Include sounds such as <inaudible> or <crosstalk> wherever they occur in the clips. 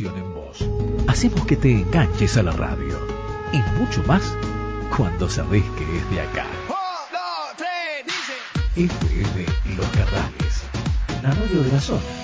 pasión en vos. Hacemos que te enganches a la radio. Y mucho más cuando sabés que es de acá. FM Los Carrales. La radio de la zona.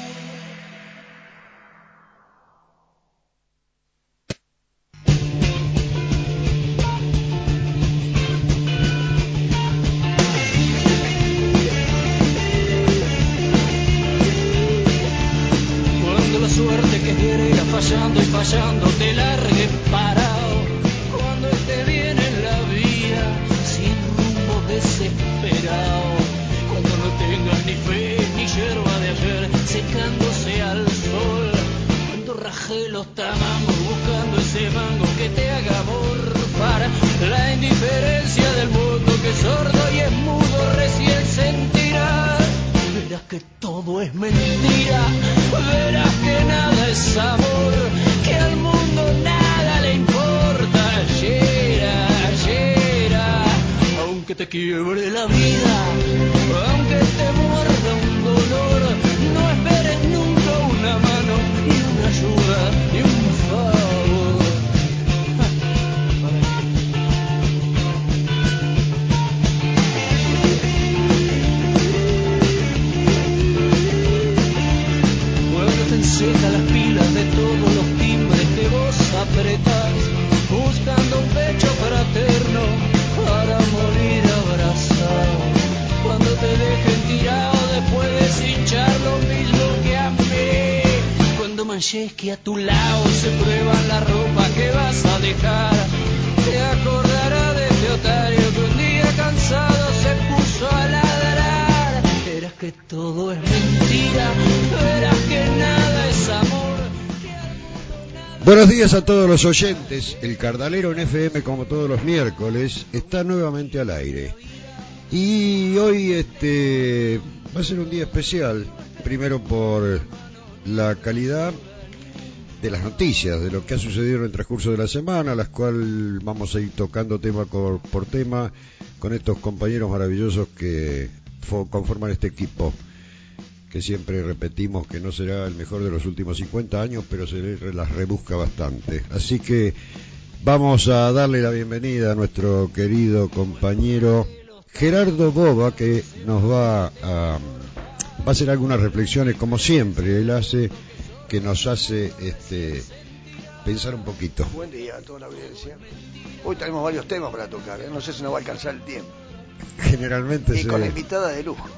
Días a todos los oyentes. El Cardalero en FM, como todos los miércoles, está nuevamente al aire. Y hoy este va a ser un día especial, primero por la calidad de las noticias, de lo que ha sucedido en el transcurso de la semana, las cuales vamos a ir tocando tema por, tema con estos compañeros maravillosos que fo- conforman este equipo que siempre repetimos que no será el mejor de los últimos 50 años, pero se las rebusca bastante. Así que vamos a darle la bienvenida a nuestro querido compañero Gerardo Boba, que nos va a, va a hacer algunas reflexiones, como siempre, él hace, que nos hace este, pensar un poquito. Buen día a toda la audiencia. Hoy tenemos varios temas para tocar, ¿eh? no sé si nos va a alcanzar el tiempo. Generalmente Y se... con invitada de lujo.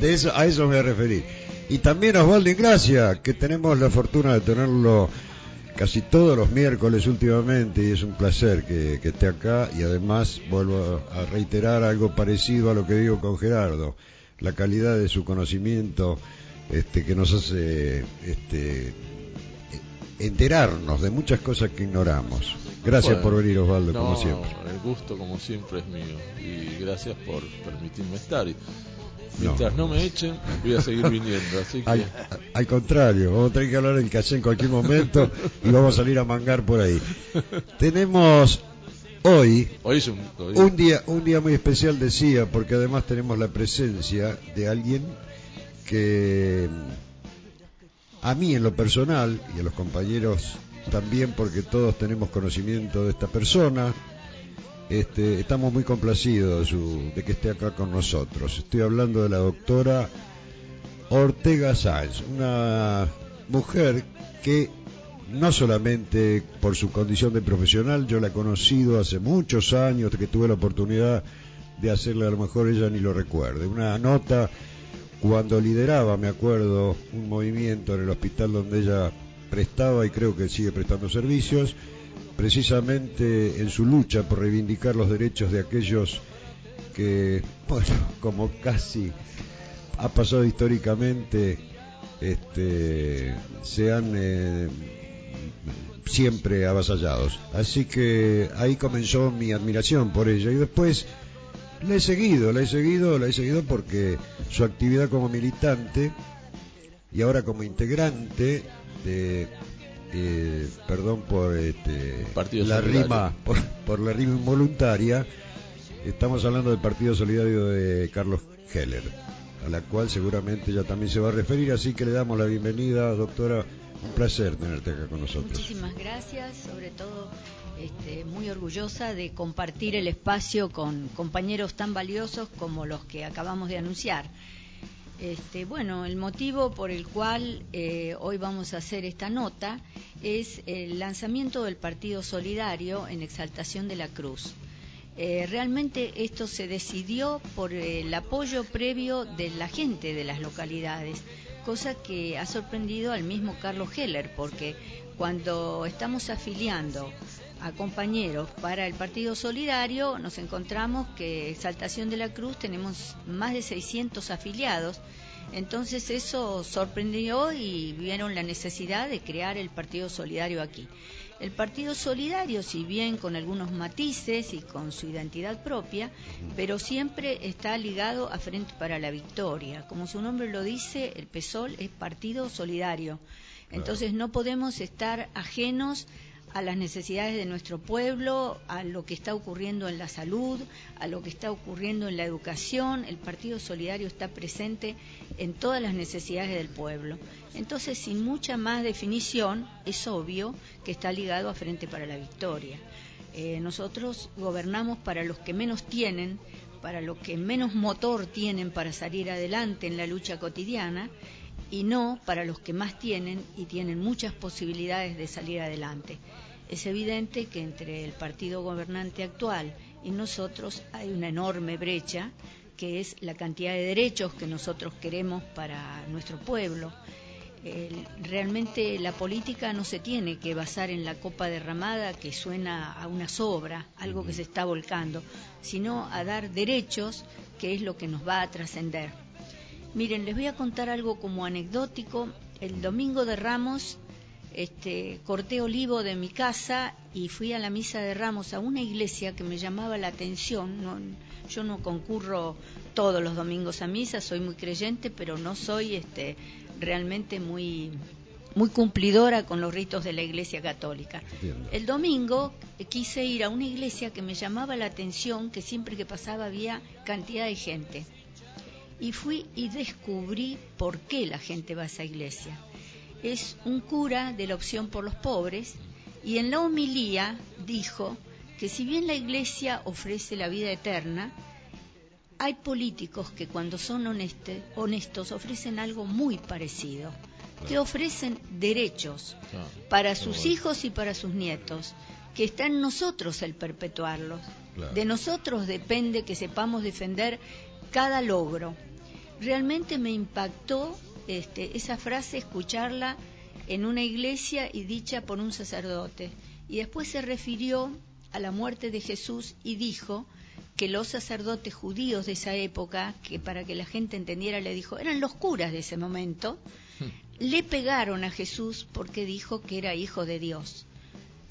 De eso, a eso me voy a referir. Y también Osvaldo Ingracia, que tenemos la fortuna de tenerlo casi todos los miércoles últimamente y es un placer que, que esté acá y además vuelvo a reiterar algo parecido a lo que digo con Gerardo, la calidad de su conocimiento este, que nos hace este, enterarnos de muchas cosas que ignoramos. Gracias Bueno, por venir Osvaldo, no, como siempre. El gusto, como siempre, es mío. Y gracias por permitirme estar. Y mientras no, me echen, voy a seguir viniendo. Así que, Al, al contrario, vamos a tener que hablar en calle en cualquier momento y vamos a salir a mangar por ahí. Tenemos hoy hoy es un, hoy- un día, un día muy especial, decía, porque además tenemos la presencia de alguien que a mí en lo personal y a los compañeros también, porque todos tenemos conocimiento de esta persona, este, estamos muy complacidos de, que esté acá con nosotros. Estoy hablando de la doctora Ortega Sáenz, una mujer que no solamente por su condición de profesional, yo la he conocido hace muchos años, que tuve la oportunidad de hacerle, a lo mejor ella ni lo recuerde, una nota cuando lideraba, me acuerdo, un movimiento en el hospital donde ella prestaba y creo que sigue prestando servicios, precisamente en su lucha por reivindicar los derechos de aquellos que, bueno, como casi ha pasado históricamente, este, sean eh, siempre avasallados. Así que ahí comenzó mi admiración por ella y después la he seguido, la he seguido, la he seguido porque su actividad como militante y ahora como integrante de eh, perdón por este, Partido la Solidario. rima por, por la rima involuntaria estamos hablando del Partido Solidario de Carlos Heller a la cual seguramente ella también se va a referir, así que le damos la bienvenida, doctora. Un placer tenerte acá con nosotros. Muchísimas gracias, sobre todo este, muy orgullosa de compartir el espacio con compañeros tan valiosos como los que acabamos de anunciar. Este, bueno, el motivo por el cual eh, hoy vamos a hacer esta nota es el lanzamiento del Partido Solidario en Exaltación de la Cruz. Eh, realmente esto se decidió por el apoyo previo de la gente de las localidades, cosa que ha sorprendido al mismo Carlos Heller, porque cuando estamos afiliando a compañeros para el Partido Solidario, nos encontramos que Exaltación de la Cruz tenemos más de 600 afiliados. Entonces eso sorprendió y vieron la necesidad de crear el Partido Solidario aquí. El Partido Solidario, si bien con algunos matices y con su identidad propia, pero siempre está ligado a Frente para la Victoria. Como su nombre lo dice, el PSOL es Partido Solidario. Entonces no podemos estar ajenos a las necesidades de nuestro pueblo, a lo que está ocurriendo en la salud, a lo que está ocurriendo en la educación. El Partido Solidario está presente en todas las necesidades del pueblo. Entonces, sin mucha más definición, es obvio que está ligado a Frente para la Victoria. Eh, nosotros gobernamos para los que menos tienen, para los que menos motor tienen para salir adelante en la lucha cotidiana y no para los que más tienen y tienen muchas posibilidades de salir adelante. Es evidente que entre el partido gobernante actual y nosotros hay una enorme brecha, que es la cantidad de derechos que nosotros queremos para nuestro pueblo. realmente la política no se tiene que basar en la copa derramada que suena a una sobra, algo que se está volcando, sino a dar derechos, que es lo que nos va a trascender. Miren, les voy a contar algo como anecdótico. El domingo de Ramos este, corté olivo de mi casa y fui a la misa de Ramos a una iglesia que me llamaba la atención. yo no concurro todos los domingos a misa, soy muy creyente, pero no soy este, realmente muy, muy cumplidora con los ritos de la iglesia católica. El domingo quise ir a una iglesia que me llamaba la atención, que siempre que pasaba había cantidad de gente y fui y descubrí por qué la gente va a esa iglesia. Es un cura de la opción por los pobres y en la homilía dijo que si bien la iglesia ofrece la vida eterna, hay políticos que cuando son honestos ofrecen algo muy parecido, que ofrecen derechos para sus hijos y para sus nietos, que está en nosotros el perpetuarlos. De nosotros depende que sepamos defender cada logro realmente me impactó este, esa frase, escucharla en una iglesia y dicha por un sacerdote. Y después se refirió a la muerte de Jesús y dijo que los sacerdotes judíos de esa época, que para que la gente entendiera le dijo, eran los curas de ese momento, hmm. le pegaron a Jesús porque dijo que era hijo de Dios.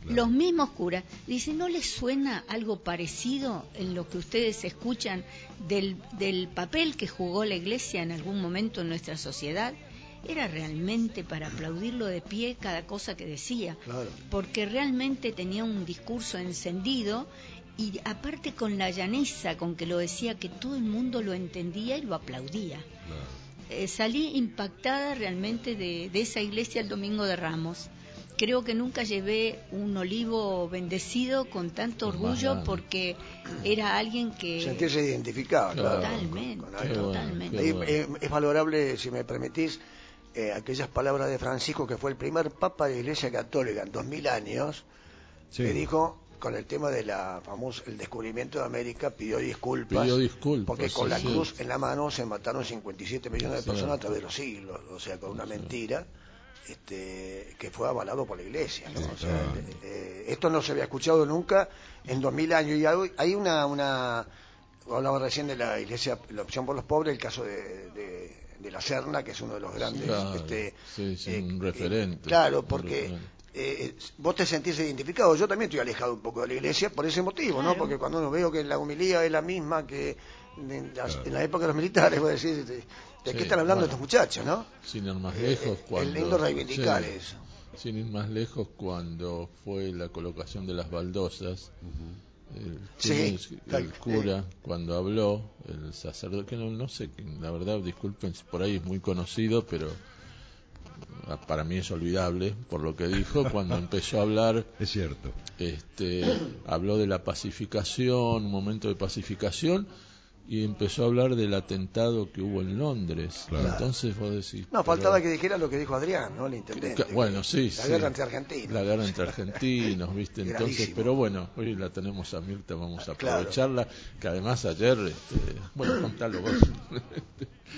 Los mismos curas. Dice, ¿no les suena algo parecido en lo que ustedes escuchan del, del papel que jugó la Iglesia en algún momento en nuestra sociedad? Era realmente para aplaudirlo de pie cada cosa que decía, porque realmente tenía un discurso encendido y aparte con la llaneza con que lo decía, que todo el mundo lo entendía y lo aplaudía. Eh, salí impactada realmente de, de, esa iglesia el domingo de Ramos creo que nunca llevé un olivo bendecido con tanto orgullo porque era alguien que sentirse identificado totalmente, totalmente. es valorable si me permitís eh, aquellas palabras de Francisco que fue el primer papa de la Iglesia Católica en dos mil años que dijo con el tema de la famosa el descubrimiento de América pidió disculpas, pidió disculpas porque con la cruz en la mano se mataron 57 millones de personas a través de los siglos o sea con una mentira este, que fue avalado por la Iglesia. Eh, esto no se había escuchado nunca en 2000 años. Y hay una, una hablaba recién de la Iglesia, la opción por los pobres, el caso de, de, la Serna, que es uno de los grandes. este, sí, un eh, referente. claro, porque eh, vos te sentís identificado. Yo también estoy alejado un poco de la iglesia por ese motivo, ¿no? Porque cuando uno veo que la humilía es la misma que en, la época de los militares, voy a ¿De qué están hablando estos muchachos, no? Sin ir más lejos, cuando. Es lindo reivindicar eso. Sin ir más lejos, cuando fue la colocación de las baldosas, el, el cura cuando habló, el sacerdote, que no, no sé, la verdad, disculpen, por ahí es muy conocido, pero ah, para mí es olvidable por lo que dijo cuando <laughs> empezó a hablar es cierto este habló de la pacificación un momento de pacificación y empezó a hablar del atentado que hubo en Londres. Entonces vos decís... No, faltaba que dijera lo que dijo Adrián, ¿no? El intendente. bueno, sí, La guerra entre argentinos. La guerra entre argentinos, ¿viste? <laughs> Entonces, pero bueno, hoy la tenemos a Mirta, vamos a aprovecharla, que además ayer, este, bueno, contalo vos. <laughs>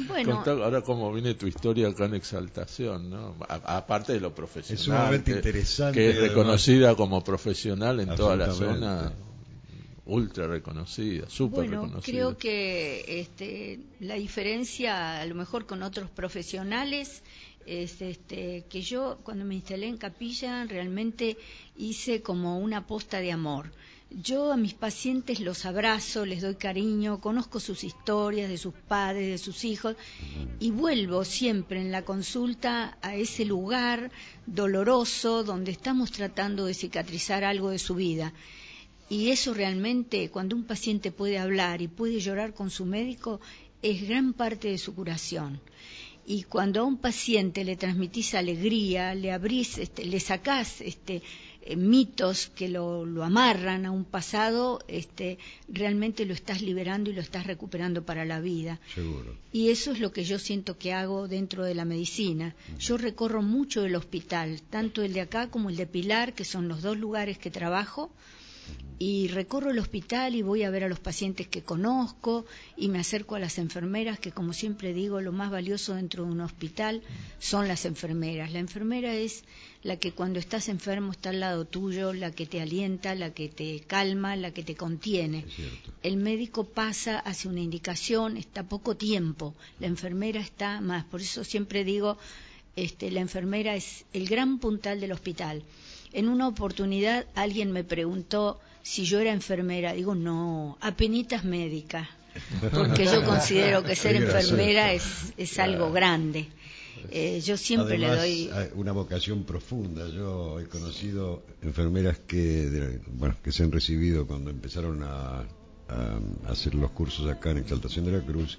Bueno, ahora cómo viene tu historia acá en Exaltación, ¿no? aparte de lo profesional. Es sumamente interesante. Que es reconocida como profesional en toda la zona ultra reconocida, súper bueno, Creo que este, la diferencia, a lo mejor con otros profesionales, es este, que yo cuando me instalé en capilla realmente hice como una posta de amor. Yo a mis pacientes los abrazo, les doy cariño, conozco sus historias de sus padres, de sus hijos y vuelvo siempre en la consulta a ese lugar doloroso donde estamos tratando de cicatrizar algo de su vida. Y eso realmente, cuando un paciente puede hablar y puede llorar con su médico, es gran parte de su curación. Y cuando a un paciente le transmitís alegría, le abrís, este, le sacás este, eh, mitos que lo, amarran a un pasado, este, realmente lo estás liberando y lo estás recuperando para la vida. Seguro. Y eso es lo que yo siento que hago dentro de la medicina. Yo recorro mucho el hospital, tanto el de acá como el de Pilar, que son los dos lugares que trabajo y recorro el hospital y voy a ver a los pacientes que conozco y me acerco a las enfermeras, que como siempre digo, lo más valioso dentro de un hospital son las enfermeras. La enfermera es la que cuando estás enfermo está al lado tuyo, la que te alienta, la que te calma, la que te contiene. El médico pasa, hace una indicación, está poco tiempo, la enfermera está más. Por eso siempre digo, este, la enfermera es el gran puntal del hospital. En una oportunidad alguien me preguntó si yo era enfermera. Digo, no, apenitas médica, porque yo considero que ser enfermera es, es algo grande. Eh, yo siempre le doy una vocación profunda. Yo he conocido enfermeras que, bueno, que se han recibido cuando empezaron a, a hacer los cursos acá en Exaltación de la Cruz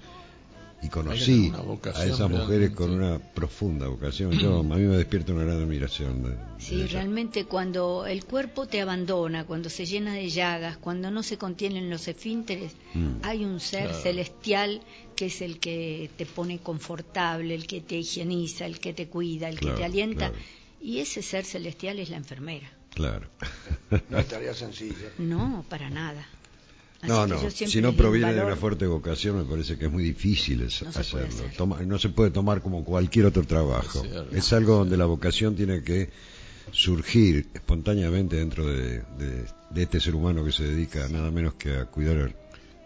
y conocí a esas mujeres con una profunda vocación. Yo, a mí me despierta una gran admiración. sí, realmente cuando el cuerpo te abandona, cuando se llena de llagas, cuando no se contienen los esfínteres, mm. hay un ser celestial que es el que te pone confortable, el que te higieniza, el que te cuida, el que te alienta. Y ese ser celestial es la enfermera. Claro. no es tarea sencilla. No, para nada no, no, si no proviene de una fuerte vocación me parece que es muy difícil hacerlo. no se puede tomar como cualquier otro trabajo. Es algo donde la vocación tiene que surgir espontáneamente dentro de, este ser humano que se dedica nada menos que a cuidar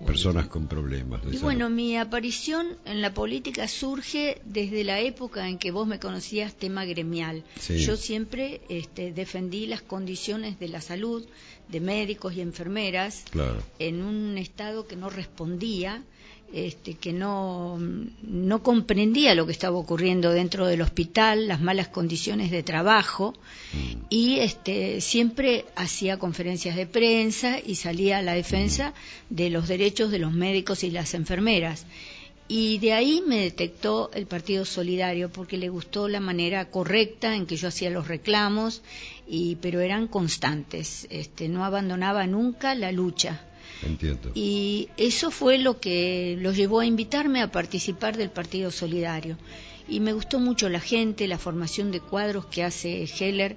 a personas con problemas. Y bueno, mi aparición en la política surge desde la época en que vos me conocías tema gremial. Yo siempre este, defendí las condiciones de la salud de médicos y enfermeras en un estado que no respondía, este, que no, no comprendía lo que estaba ocurriendo dentro del hospital, las malas condiciones de trabajo mm. y este, siempre hacía conferencias de prensa y salía a la defensa mm. de los derechos de los médicos y las enfermeras. Y de ahí me detectó el Partido Solidario porque le gustó la manera correcta en que yo hacía los reclamos, y, pero eran constantes, este, no abandonaba nunca la lucha. Entiendo. Y eso fue lo que los llevó a invitarme a participar del Partido Solidario. Y me gustó mucho la gente, la formación de cuadros que hace Heller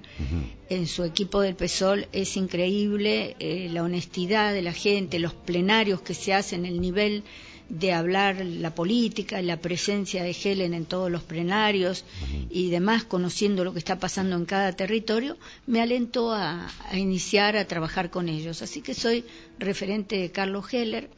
en su equipo del PSOL es increíble, eh, la honestidad de la gente, los plenarios que se hacen, el nivel de hablar la política, la presencia de Helen en todos los plenarios y demás, conociendo lo que está pasando en cada territorio, me alentó a, iniciar a trabajar con ellos. Así que soy referente de Carlos Heller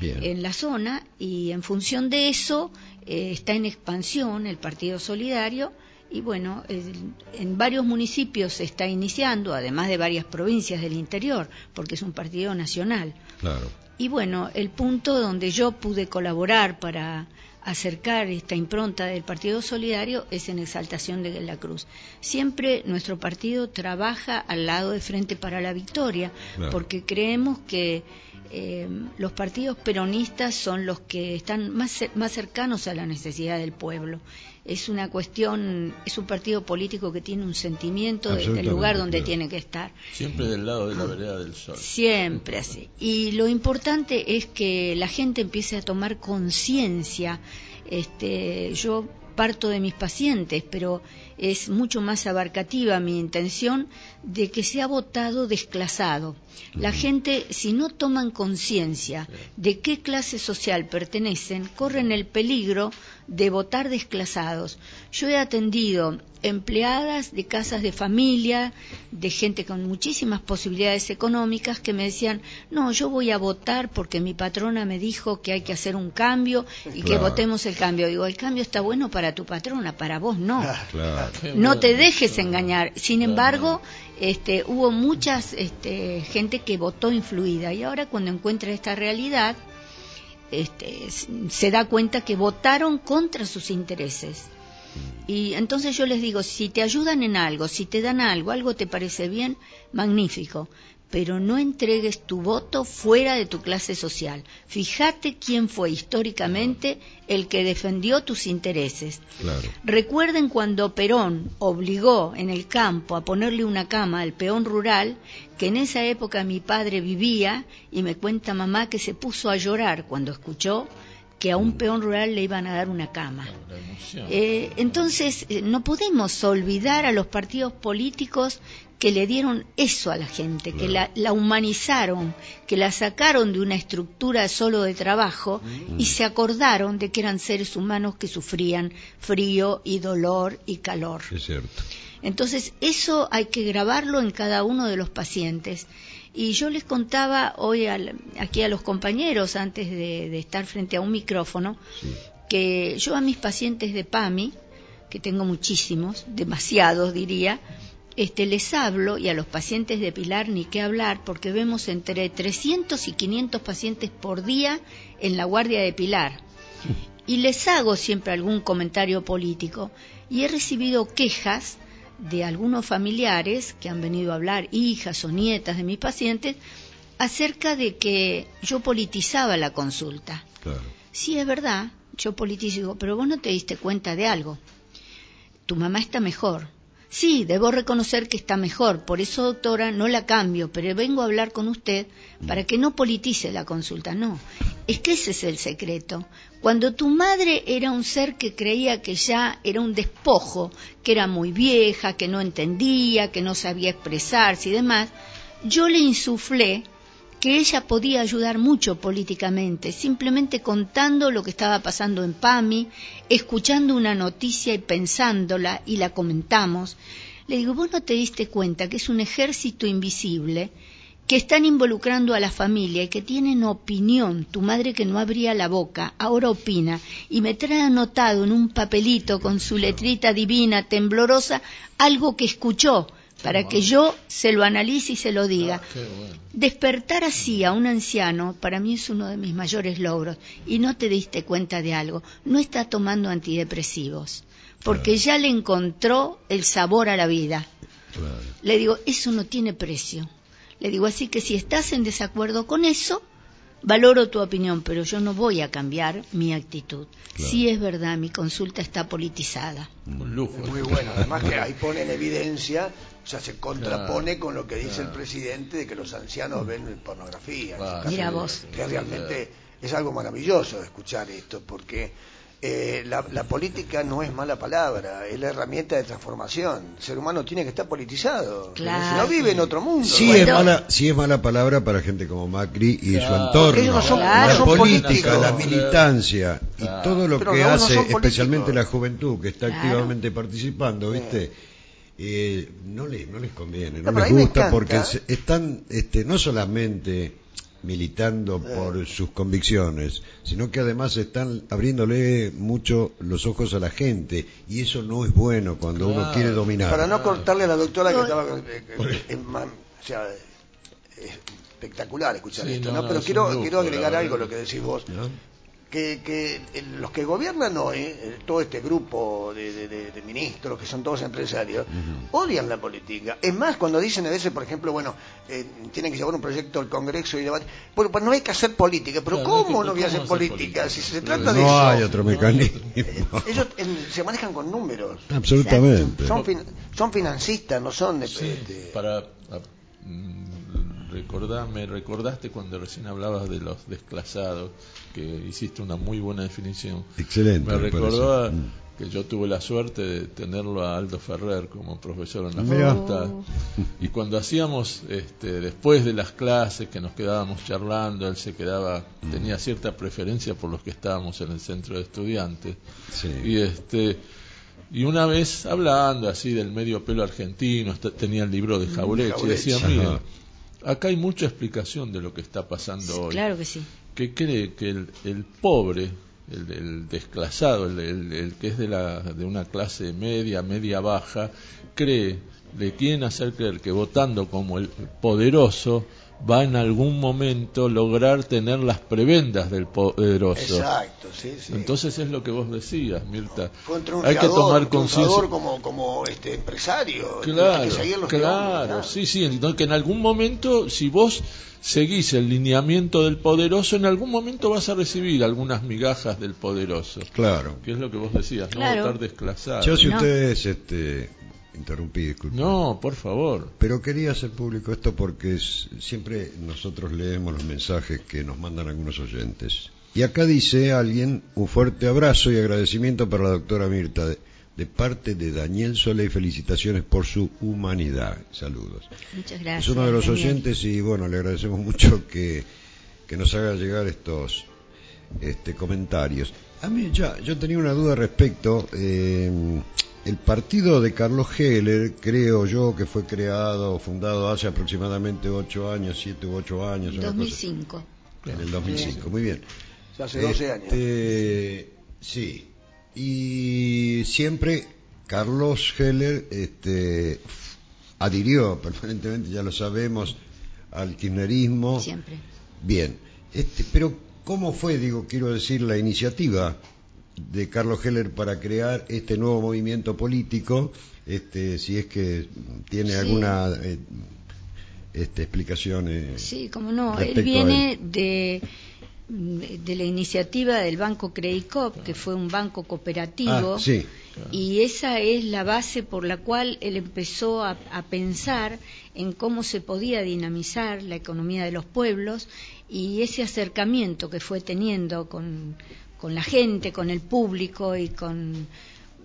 en la zona y en función de eso eh, está en expansión el Partido Solidario y bueno, en varios municipios se está iniciando, además de varias provincias del interior, porque es un partido nacional. Claro. Y bueno, el punto donde yo pude colaborar para acercar esta impronta del Partido Solidario es en exaltación de la cruz. Siempre nuestro partido trabaja al lado de Frente para la Victoria, porque creemos que eh, los partidos peronistas son los que están más, más cercanos a la necesidad del pueblo. Es una cuestión, es un partido político que tiene un sentimiento del lugar donde tiene que estar. Siempre del lado de la vereda del sol. Siempre así. Y lo importante es que la gente empiece a tomar conciencia. Este, yo parto de mis pacientes, pero es mucho más abarcativa mi intención de que se ha votado desclasado. La gente, si no toman conciencia de qué clase social pertenecen, corren el peligro de votar desclasados. Yo he atendido empleadas de casas de familia, de gente con muchísimas posibilidades económicas que me decían, no, yo voy a votar porque mi patrona me dijo que hay que hacer un cambio y que votemos el cambio. Digo, el cambio está bueno para tu patrona, para vos no. No te dejes engañar. Sin embargo, este, hubo muchas este, gente que votó influida y ahora cuando encuentra esta realidad, este, se da cuenta que votaron contra sus intereses. Y entonces yo les digo, si te ayudan en algo, si te dan algo, algo te parece bien, magnífico pero no entregues tu voto fuera de tu clase social. Fíjate quién fue históricamente el que defendió tus intereses. Recuerden cuando Perón obligó en el campo a ponerle una cama al peón rural, que en esa época mi padre vivía y me cuenta mamá que se puso a llorar cuando escuchó que a un peón rural le iban a dar una cama. Eh, entonces, eh, no podemos olvidar a los partidos políticos que le dieron eso a la gente, que la, humanizaron, que la sacaron de una estructura solo de trabajo y mm. se acordaron de que eran seres humanos que sufrían frío y dolor y calor. Es cierto. Entonces, eso hay que grabarlo en cada uno de los pacientes. Y yo les contaba hoy aquí a los compañeros, antes de, estar frente a un micrófono, que yo a mis pacientes de PAMI, que tengo muchísimos, demasiados diría, este, les hablo y a los pacientes de Pilar ni qué hablar porque vemos entre 300 y 500 pacientes por día en la guardia de Pilar. Y les hago siempre algún comentario político. Y he recibido quejas de algunos familiares que han venido a hablar, hijas o nietas de mis pacientes, acerca de que yo politizaba la consulta. Sí, es verdad, yo politizo, pero vos no te diste cuenta de algo. Tu mamá está mejor, Sí, debo reconocer que está mejor, por eso, doctora, no la cambio, pero vengo a hablar con usted para que no politice la consulta. No, es que ese es el secreto. Cuando tu madre era un ser que creía que ya era un despojo, que era muy vieja, que no entendía, que no sabía expresarse y demás, yo le insuflé que ella podía ayudar mucho políticamente, simplemente contando lo que estaba pasando en PAMI, escuchando una noticia y pensándola y la comentamos. Le digo, vos no te diste cuenta que es un ejército invisible que están involucrando a la familia y que tienen opinión. Tu madre que no abría la boca, ahora opina y me trae anotado en un papelito con su letrita divina, temblorosa, algo que escuchó para que yo se lo analice y se lo diga. Ah, Despertar así a un anciano para mí es uno de mis mayores logros y no te diste cuenta de algo, no está tomando antidepresivos, porque ya le encontró el sabor a la vida. Le digo, eso no tiene precio. Le digo así que si estás en desacuerdo con eso, valoro tu opinión, pero yo no voy a cambiar mi actitud. Sí es verdad, mi consulta está politizada. Muy bueno, además que ahí pone en evidencia o sea, se contrapone con lo que dice el presidente de que los ancianos ven pornografía. Mira vos. Que realmente es algo maravilloso escuchar esto, porque eh, la, política no es mala palabra, es la herramienta de transformación. El ser humano tiene que estar politizado. Claro. Si no vive en otro mundo. Sí, es mala, sí es mala palabra para gente como Macri y su entorno. la política, la militancia y todo lo que hace, especialmente la juventud que está activamente participando, ¿viste? eh, no, les, no les conviene, no, les gusta porque están este, no solamente militando por sus convicciones, sino que además están abriéndole mucho los ojos a la gente y eso no es bueno cuando uno quiere dominar. Para no cortarle a la doctora que estaba eh, eh, o sea, espectacular escuchar esto, ¿no? Pero quiero quiero agregar algo a lo que decís vos. Que, los que gobiernan hoy, eh, todo este grupo de, ministros, que son todos empresarios, odian la política. Es más, cuando dicen a veces, por ejemplo, bueno, eh, tienen que llevar un proyecto al Congreso y debate, bueno, pues no hay que hacer política, pero ¿cómo no, voy a hacer política? Si se trata de eso... No hay otro mecanismo. Ellos se manejan con números. <laughs> Absolutamente. Son, son financistas, no son de... para... Mm, recordar, me recordaste cuando recién hablabas de los desclasados que hiciste una muy buena definición. Excelente. Me recordó mm. que yo tuve la suerte de tenerlo a Aldo Ferrer como profesor en la facultad. <laughs> Y cuando hacíamos, este, después de las clases que nos quedábamos charlando, él se quedaba, mm. tenía cierta preferencia por los que estábamos en el centro de estudiantes. Y este y una vez hablando así del medio pelo argentino, tenía el libro de Jaureche, y decía, mira, acá hay mucha explicación de lo que está pasando hoy. Claro que sí que cree que el, pobre, el, desclasado, el, que es de, la, de una clase media, media baja, cree, le quieren hacer creer que votando como el poderoso va en algún momento lograr tener las prebendas del poderoso. Exacto, sí, sí. Entonces es lo que vos decías, Mirta. Hay que tomar conciencia. como, como este empresario. Claro, claro, sí, sí. Entonces que en algún momento, si vos seguís el lineamiento del poderoso, en algún momento vas a recibir algunas migajas del poderoso. Claro. Que es lo que vos decías, no votar desclasado. Yo si ustedes este, interrumpí, disculpe. No, por favor. Pero quería hacer público esto porque siempre nosotros leemos los mensajes que nos mandan algunos oyentes. Y acá dice alguien, un fuerte abrazo y agradecimiento para la doctora Mirta de, parte de Daniel Sola y felicitaciones por su humanidad. Saludos. Muchas gracias. Es uno de los oyentes y bueno, le agradecemos mucho que, que nos haga llegar estos este, comentarios. A mí ya, yo tenía una duda respecto. Eh, el partido de Carlos Heller, creo yo que fue creado o fundado hace aproximadamente ocho años, siete u ocho años. En 2005. En el 2005, muy bien. hace 12 años. Este, sí. Y siempre Carlos Heller este, adhirió permanentemente, ya lo sabemos, al kirchnerismo. Siempre. Bien. Este, pero, ¿cómo fue, digo, quiero decir, la iniciativa de Carlos Heller para crear este nuevo movimiento político, este, si es que tiene alguna eh, este, explicación. Eh, sí, como no, él viene de de la iniciativa del Banco Credicop, que fue un banco cooperativo, ah, sí. y esa es la base por la cual él empezó a, pensar en cómo se podía dinamizar la economía de los pueblos y ese acercamiento que fue teniendo con, con la gente, con el público y con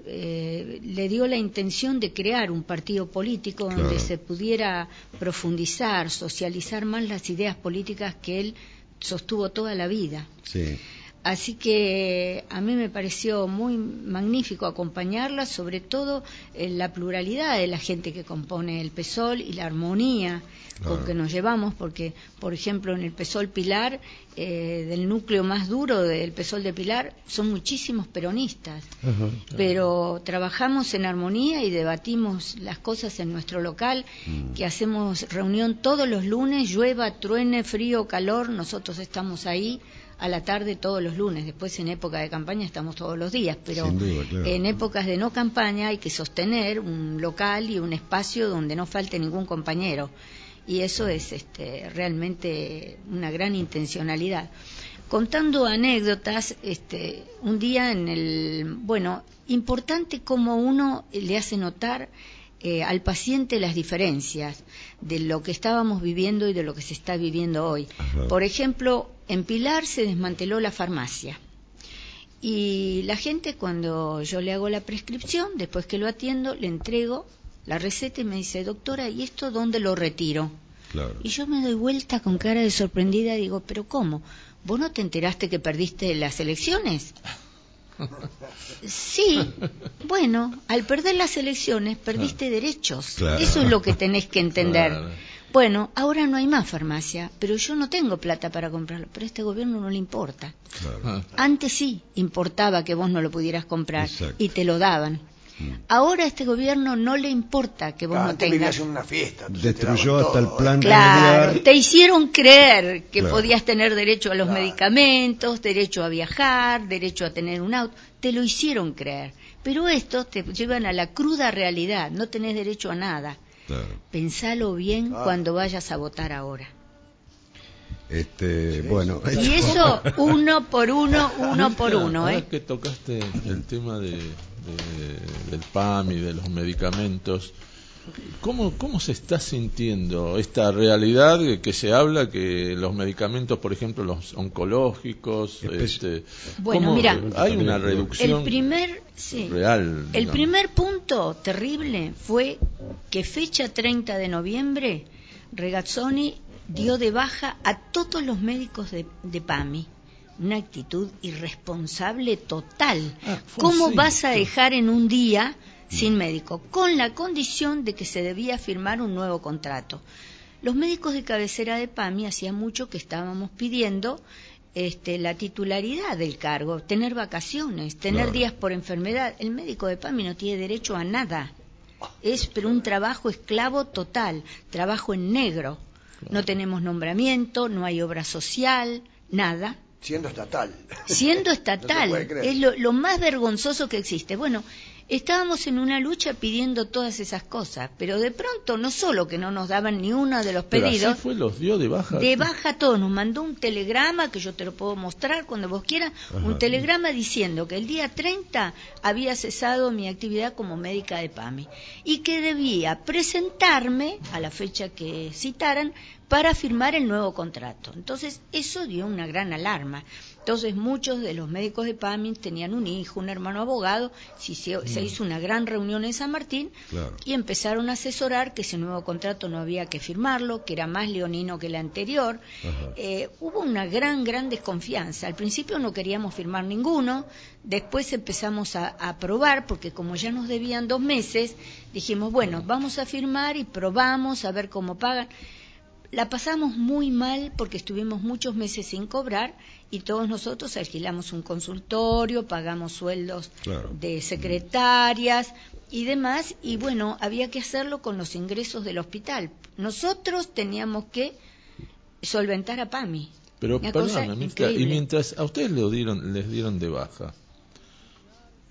eh, le dio la intención de crear un partido político donde se pudiera profundizar, socializar más las ideas políticas que él sostuvo toda la vida. Sí. Así que a mí me pareció muy magnífico acompañarla, sobre todo en la pluralidad de la gente que compone el PESOL y la armonía con que nos llevamos, porque, por ejemplo, en el PESOL Pilar, eh, del núcleo más duro del PESOL de Pilar, son muchísimos peronistas, pero trabajamos en armonía y debatimos las cosas en nuestro local, mm. que hacemos reunión todos los lunes, llueva, truene, frío, calor, nosotros estamos ahí a la tarde todos los lunes. Después en época de campaña estamos todos los días, pero en épocas de no campaña hay que sostener un local y un espacio donde no falte ningún compañero. Y eso es este, realmente una gran intencionalidad. Contando anécdotas, este, un día en el, bueno, importante como uno le hace notar eh, al paciente las diferencias de lo que estábamos viviendo y de lo que se está viviendo hoy. Por ejemplo, en Pilar se desmanteló la farmacia. Y la gente cuando yo le hago la prescripción, después que lo atiendo, le entrego la receta y me dice, doctora, ¿y esto dónde lo retiro? Y yo me doy vuelta con cara de sorprendida y digo, ¿pero cómo? ¿Vos no te enteraste que perdiste las elecciones? Sí, bueno, al perder las elecciones perdiste derechos. Eso es lo que tenés que entender. Bueno, ahora no hay más farmacia, pero yo no tengo plata para comprarlo, pero a este gobierno no le importa. Antes sí importaba que vos no lo pudieras comprar y te lo daban. Mm. Ahora a este gobierno no le importa que vos no tengas una fiesta, destruyó hasta el plan claro, te hicieron creer que podías tener derecho a los medicamentos, derecho a viajar, derecho a tener un auto, te lo hicieron creer. Pero estos te llevan a la cruda realidad, no tenés derecho a nada. Pensalo bien cuando vayas a votar ahora. Este, bueno, y eso uno por uno, uno por uno. ¿eh? que tocaste el tema de, del PAM y de los medicamentos, ¿Cómo, ¿Cómo se está sintiendo esta realidad que se habla que los medicamentos, por ejemplo, los oncológicos, este, bueno, mira, hay una reducción el primer, real? El primer punto terrible fue que fecha 30 de noviembre Regazzoni dio de baja a todos los médicos de, de PAMI una actitud irresponsable total. Ah, ¿Cómo vas a dejar en un día sin médico, con la condición de que se debía firmar un nuevo contrato. Los médicos de cabecera de PAMI hacía mucho que estábamos pidiendo este, la titularidad del cargo, tener vacaciones, tener días por enfermedad. El médico de PAMI no tiene derecho a nada. Es pero un trabajo esclavo total, trabajo en negro. No tenemos nombramiento, no hay obra social, nada. Siendo estatal. Siendo <laughs> estatal. es lo, lo, más vergonzoso que existe. Bueno, estábamos en una lucha pidiendo todas esas cosas, pero de pronto no solo que no nos daban ni uno de los pedidos, fue, los dio de baja. De baja todos, nos mandó un telegrama que yo te lo puedo mostrar cuando vos quieras, un telegrama diciendo que el día 30 había cesado mi actividad como médica de PAMI y que debía presentarme a la fecha que citaran para firmar el nuevo contrato. Entonces, eso dio una gran alarma. Entonces muchos de los médicos de PAMI tenían un hijo, un hermano abogado, se, se mm. hizo una gran reunión en San Martín y empezaron a asesorar que ese nuevo contrato no había que firmarlo, que era más leonino que el anterior. Eh, hubo una gran, gran desconfianza. Al principio no queríamos firmar ninguno, después empezamos a, a probar, porque como ya nos debían dos meses, dijimos, bueno, vamos a firmar y probamos a ver cómo pagan. La pasamos muy mal porque estuvimos muchos meses sin cobrar y todos nosotros alquilamos un consultorio, pagamos sueldos de secretarias y demás, y bueno, había que hacerlo con los ingresos del hospital. Nosotros teníamos que solventar a PAMI. Pero perdón, y mientras a ustedes le dieron, les dieron de baja,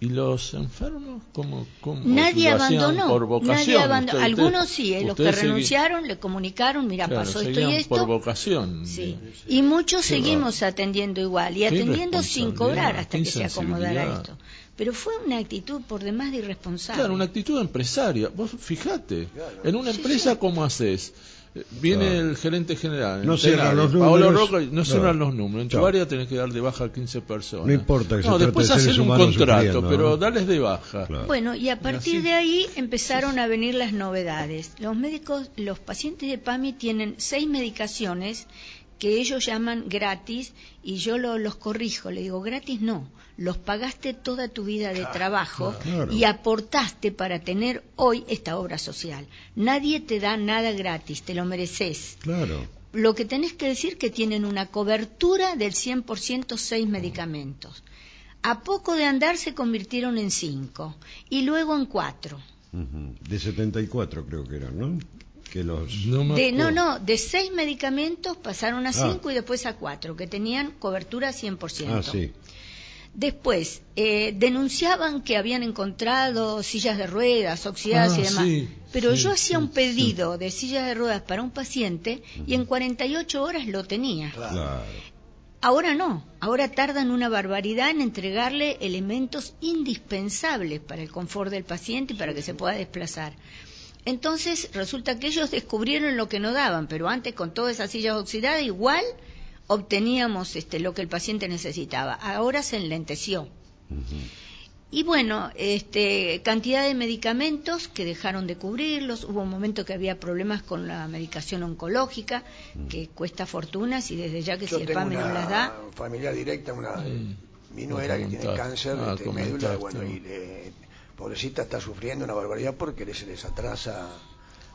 ¿Y los enfermos cómo, Nadie abandonó. Por vocación. Algunos sí, eh, los que renunciaron le comunicaron, mira, pasó esto y esto. Por vocación. Sí. Y muchos seguimos atendiendo igual y atendiendo sin cobrar hasta que se acomodara esto. Pero fue una actitud por demás de irresponsable. Claro, una actitud empresaria. Vos fijate, en una empresa, ¿cómo haces? Viene el gerente general. No cierran los números. no cierran los números. En tu área tenés que dar de baja a 15 personas. No importa que No, después hacer un contrato, pero darles de baja. Bueno, y a partir de ahí empezaron a venir las novedades. Los médicos, los pacientes de PAMI tienen seis medicaciones que ellos llaman gratis y yo los corrijo, le digo, gratis no, los pagaste toda tu vida de trabajo y aportaste para tener hoy esta obra social. Nadie te da nada gratis, te lo mereces. Claro. Lo que tenés que decir que tienen una cobertura del 100% seis medicamentos. A poco de andar se convirtieron en cinco y luego en cuatro. De 74 creo que eran, ¿no? No, de, no, no, de seis medicamentos pasaron a ah. cinco y después a cuatro, que tenían cobertura 100%. Ah, sí. Después, eh, denunciaban que habían encontrado sillas de ruedas oxidadas y ah, demás. pero yo hacía un pedido de sillas de ruedas para un paciente y en 48 horas lo tenía. Ahora no, ahora tardan una barbaridad en entregarle elementos indispensables para el confort del paciente y para que se pueda desplazar. Entonces resulta que ellos descubrieron lo que no daban, pero antes con todas esas sillas oxidadas igual obteníamos este, lo que el paciente necesitaba. Ahora se enlenteció. Y bueno, este, cantidad de medicamentos que dejaron de cubrirlos. Hubo un momento que había problemas con la medicación oncológica, que cuesta fortunas y desde ya que si el PAME no las da. familia directa, una, mi nuera que tiene cáncer de este, médula, bueno, y le pobrecita está sufriendo una barbaridad porque se les atrasa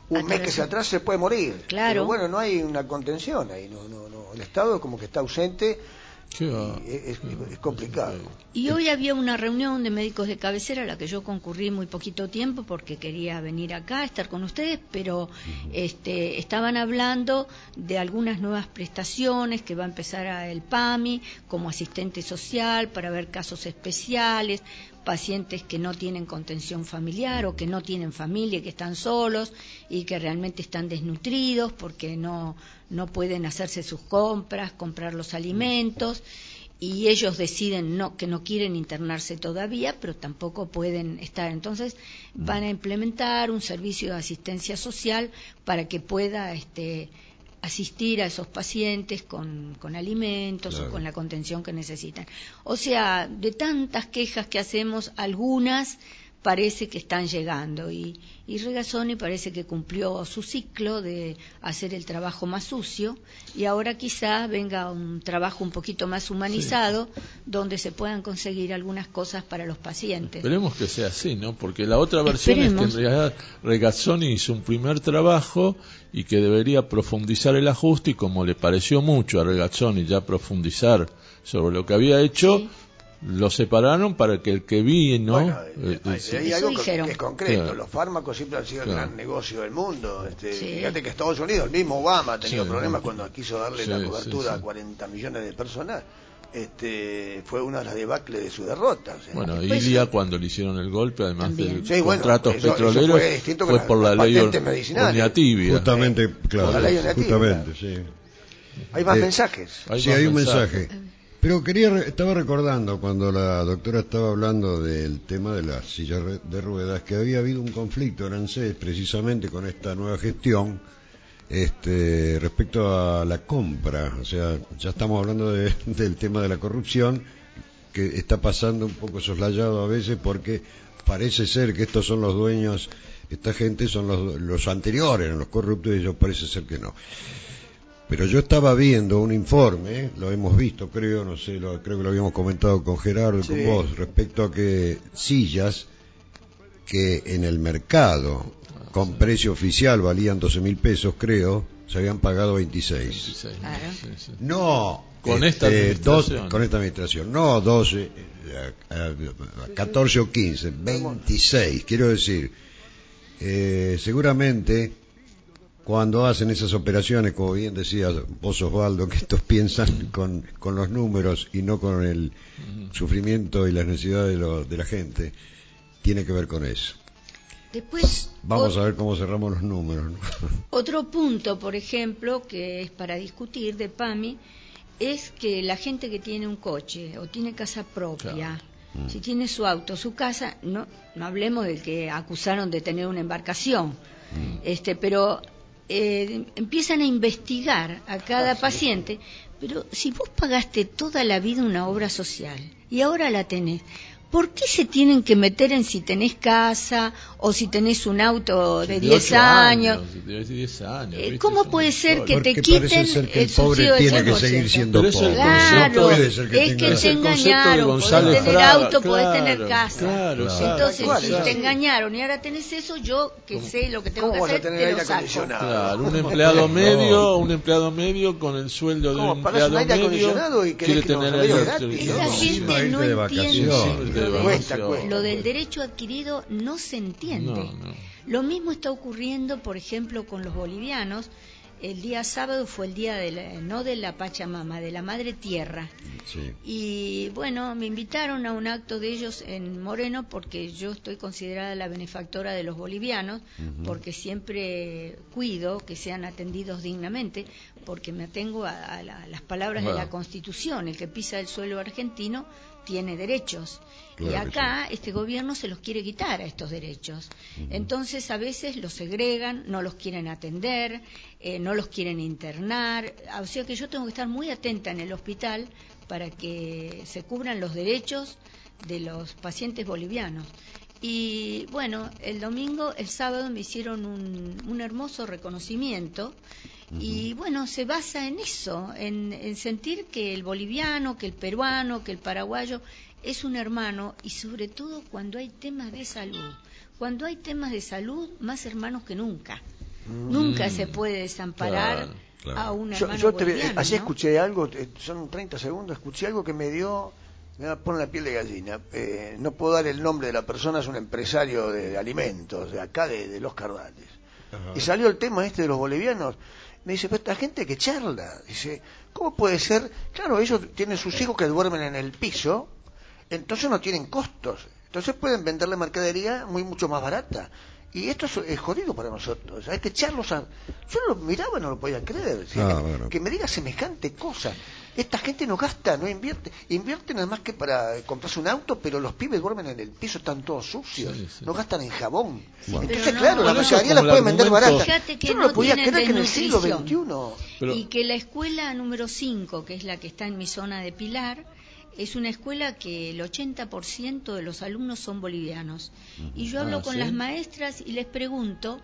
un mes que se atrasa se puede morir. Claro. pero bueno no hay una contención ahí no no no. El estado como que está ausente es, complicado. Y hoy había una reunión de médicos de cabecera a la que yo concurrí muy poquito tiempo porque quería venir acá a estar con ustedes, pero este, estaban hablando de algunas nuevas prestaciones que va a empezar a el PAMI como asistente social para ver casos especiales, pacientes que no tienen contención familiar o que no tienen familia, que están solos y que realmente están desnutridos porque no, no pueden hacerse sus compras, comprar los alimentos y ellos deciden no, que no quieren internarse todavía, pero tampoco pueden estar. Entonces van a implementar un servicio de asistencia social para que pueda este, asistir a esos pacientes con, con alimentos o con la contención que necesitan. O sea, de tantas quejas que hacemos, algunas parece que están llegando y, y Regazzoni parece que cumplió su ciclo de hacer el trabajo más sucio y ahora quizá venga un trabajo un poquito más humanizado donde se puedan conseguir algunas cosas para los pacientes. Esperemos que sea así, ¿no? Porque la otra versión es que en realidad Regazzoni hizo un primer trabajo y que debería profundizar el ajuste y como le pareció mucho a Regazzoni ya profundizar sobre lo que había hecho, lo separaron para que el que vino bueno, eh, eh, hay, algo que, es concreto los fármacos siempre han sido el gran negocio del mundo este, fíjate que Estados Unidos el mismo Obama ha tenido problemas cuando quiso darle la cobertura a 40 millones de personas este, fue una de las debacles de su derrota. bueno, Ilia cuando le hicieron el golpe, además del de contratos petroleros, fue, por la, ley Uniatibia. Justamente, claro, justamente, sí. Hay más eh, mensajes. sí, hay un mensaje. Pero quería, estaba recordando cuando la doctora estaba hablando del tema de las sillas de ruedas, que había habido un conflicto en ANSES precisamente con esta nueva gestión este, respecto a la compra. O sea, ya estamos hablando <laughs> del tema de la corrupción, que está pasando un poco soslayado a veces porque parece ser que estos son los dueños, esta gente son los, los anteriores, los corruptos, y ellos parece ser que no. Pero yo estaba viendo un informe, lo hemos visto, creo, no sé, lo, creo que lo habíamos comentado con Gerardo y con vos, respecto a que sillas que en el mercado con precio oficial valían 12 mil pesos, creo, se habían pagado 26. No, con esta este, administración. con esta administración, no 12, 14 o 15, 26, quiero decir, eh, seguramente cuando hacen esas operaciones, como bien decía vos Osvaldo, que estos <laughs> piensan con, con los números y no con el sufrimiento y las necesidades de, de la gente, tiene que ver con eso. Después, Vamos a ver cómo cerramos los números. <laughs> Otro punto, por ejemplo, que es para discutir de PAMI, es que la gente que tiene un coche o tiene casa propia, si tiene su auto, su casa, no, no hablemos del que acusaron de tener una embarcación, mm. este, pero eh, empiezan a investigar a cada ah, paciente, pero si vos pagaste toda la vida una obra social y ahora la tenés, ¿Por qué se tienen que meter en si tenés casa o si tenés un auto de 10 años? Eh, ¿Cómo puede ser que te quiten ser que el, pobre tiene que seguir siendo pobre? Claro, es que te engañaron, podés tener auto, podés tener casa. Entonces, si te engañaron y ahora tenés eso, yo que sé lo que tengo que hacer, te lo saco. Claro, un empleado medio, un empleado medio con el sueldo de un empleado medio quiere tener aire acondicionado. Esa gente no entiende lo, del derecho adquirido no se entiende. Lo mismo está ocurriendo, por ejemplo, con los bolivianos. El día sábado fue el día de no de la Pachamama, de la Madre Tierra. Y bueno, me invitaron a un acto de ellos en Moreno porque yo estoy considerada la benefactora de los bolivianos, porque siempre cuido que sean atendidos dignamente, porque me atengo a, las palabras de la Constitución. El que pisa el suelo argentino tiene derechos. Y acá este gobierno se los quiere quitar a estos derechos. Entonces a veces los segregan, no los quieren atender, eh, no los quieren internar. O sea que yo tengo que estar muy atenta en el hospital para que se cubran los derechos de los pacientes bolivianos. Y bueno, el domingo, el sábado me hicieron un, un hermoso reconocimiento y bueno, se basa en eso, en, sentir que el boliviano, que el peruano, que el paraguayo es un hermano y sobre todo cuando hay temas de salud. Cuando hay temas de salud, más hermanos que nunca. Nunca se puede desamparar a un hermano yo, yo Así escuché algo, eh, son 30 segundos, escuché algo que me dio me pone la piel de gallina. Eh, no puedo dar el nombre de la persona, es un empresario de, alimentos, de acá de, Los Cardales. Y salió el tema este de los bolivianos. Me dice, pero esta gente que charla. Dice, ¿cómo puede ser? Claro, ellos tienen sus hijos que duermen en el piso, entonces no tienen costos. Entonces pueden venderle mercadería muy mucho más barata. Y esto es, jodido para nosotros. Hay que echarlos a... Yo lo miraba y no lo podía creer. Ah, que me diga semejante cosa. Esta gente no gasta, no invierte. Invierte nada más que para comprarse un auto, pero los pibes duermen en el piso, están todos sucios. No gastan en jabón. Entonces, claro, la mayoría las puede vender barata. Yo no, lo podía creer que en el siglo XXI... Y que la escuela número 5, que es la que está en mi zona de Pilar, es una escuela que el 80% de los alumnos son bolivianos. Y yo hablo ah, con las maestras y les pregunto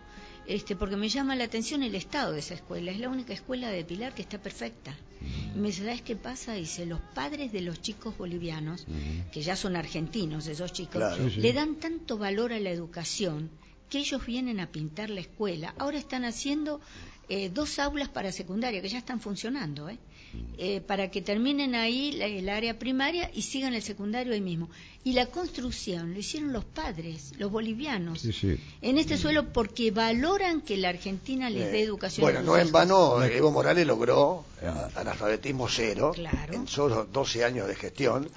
este, porque me llama la atención el estado de esa escuela. Es la única escuela de Pilar que está perfecta. Y me dice, ¿sabes qué pasa? Dice, los padres de los chicos bolivianos, que ya son argentinos esos chicos, le dan tanto valor a la educación que ellos vienen a pintar la escuela. Ahora están haciendo eh, dos aulas para secundaria que ya están funcionando, ¿eh? Eh, para que terminen ahí el área primaria y sigan el secundario ahí mismo. Y la construcción lo hicieron los padres, los bolivianos, en este suelo porque valoran que la Argentina les dé eh, educación. Bueno, no en vano, Evo Morales logró eh, analfabetismo cero en solo 12 años de gestión,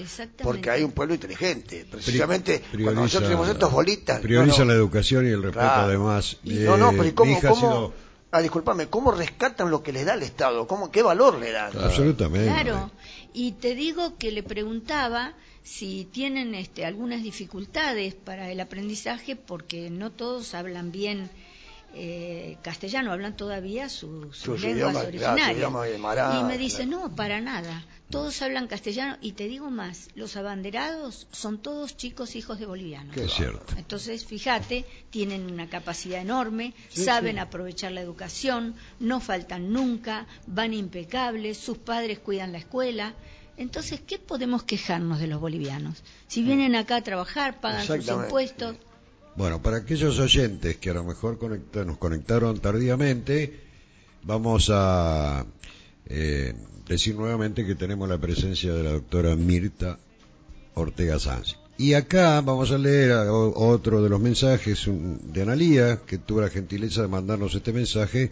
porque hay un pueblo inteligente. Precisamente cuando nosotros tenemos estos bolitas. Prioriza la educación y el respeto además. no, no, pero ¿cómo, ah, disculpame, ¿cómo rescatan lo que les da el Estado? ¿Cómo, ¿Qué valor le dan? Absolutamente. Claro, y te digo que le preguntaba si tienen este, algunas dificultades para el aprendizaje, porque no todos hablan bien eh, castellano, hablan todavía sus, lenguas originarias. y me dice, no, para nada, todos hablan castellano y te digo más, los abanderados son todos chicos hijos de bolivianos. es cierto. Entonces, fíjate, tienen una capacidad enorme, saben aprovechar la educación, no faltan nunca, van impecables, sus padres cuidan la escuela. Entonces, ¿qué podemos quejarnos de los bolivianos? Si vienen acá a trabajar, pagan sus impuestos. Bueno, para aquellos oyentes que a lo mejor nos conectaron tardíamente, vamos a eh, decir nuevamente que tenemos la presencia de la doctora Mirta Ortega Sanz. Y acá vamos a leer otro de los mensajes de Analía, que tuvo la gentileza de mandarnos este mensaje,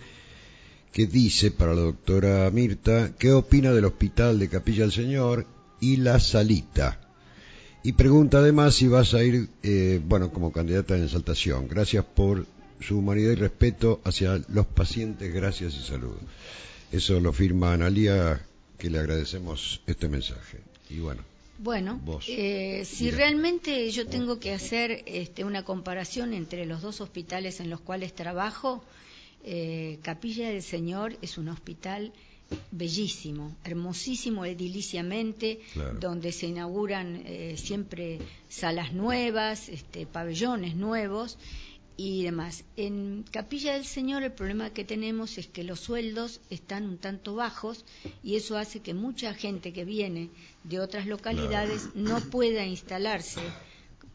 que dice para la doctora Mirta, ¿qué opina del hospital de Capilla del Señor y la Salita? Y pregunta además si vas a ir, eh, bueno, como candidata en exaltación. Gracias por su humanidad y respeto hacia los pacientes. Gracias y saludos. Eso lo firma Analía, que le agradecemos este mensaje. Y bueno. Bueno, eh, si realmente yo tengo que hacer este, una comparación entre los dos hospitales en los cuales trabajo, eh, Capilla del Señor es un hospital bellísimo, hermosísimo ediliciamente, donde se inauguran eh, siempre salas nuevas, este, pabellones nuevos y demás. En Capilla del Señor el problema que tenemos es que los sueldos están un tanto bajos y eso hace que mucha gente que viene de otras localidades no pueda instalarse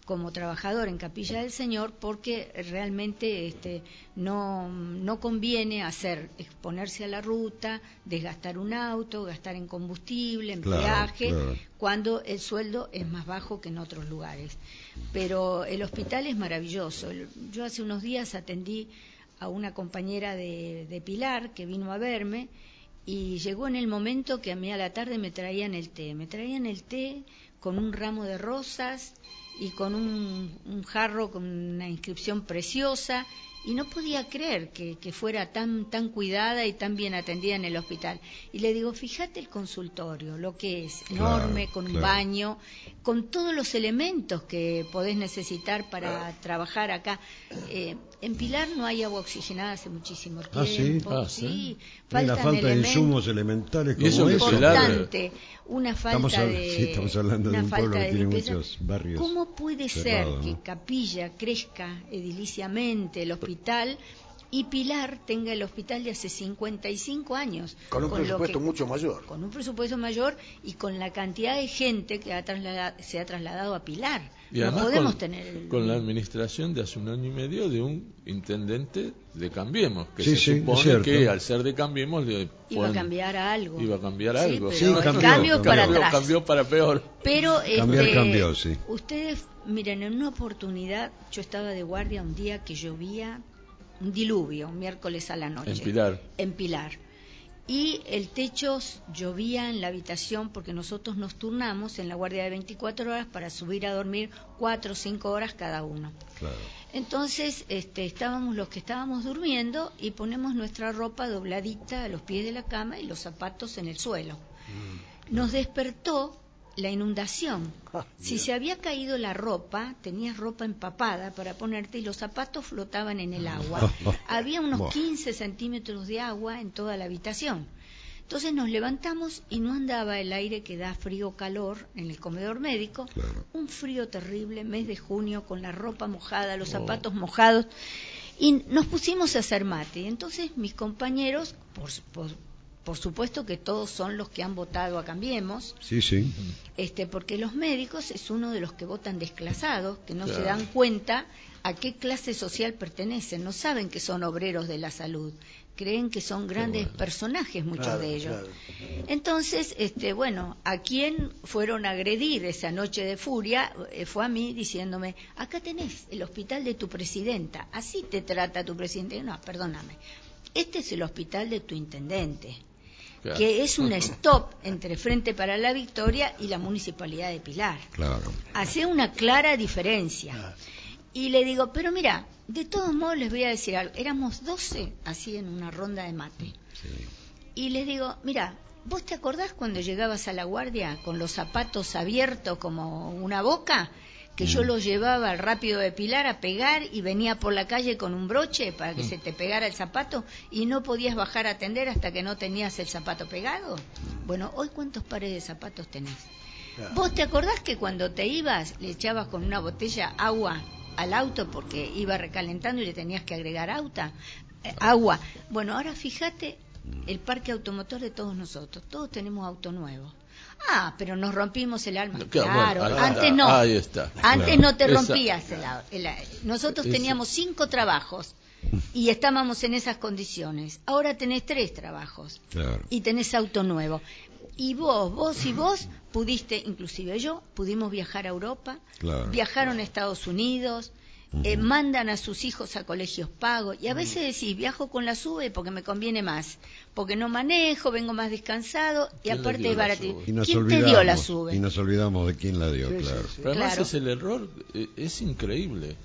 como trabajador en Capilla del Señor porque realmente este, no, no conviene hacer, exponerse a la ruta, desgastar un auto, gastar en combustible, en peaje, cuando el sueldo es más bajo que en otros lugares. Pero el hospital es maravilloso. Yo hace unos días atendí a una compañera de, de Pilar que vino a verme y llegó en el momento que a mí a la tarde me traían el té. Me traían el té con un ramo de rosas y con un, jarro con una inscripción preciosa y no podía creer que, fuera tan, tan cuidada y tan bien atendida en el hospital. Y le digo, fíjate el consultorio, lo que es, enorme, con un baño, con todos los elementos que podés necesitar para trabajar acá. Eh, en Pilar no hay agua oxigenada hace muchísimo ah, tiempo. Ah, sí, falta de insumos elementales como eso. Importante, una falta de... Sí, estamos hablando de un pueblo que tiene muchos barrios ¿Cómo puede ser que Capilla crezca ediliciamente, el hospital, y Pilar tenga el hospital de hace 55 años. Con un presupuesto mucho mayor. Con un presupuesto mayor y con la cantidad de gente que se ha trasladado a Pilar. Y no podemos con, tener. Con la administración de hace un año y medio de un intendente de Cambiemos, que se supone que al ser de Cambiemos le iba a cambiar algo. Iba a cambiar algo. Sí, cambió, para atrás. Cambió para peor. Pero este, ustedes, miren, en una oportunidad yo estaba de guardia un día que llovía un diluvio, un miércoles a la noche. En Pilar. En Pilar. Y el techo llovía en la habitación porque nosotros nos turnamos en la guardia de 24 horas para subir a dormir 4 o 5 horas cada uno. Claro. Entonces este, estábamos los que estábamos durmiendo y ponemos nuestra ropa dobladita a los pies de la cama y los zapatos en el suelo. Mm. Nos despertó la inundación. <laughs> Ah, si se había caído la ropa, tenías ropa empapada para ponerte y los zapatos flotaban en el agua. <laughs> había unos 15 centímetros de agua en toda la habitación. Entonces nos levantamos y no andaba el aire que da frío-calor en el comedor médico. Un frío terrible, mes de junio, con la ropa mojada, los oh. zapatos mojados. Y nos pusimos a hacer mate. Entonces mis compañeros, por, por, por supuesto que todos son los que han votado a Cambiemos. Sí, sí. Este, porque los médicos es uno de los que votan desclasados, que no se dan cuenta a qué clase social pertenecen, no saben que son obreros de la salud, creen que son grandes personajes muchos de ellos. Entonces, este, bueno, a quién fueron a agredir esa noche de furia eh, fue a mí diciéndome, acá tenés el hospital de tu presidenta, así te trata tu presidente. No, perdóname, este es el hospital de tu intendente que es un stop entre Frente para la Victoria y la Municipalidad de Pilar. Claro. Hace una clara diferencia. Y le digo, pero mira, de todos modos les voy a decir algo. Éramos 12 así en una ronda de mate. Y les digo, mira, ¿vos te acordás cuando llegabas a la guardia con los zapatos abiertos como una boca? Que yo mm. lo llevaba al rápido de Pilar a pegar y venía por la calle con un broche para que mm. se te pegara el zapato y no podías bajar a atender hasta que no tenías el zapato pegado. Bueno, hoy cuántos pares de zapatos tenés. ¿Vos te acordás que cuando te ibas le echabas con una botella agua al auto porque iba recalentando y le tenías que agregar auta, eh, agua? Bueno, ahora fíjate el parque automotor de todos nosotros. Todos tenemos auto nuevo. Ah, pero nos rompimos el alma. Claro, antes no. Ahí está. Antes no te rompías el, Nosotros teníamos cinco trabajos y estábamos en esas condiciones. Ahora tenés tres trabajos y tenés auto nuevo. Y vos, vos y vos pudiste, inclusive yo, pudimos viajar a Europa, viajaron a Estados Unidos, eh, mandan a sus hijos a colegios pagos y a veces decís, viajo con la SUBE porque me conviene más, porque no manejo, vengo más descansado y aparte es barato. ¿Quién te dio la SUBE? Y nos olvidamos de quién la dio, claro. Pero además es el error, eh, es increíble.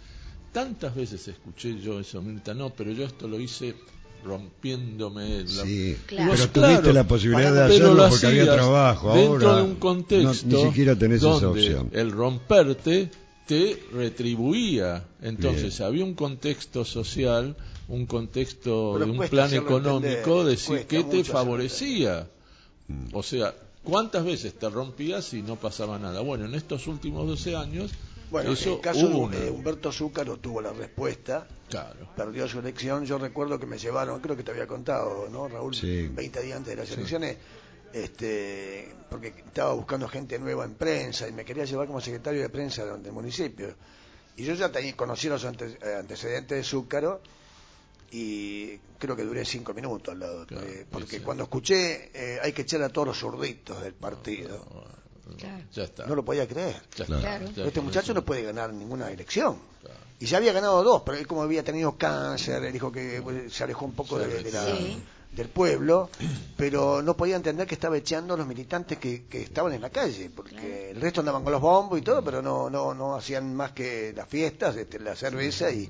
Tantas veces escuché yo eso, Mirta, no, pero yo esto lo hice rompiéndome la... Sí, pero tuviste la posibilidad de hacerlo porque había trabajo. Dentro de un contexto ni siquiera tenés esa opción. el romperte te retribuía. Entonces había un contexto social, un contexto de un plan económico decir que te favorecía. Mm. O sea, ¿cuántas veces te rompías y no pasaba nada? Bueno, en estos últimos 12 años bueno, Eso en el caso de Humberto Zúcaro tuvo la respuesta, claro. perdió su elección. Yo recuerdo que me llevaron, creo que te había contado, ¿no, Raúl? Sí. 20 días antes de las elecciones, este, porque estaba buscando gente nueva en prensa y me quería llevar como secretario de prensa del municipio. Y yo ya tenía, conocí los eh, antecedentes de Zúcaro y creo que duré cinco minutos al lado. porque cuando escuché eh, hay que echar a todos los zurditos del partido. No, lo podía creer. este muchacho no puede ganar ninguna elección. Y ya había ganado dos, pero él como había tenido cáncer, él dijo que se alejó un poco de, la, del pueblo, pero no podía entender que estaba echando a los militantes que, que estaban en la calle, porque el resto andaban con los bombos y todo, pero no, no, no hacían más que las fiestas, este, la cerveza y,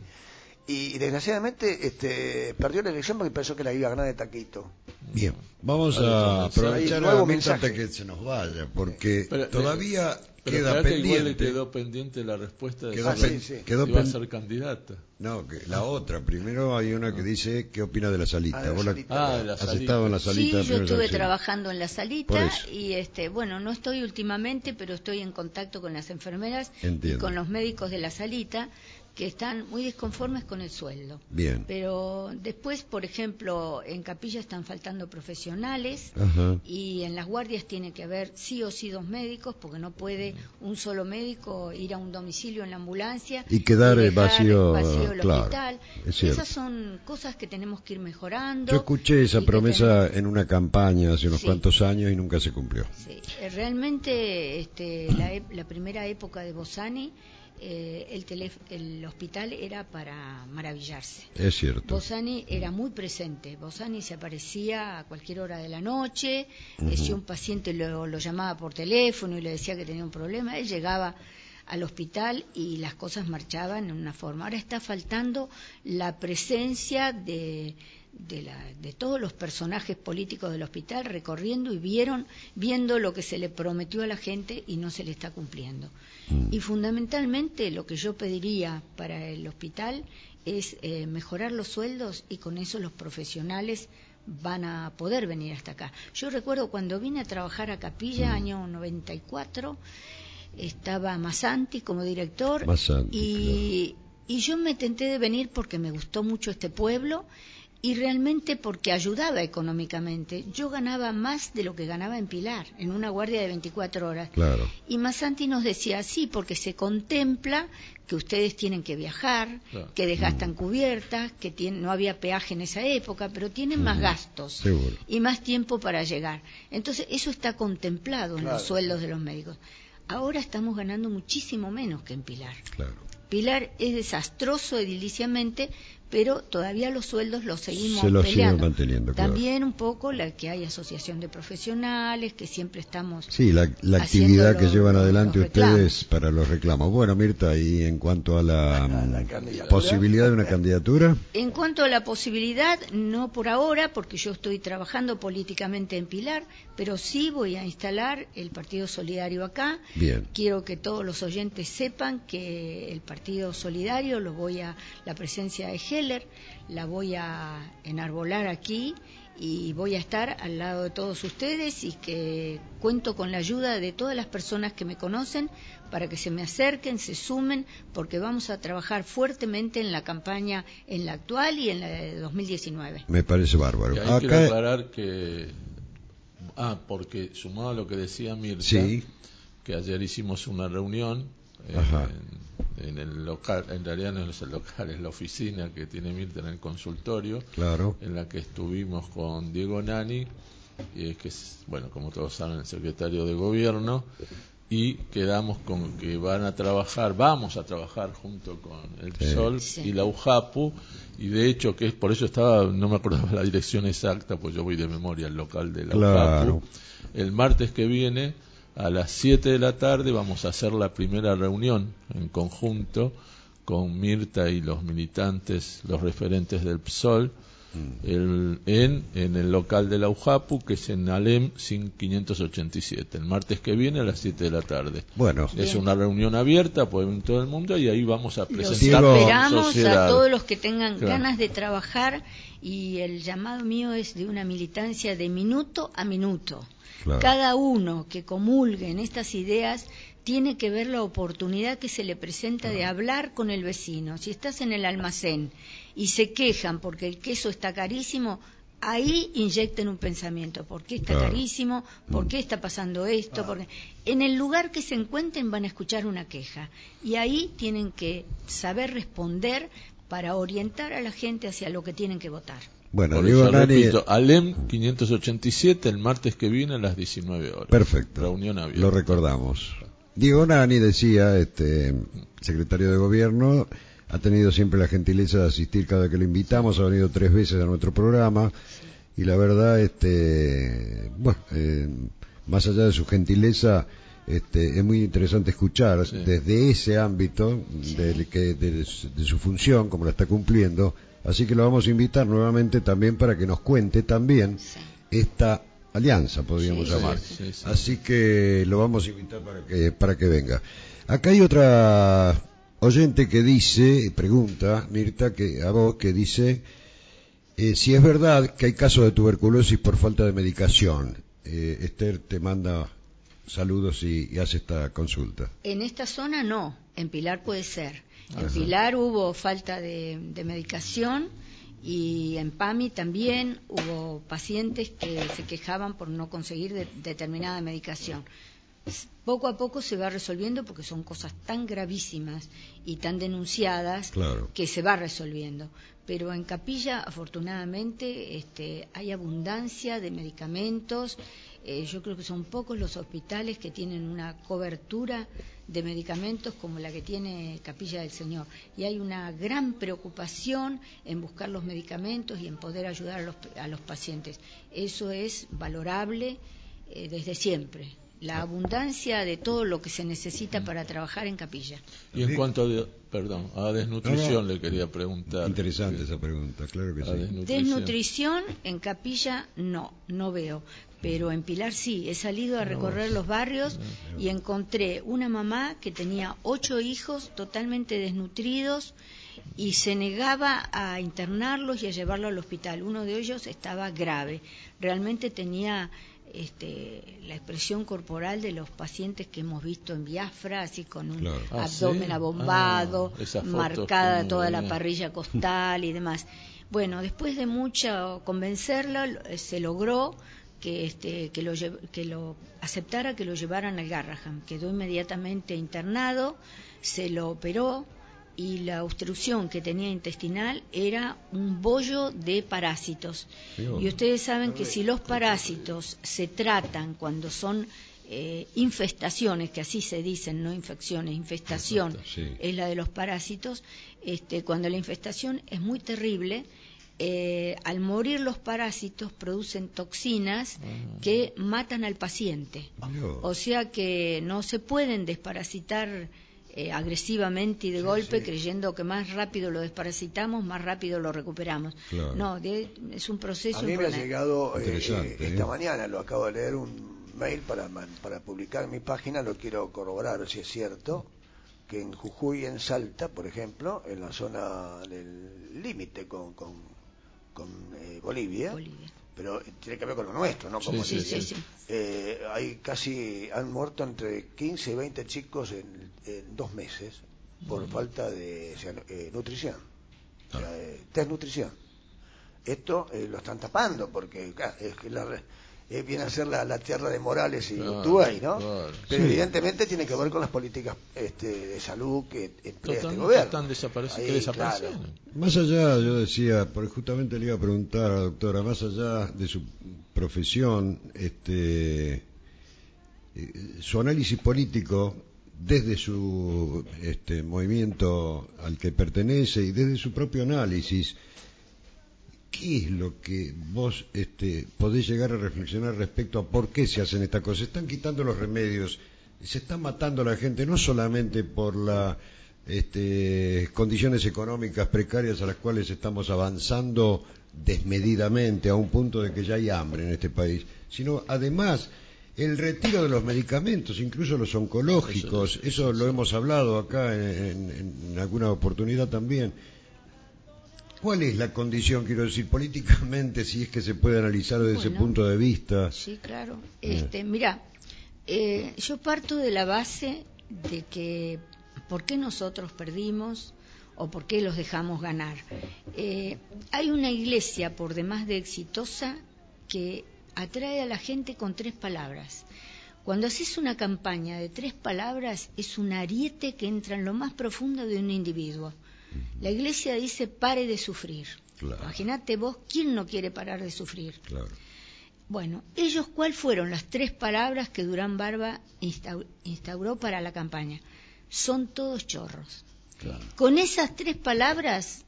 y, desgraciadamente este, perdió la elección porque pensó que la iba a ganar de taquito. Bien, vamos a aprovechar nuevamente antes que se nos vaya, porque todavía queda pendiente. quedó pendiente la respuesta de quedó si a ser candidata. No, que la otra. Primero hay una que ah. dice qué opina de la salita. Ah, ¿Vos ah, la, has estado en la salita. Sí, yo estuve trabajando en la salita y este, bueno, no estoy últimamente, pero estoy en contacto con las enfermeras y con los médicos de la salita que están muy disconformes con el sueldo. Bien. Pero después, por ejemplo, en Capilla están faltando profesionales y en las guardias tiene que haber sí o sí dos médicos porque no puede un solo médico ir a un domicilio en la ambulancia y quedar vacío, el hospital. Esas son cosas que tenemos que ir mejorando. Yo escuché esa promesa en una campaña hace unos cuantos años y nunca se cumplió. Sí. Eh, realmente este, la, la primera época de Bosani eh, el, el hospital era para maravillarse. Es cierto. Bosani era muy presente. Bosani se aparecía a cualquier hora de la noche. Eh, si un paciente lo, lo, llamaba por teléfono y le decía que tenía un problema, él llegaba al hospital y las cosas marchaban en una forma. Ahora está faltando la presencia de, de, todos los personajes políticos del hospital recorriendo y vieron, viendo lo que se le prometió a la gente y no se le está cumpliendo. Mm. Y fundamentalmente lo que yo pediría para el hospital es eh, mejorar los sueldos y con eso los profesionales van a poder venir hasta acá. Yo recuerdo cuando vine a trabajar a Capilla, mm. año 94, estaba Masanti como director y, y yo me tenté de venir porque me gustó mucho este pueblo y realmente porque ayudaba económicamente. Yo ganaba más de lo que ganaba en Pilar, en una guardia de 24 horas. Claro. Y Masanti nos decía, sí, porque se contempla que ustedes tienen que viajar, que desgastan mm. cubiertas, que no había peaje en esa época, pero tienen más gastos y más tiempo para llegar. Entonces, eso está contemplado en los sueldos de los médicos. Ahora estamos ganando muchísimo menos que en Pilar. Claro. Pilar es desastroso ediliciamente, pero todavía los sueldos los seguimos Se los peleando. manteniendo. También un poco la que hay asociación de profesionales, que siempre estamos. Sí, la, actividad que llevan adelante ustedes para los reclamos. Bueno, Mirta, y en cuanto a la, posibilidad de una candidatura. En cuanto a la posibilidad, no por ahora, porque yo estoy trabajando políticamente en Pilar, pero sí voy a instalar el Partido Solidario acá. Bien. Quiero que todos los oyentes sepan que el Partido Solidario lo voy a la presencia de la voy a enarbolar aquí y voy a estar al lado de todos ustedes y que cuento con la ayuda de todas las personas que me conocen para que se me acerquen, se sumen, porque vamos a trabajar fuertemente en la campaña, en la actual y en la de 2019. Me parece bárbaro. hay que aclarar que, ah, porque sumado a lo que decía Mirta, que ayer hicimos una reunión en, el local, en realidad no es el local, es la oficina que tiene Mirta en el consultorio, claro. en la que estuvimos con Diego Nani, que es, bueno, como todos saben, el secretario de gobierno, y quedamos con que van a trabajar, vamos a trabajar junto con el PSOL y la UJAPU, y de hecho que es por eso estaba, no me acordaba la dirección exacta, pues yo voy de memoria al local de la UJAPU, el martes que viene a las 7 de la tarde vamos a hacer la primera reunión en conjunto con Mirta y los militantes, los referentes del PSOL, mm. el, en, en el local de la UJAPU, que es en Alem 587, el martes que viene a las 7 de la tarde. Bueno, es una reunión abierta, puede venir todo el mundo y ahí vamos a presentar. Los esperamos a todos los que tengan ganas de trabajar y el llamado mío es de una militancia de minuto a minuto. Cada uno que comulgue en estas ideas tiene que ver la oportunidad que se le presenta de hablar con el vecino. Si estás en el almacén y se quejan porque el queso está carísimo, ahí inyecten un pensamiento. ¿Por qué está carísimo? ¿Por qué está pasando esto? Porque en el lugar que se encuentren van a escuchar una queja y ahí tienen que saber responder para orientar a la gente hacia lo que tienen que votar. Bueno, Diego repito, Alem 587 el martes que viene a las 19 horas. Perfecto. Reunión abierta. Lo recordamos. Diego Nani decía, este secretario de gobierno, ha tenido siempre la gentileza de asistir cada que lo invitamos, ha venido tres veces a nuestro programa y la verdad, este, bueno, eh, más allá de su gentileza, este, es muy interesante escuchar desde ese ámbito de, que, de, su función, como la está cumpliendo, Así que lo vamos a invitar nuevamente también para que nos cuente también esta alianza, podríamos llamar. Así que lo vamos a invitar para que, para que venga. Acá hay otra oyente que dice, pregunta, Mirta, que a vos, que dice, eh, si es verdad que hay casos de tuberculosis por falta de medicación. Eh, Esther te manda saludos y, hace esta consulta. En esta zona no, en Pilar puede ser. En Pilar hubo falta de, medicación y en PAMI también hubo pacientes que se quejaban por no conseguir determinada medicación poco a poco se va resolviendo porque son cosas tan gravísimas y tan denunciadas que se va resolviendo. Pero en Capilla, afortunadamente, este, hay abundancia de medicamentos. Eh, yo creo que son pocos los hospitales que tienen una cobertura de medicamentos como la que tiene Capilla del Señor. Y hay una gran preocupación en buscar los medicamentos y en poder ayudar a los, a los pacientes. Eso es valorable eh, desde siempre la abundancia de todo lo que se necesita para trabajar en capilla. Y en cuanto a, perdón, a desnutrición le quería preguntar. Interesante esa pregunta, claro que sí. Desnutrición. en capilla no, no veo, pero en Pilar sí. He salido a recorrer los barrios y encontré una mamá que tenía ocho hijos totalmente desnutridos y se negaba a internarlos y a llevarlo al hospital. Uno de ellos estaba grave. Realmente tenía este, la expresión corporal de los pacientes que hemos visto en Biafra, así con un ah, abdomen abombado, ah, marcada toda la parrilla costal y demás. Bueno, después de mucho convencerla, eh, se logró que, este, que, lo, que lo aceptara que lo llevaran al Garraham. Quedó inmediatamente internado, se lo operó, y la obstrucción que tenía intestinal era un bollo de parásitos. Y ustedes saben que si los parásitos se tratan cuando son eh, infestaciones, que así se dicen, no infecciones, infestación es la de los parásitos, este, cuando la infestación es muy terrible, eh, al morir los parásitos producen toxinas ah. que matan al paciente. O sea que no se pueden desparasitar eh, agresivamente y de golpe, creyendo que más rápido lo desparasitamos, más rápido lo recuperamos. No, es un proceso. A mí me ha llegado eh, eh, esta mañana, lo acabo de leer, un mail para, para publicar en mi página, lo quiero corroborar si es cierto, que en Jujuy, en Salta, por ejemplo, en la zona del límite con, con, Bolivia, pero tiene que ver con lo nuestro, ¿no? Como sí, sí, sí, eh, hay casi, han muerto entre 15 y 20 chicos en, dos meses por falta de eh, nutrición, ah. desnutrición. Esto eh, lo están tapando porque es que la, eh, viene a ser la, tierra de Morales y claro, ¿no? Pero evidentemente tiene que ver con las políticas este, de salud que emplea este gobierno. Están desapareciendo. Más allá, yo decía, porque justamente le iba a preguntar a la doctora, más allá de su profesión, este, eh, su análisis político desde su este, movimiento al que pertenece y desde su propio análisis, ¿qué es lo que vos este, podés llegar a reflexionar respecto a por qué se hacen estas cosas? Se están quitando los remedios, se está matando a la gente no solamente por las este, condiciones económicas precarias a las cuales estamos avanzando desmedidamente a un punto de que ya hay hambre en este país, sino además el retiro de los medicamentos, incluso los oncológicos, eso lo hemos hablado acá en alguna oportunidad también ¿Cuál es la condición, quiero decir, políticamente, si es que se puede analizar desde ese punto de vista? Sí, claro. Este, mira, eh, yo parto de la base de que por qué nosotros perdimos o por qué los dejamos ganar. Eh, hay una iglesia por demás de exitosa que atrae a la gente con tres palabras. Cuando haces una campaña de tres palabras es un ariete que entra en lo más profundo de un individuo. La iglesia dice pare de sufrir. Imagínate vos, ¿quién no quiere parar de sufrir? Bueno, ellos, ¿cuáles fueron las tres palabras que Durán Barba instauró para la campaña? Son todos chorros. Con esas tres palabras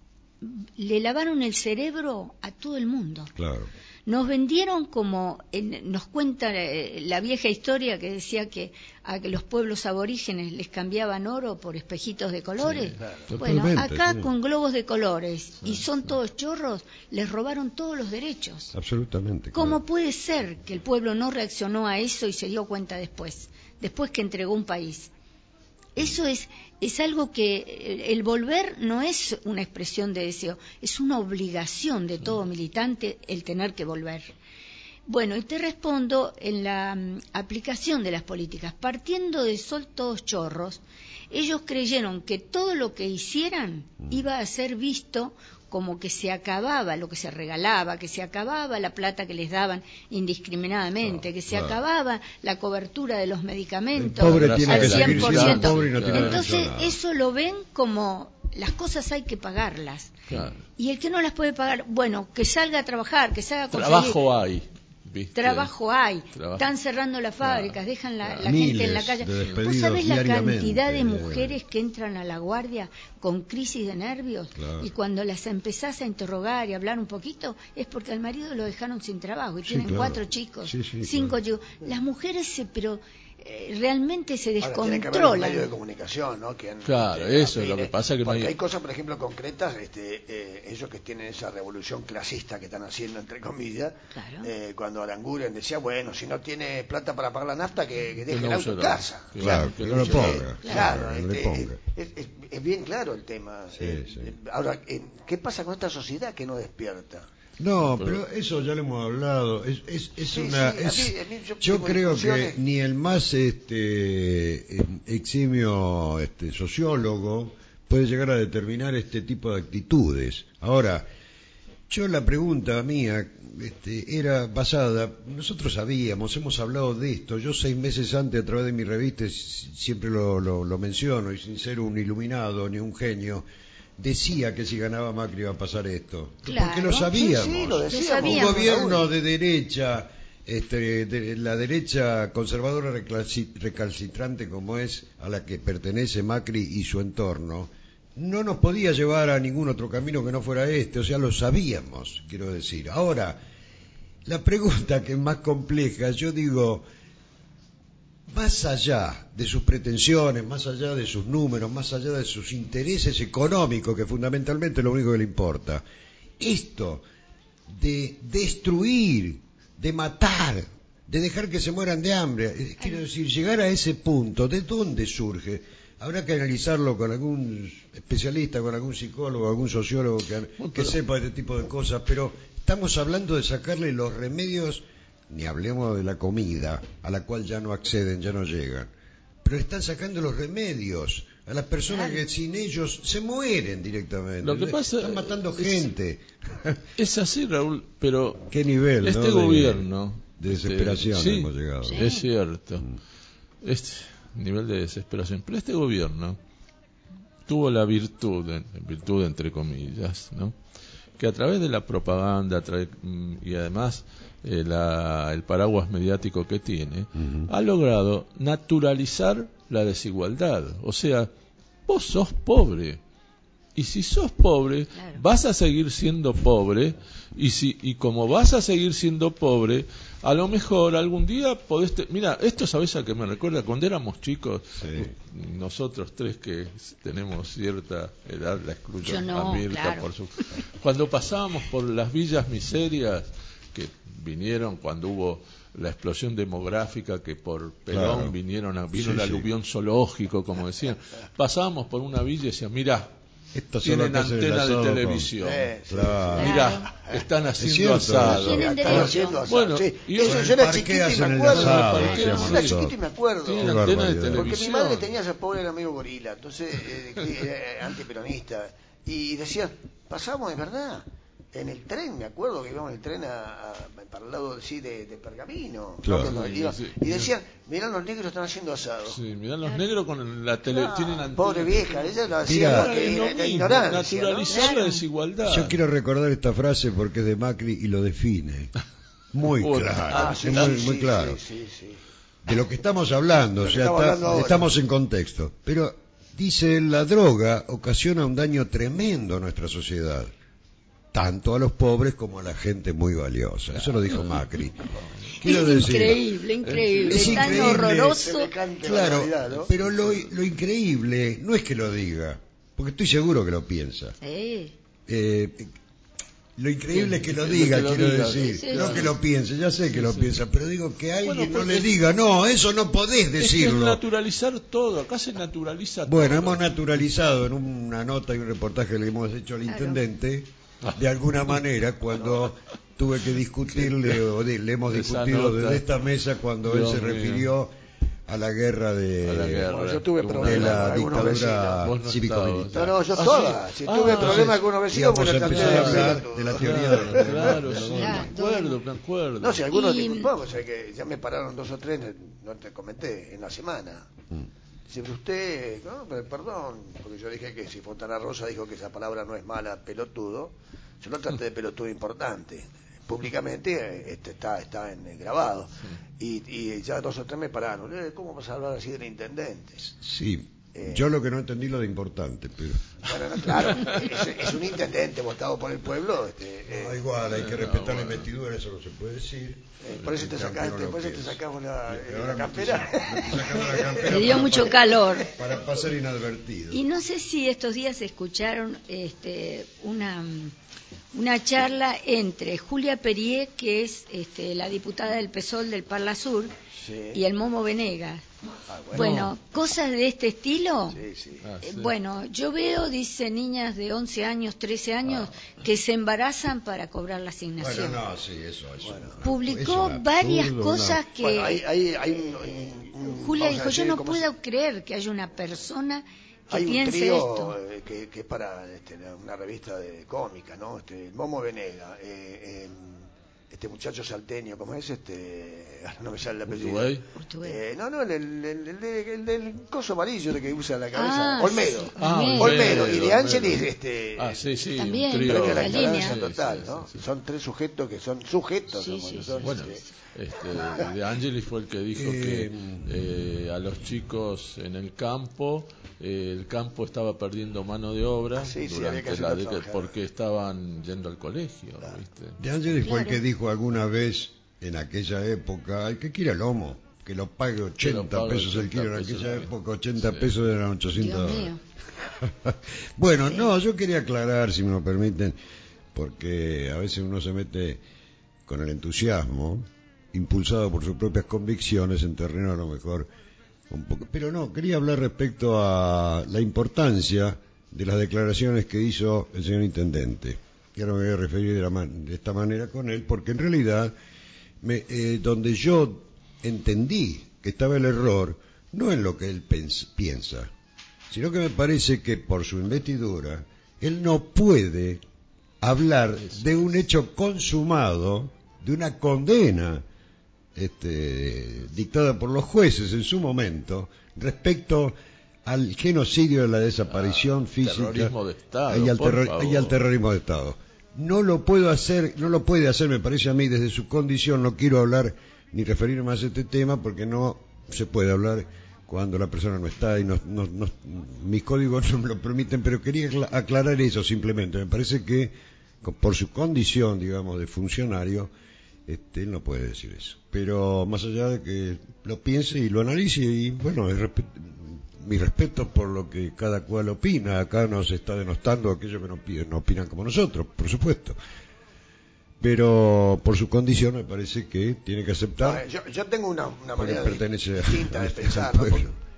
le lavaron el cerebro a todo el mundo. Claro. Nos vendieron como, nos cuenta eh, la vieja historia que decía que a los pueblos aborígenes les cambiaban oro por espejitos de colores. Bueno, acá con globos de colores y son todos chorros, les robaron todos los derechos. Absolutamente. ¿Cómo puede ser que el pueblo no reaccionó a eso y se dio cuenta después? Después que entregó un país. Eso es, es algo que el volver no es una expresión de deseo, es una obligación de todo militante el tener que volver. Bueno, y te respondo en la mm, aplicación de las políticas. Partiendo de sol todos chorros, ellos creyeron que todo lo que hicieran mm. iba a ser visto como que se acababa lo que se regalaba, que se acababa la plata que les daban indiscriminadamente, que se acababa la cobertura de los medicamentos al 100%. Entonces, eso lo ven como las cosas hay que pagarlas. Y el que no las puede pagar, bueno, que salga a trabajar, que salga a conseguir. Trabajo hay. Trabajo hay. Están cerrando las fábricas, dejan la, gente en la calle. ¿Vos sabés la cantidad de mujeres que entran a la guardia con crisis de nervios? Y cuando las empezás a interrogar y hablar un poquito, es porque al marido lo dejaron sin trabajo y tienen cuatro chicos, cinco chicos. Las mujeres se, pero eh, realmente se descontrola. medio de comunicación, ¿no? claro, eso es lo que pasa. Que porque hay... cosas, por ejemplo, concretas, este, eh, ellos que tienen esa revolución clasista que están haciendo, entre comillas, eh, cuando Aranguren decía, bueno, si no tiene plata para pagar la nafta, que, deje el auto en casa. Claro, que no lo ponga. Claro, este, Es, bien claro el tema. Ahora, ¿qué pasa con esta sociedad que no despierta? No, pero eso ya lo hemos hablado. Es, es, una. yo, creo que ni el más este em, eximio este, sociólogo puede llegar a determinar este tipo de actitudes. Ahora, yo la pregunta mía este, era basada. Nosotros sabíamos, hemos hablado de esto. Yo seis meses antes a través de mi revista siempre lo, lo, lo menciono y sin ser un iluminado ni un genio decía que si ganaba Macri iba a pasar esto. Porque lo sabíamos. Un gobierno de derecha, este, de la derecha conservadora recalcitrante como es a la que pertenece Macri y su entorno, no nos podía llevar a ningún otro camino que no fuera este. O sea, lo sabíamos, quiero decir. Ahora, la pregunta que es más compleja, yo digo, más allá de sus pretensiones, más allá de sus números, más allá de sus intereses económicos, que fundamentalmente es lo único que le importa, esto de destruir, de matar, de dejar que se mueran de hambre, eh, quiero decir, llegar a ese punto, ¿de dónde surge? Habrá que analizarlo con algún especialista, con algún psicólogo, algún sociólogo que, que sepa este tipo de cosas, pero estamos hablando de sacarle los remedios ni hablemos de la comida, a la cual ya no acceden, ya no llegan. Pero están sacando los remedios a las personas que sin ellos se mueren directamente. Lo que pasa, están matando gente. <laughs> Es así, Raúl, pero qué nivel este gobierno de, desesperación hemos llegado. Es cierto. Este nivel de desesperación, pero este gobierno tuvo la virtud, virtud entre comillas, ¿no? que a través de la propaganda mm, y además eh, el paraguas mediático que tiene, ha logrado naturalizar la desigualdad. O sea, vos sos pobre. Y si sos pobre, vas a seguir siendo pobre. Y, si, y como vas a seguir siendo pobre, a lo mejor algún día podés... Mira, esto sabes a que me recuerda cuando éramos chicos, nosotros tres que tenemos cierta edad, la excluyo a por su... Cuando pasábamos por las villas miserias, que vinieron cuando hubo la explosión demográfica que por Perón vinieron a, vino el aluvión zoológico, como decían. Pasábamos por una villa y decían, mira, tienen antena de televisión. Mira, están haciendo asado. Bueno, y eso yo era chiquito y me acuerdo. Yo era chiquito y me acuerdo. Tienen antena de televisión. Porque mi madre tenía ese pobre amigo gorila, entonces eh, antiperonista. Y decía, pasamos de verdad en el tren, me acuerdo que íbamos en el tren a, para el lado sí, de, Pergamino. y decían, mirá los negros están haciendo asado. Sí, mirá los negros con la tele, tienen Pobre vieja, ella lo hacía porque ignorancia. Naturalizar la desigualdad. Yo quiero recordar esta frase porque es de Macri y lo define. Muy claro, ah, muy, muy claro. De lo que estamos hablando, o sea, estamos en contexto. Pero dice, la droga ocasiona un daño tremendo a nuestra sociedad tanto a los pobres como a la gente muy valiosa. Eso lo dijo Macri. increíble, increíble, es tan horroroso. Claro, pero lo, increíble no es que lo diga, porque estoy seguro que lo piensa. Eh, lo increíble es que lo diga, quiero decir. no que lo piense, ya sé que lo piensa, pero digo que alguien no le diga, no, eso no podés decirlo. Es naturalizar todo, acá se naturaliza todo. Bueno, hemos naturalizado en una nota y un reportaje que le hemos hecho al intendente <laughs> de alguna manera cuando tuve que discutirle, o le hemos discutido desde esta mesa cuando él se refirió a la guerra de, la yo tuve problemas de la dictadura cívico-militar. No, no, yo toda. Si tuve ah, problemas con unos vecinos, pues a empezar a hablar de la teoría de los Claro, sí, me acuerdo, me acuerdo. No, si algunos disculpamos, o sea, que ya me pararon dos o tres, no te comenté, en la semana. Mm. Dice, pero usted, no, perdón, porque yo dije que si Fontana Rosa dijo que esa palabra no es mala, pelotudo, yo no traté de pelotudo importante públicamente este, está, está en, grabado. Y, y, ya dos o tres me pararon. Eh, ¿Cómo vas a hablar así del intendente? Sí. Eh, yo lo que no entendí lo de importante, pero... claro, es, un intendente votado por el pueblo. Este, eh, igual, hay que respetar la investidura, eso no se puede decir. por eso te, sacaste, por eso te sacamos la, la campera. Le <laughs> dio mucho calor. Para pasar inadvertido. Y no sé si estos días escucharon este, una una charla entre Julia Perier, que es este, la diputada del PSOL del Parla Sur, y el Momo Venegas. Ah, bueno. cosas de este estilo. Ah, eh, bueno, yo veo, dice, niñas de 11 años, 13 años, ah. que se embarazan para cobrar la asignación. Bueno, no, sí, eso, Publicó varias cosas que... hay, Julia dijo, yo no puedo creer que haya una persona hay un trío eh, que, que, es para este, una revista de cómica, ¿no? Este, el Momo Venega, eh, em, este muchacho salteño, ¿cómo es? Este, <laughs> no me sale el apellido. Eh, no, no, el, el, el, del coso amarillo de que usa la cabeza. Ah, Olmedo. Ah, Olmedo. Y de Ángeles, este. Ah, sí, sí. También, un trío. la, línea. total, ¿no? son tres sujetos que son sujetos. bueno, este, de Ángeles fue el que dijo que eh, a los chicos en el campo el campo estaba perdiendo mano de obra durante la década porque estaban yendo al colegio. De Ángeles fue el que dijo alguna vez en aquella época, hay que quiera lomo, que lo pague 80 pesos el kilo en aquella época, 80 pesos eran 800 <laughs> bueno, no, yo quería aclarar, si me lo permiten, porque a veces uno se mete con el entusiasmo, impulsado por sus propias convicciones en terreno a lo mejor pero no, quería hablar respecto a la importancia de las declaraciones que hizo el señor intendente. Y ahora me voy a referir de, esta manera con él, porque en realidad, eh, donde yo entendí que estaba el error, no en lo que él piensa, sino que me parece que por su investidura, él no puede hablar de un hecho consumado, de una condena este, dictada por los jueces en su momento respecto al genocidio de la desaparición ah, física y, al terrorismo de Estado. No lo puedo hacer, no lo puede hacer, me parece a mí, desde su condición. No quiero hablar ni referirme a este tema porque no se puede hablar cuando la persona no está y no, mis códigos <laughs> no me lo permiten, pero quería aclarar eso simplemente. Me parece que por su condición, digamos, de funcionario, este, él no puede decir eso. Pero más allá de que lo piense y lo analice, y bueno, mi respeto por lo que cada cual opina. Acá nos está denostando aquellos que no, no opinan como nosotros, por supuesto. Pero por su condición me parece que tiene que aceptar. yo, tengo una, manera distinta de pensar.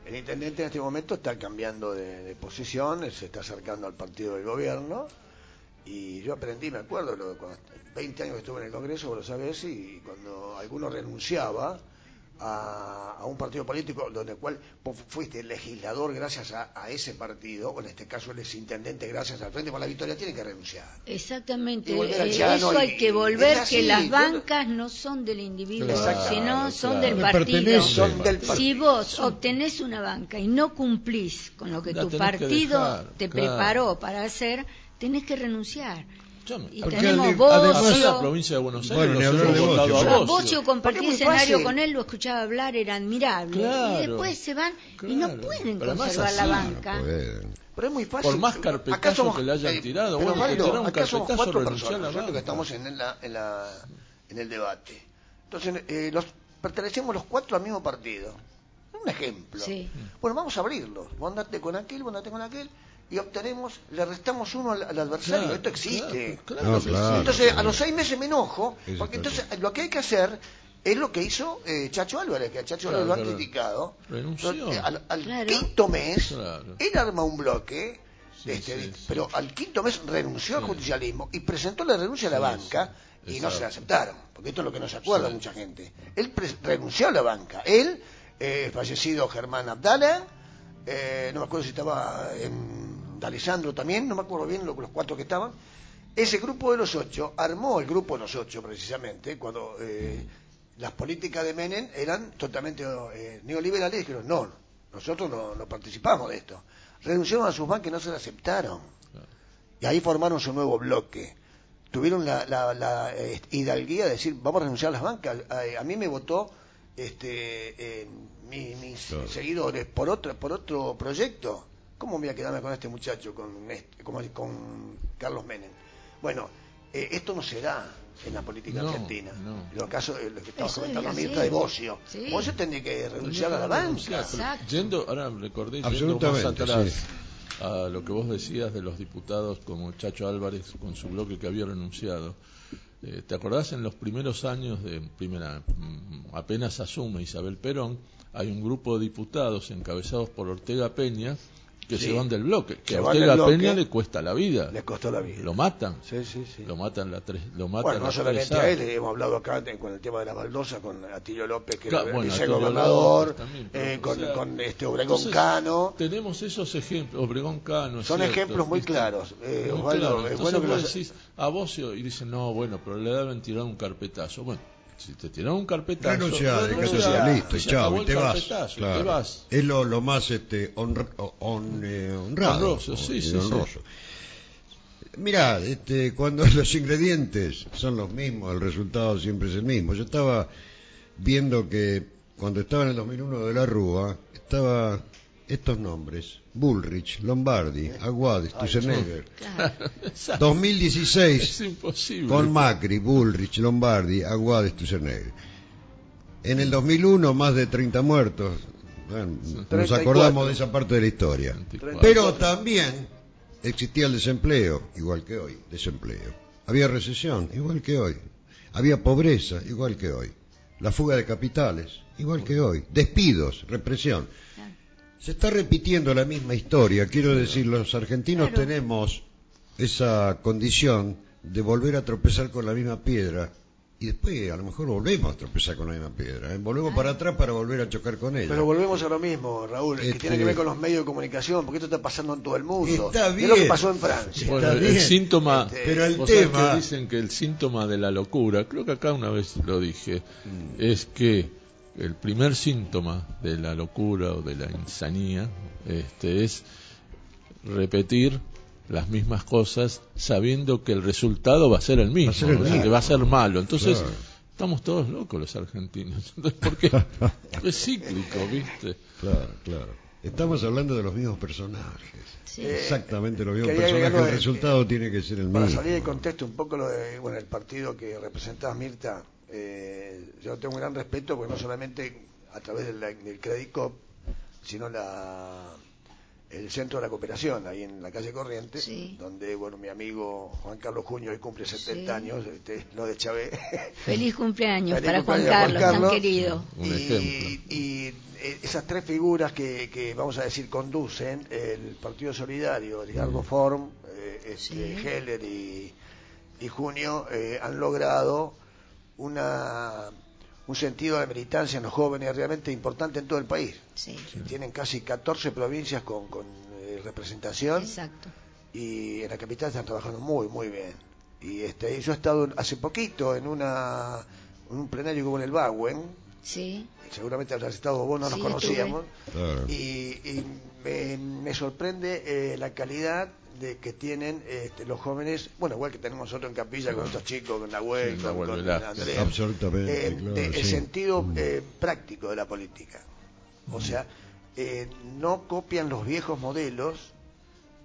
El intendente en este momento está cambiando de, de posición, se está acercando al partido del gobierno y yo aprendí, me acuerdo, lo, cuando, 20 años que estuve en el Congreso, vos lo sabés, y cuando alguno renunciaba a, un partido político donde cual fuiste legislador gracias a, ese partido, o en este caso el intendente gracias al Frente por la Victoria, tiene que renunciar. Exactamente, eh, eso hay que volver, que las bancas no son del individuo, sino son del partido. Si vos obtenés una banca y no cumplís con lo que tu partido te preparó para hacer, tenés que renunciar. Y tenemos además, la provincia de Buenos Aires bueno, Bocio, compartí escenario con él, lo escuchaba hablar, era admirable. y después se van y no pueden conservar la banca. pero es muy fácil. Por más carpetazo que le hayan eh, tirado, bueno, Valdo, un acá somos cuatro personas, que estamos en, en, la, en el debate. Entonces, eh, los, pertenecemos los cuatro al mismo partido. Un ejemplo. Sí. Bueno, vamos a abrirlos. Vos andate con aquel, vos andate con aquel y obtenemos, le restamos uno al, adversario. Esto existe. entonces, a los seis meses me enojo, porque entonces lo que hay que hacer es lo que hizo eh, Chacho Álvarez, que a Chacho Álvarez lo han criticado. al, quinto mes, él arma un bloque, este, pero al quinto mes renunció al judicialismo y presentó la renuncia a la banca y no se la aceptaron, porque esto es lo que no se acuerda mucha gente. Él renunció a la banca. Él, eh, fallecido Germán Abdala, eh, no me acuerdo si estaba en D'Alessandro también, no me acuerdo bien los, cuatro que estaban. Ese grupo de los ocho armó el grupo de los ocho precisamente cuando eh, las políticas de Menem eran totalmente eh, neoliberales y dijeron no, nosotros no, participamos de esto. Renunciaron a sus bancas y no se la aceptaron. Y ahí formaron su nuevo bloque tuvieron la, la, eh, hidalguía de decir vamos a renunciar a las bancas. A, mí me votó este, mis, seguidores por otro, por otro proyecto. ¿Cómo me voy a quedarme con este muchacho, con, este, con Carlos Menem? Bueno, eh, esto no se da en la política argentina. No. Los casos, lo que estaba comentando Mirta de Bocio. Bocio tendría que renunciar a la banca. Yendo, ahora recordé, yendo más atrás a lo que vos decías de los diputados como Chacho Álvarez con su bloque que había renunciado. Eh, ¿Te acordás en los primeros años de primera, mm, apenas asume Isabel Perón, hay un grupo de diputados encabezados por Ortega Peña que se van del bloque, que a Ortega Peña le cuesta la vida. Le costó la vida. Lo matan. Sí, sí, sí. Lo matan la tres, lo matan Bueno, no solamente a él, hemos hablado acá con el tema de la baldosa con Atilio López, que era el gobernador, eh, con, este Obregón Cano. Tenemos esos ejemplos, Obregón Cano. Son ejemplos muy claros. Eh, Osvaldo, es bueno que vos decís a Bocio y dicen, no, bueno, pero le deben tirar un carpetazo. Bueno, si te tiran un carpetazo, renuncia, de listo, chao, y te vas, claro. te vas. Es lo, lo más este, on, on, eh, honrado. Honroso, sí, sí, honroso. Mirá, este, cuando <laughs> los ingredientes son los mismos, el resultado siempre es el mismo. Yo estaba viendo que cuando estaba en el 2001 de la Rúa, estaba estos nombres, Bullrich, Lombardi, Aguades, Tusenegger. 2016, con Macri, Bullrich, Lombardi, Aguades, Tusenegger. En el 2001, más de 30 muertos. nos acordamos de esa parte de la historia. Pero también existía el desempleo, igual que hoy, desempleo. Había recesión, igual que hoy. Había pobreza, igual que hoy. La fuga de capitales, igual que hoy. Despidos, represión. Se está repitiendo la misma historia. Quiero decir, los argentinos tenemos esa condición de volver a tropezar con la misma piedra y después a lo mejor volvemos a tropezar con la misma piedra. ¿eh? Volvemos para atrás para volver a chocar con ella. Pero volvemos a lo mismo, Raúl, que tiene que ver con los medios de comunicación, porque esto está pasando en todo el mundo. Está bien. Es lo que pasó en Francia. el síntoma, este, pero el tema... dicen que el síntoma de la locura, creo que acá una vez lo dije, mm. es que el primer síntoma de la locura o de la insanía este, es repetir las mismas cosas sabiendo que el resultado va a ser el mismo, que va a ser malo. Entonces, estamos todos locos los argentinos. <laughs> Entonces, porque es cíclico, ¿viste? Claro, claro. Estamos hablando de los mismos personajes. Exactamente los mismos personajes. El resultado tiene que ser el mismo. Para salir de contexto un poco lo de, bueno, el partido que representaba Mirta, eh, yo tengo un gran respeto porque no solamente a través del, del Credicop, sino la, el Centro de la Cooperación, ahí en la calle Corrientes, donde bueno mi amigo Juan Carlos Junio hoy cumple 70 años, este, lo de Chávez. Feliz cumpleaños para Juan, Carlos, tan querido. y, eh, esas tres figuras que, que, vamos a decir conducen el Partido Solidario, Edgardo Form, eh, este, Heller y, y Junio, eh, han logrado una, un sentido de militancia en los jóvenes realmente importante en todo el país. Tienen casi 14 provincias con, con eh, representación. Exacto. Y en la capital están trabajando muy, muy bien. Y este, yo he estado hace poquito en, una, un plenario como en el Baguen. Sí. Seguramente habrás estado vos, no nos conocíamos. Y, me, sorprende eh, la calidad de que tienen este, los jóvenes, bueno, igual que tenemos nosotros en Capilla con estos chicos, con Nahuel, con, Andrés, Absolutamente, eh, el sentido mm. eh, práctico de la política. O sea, eh, no copian los viejos modelos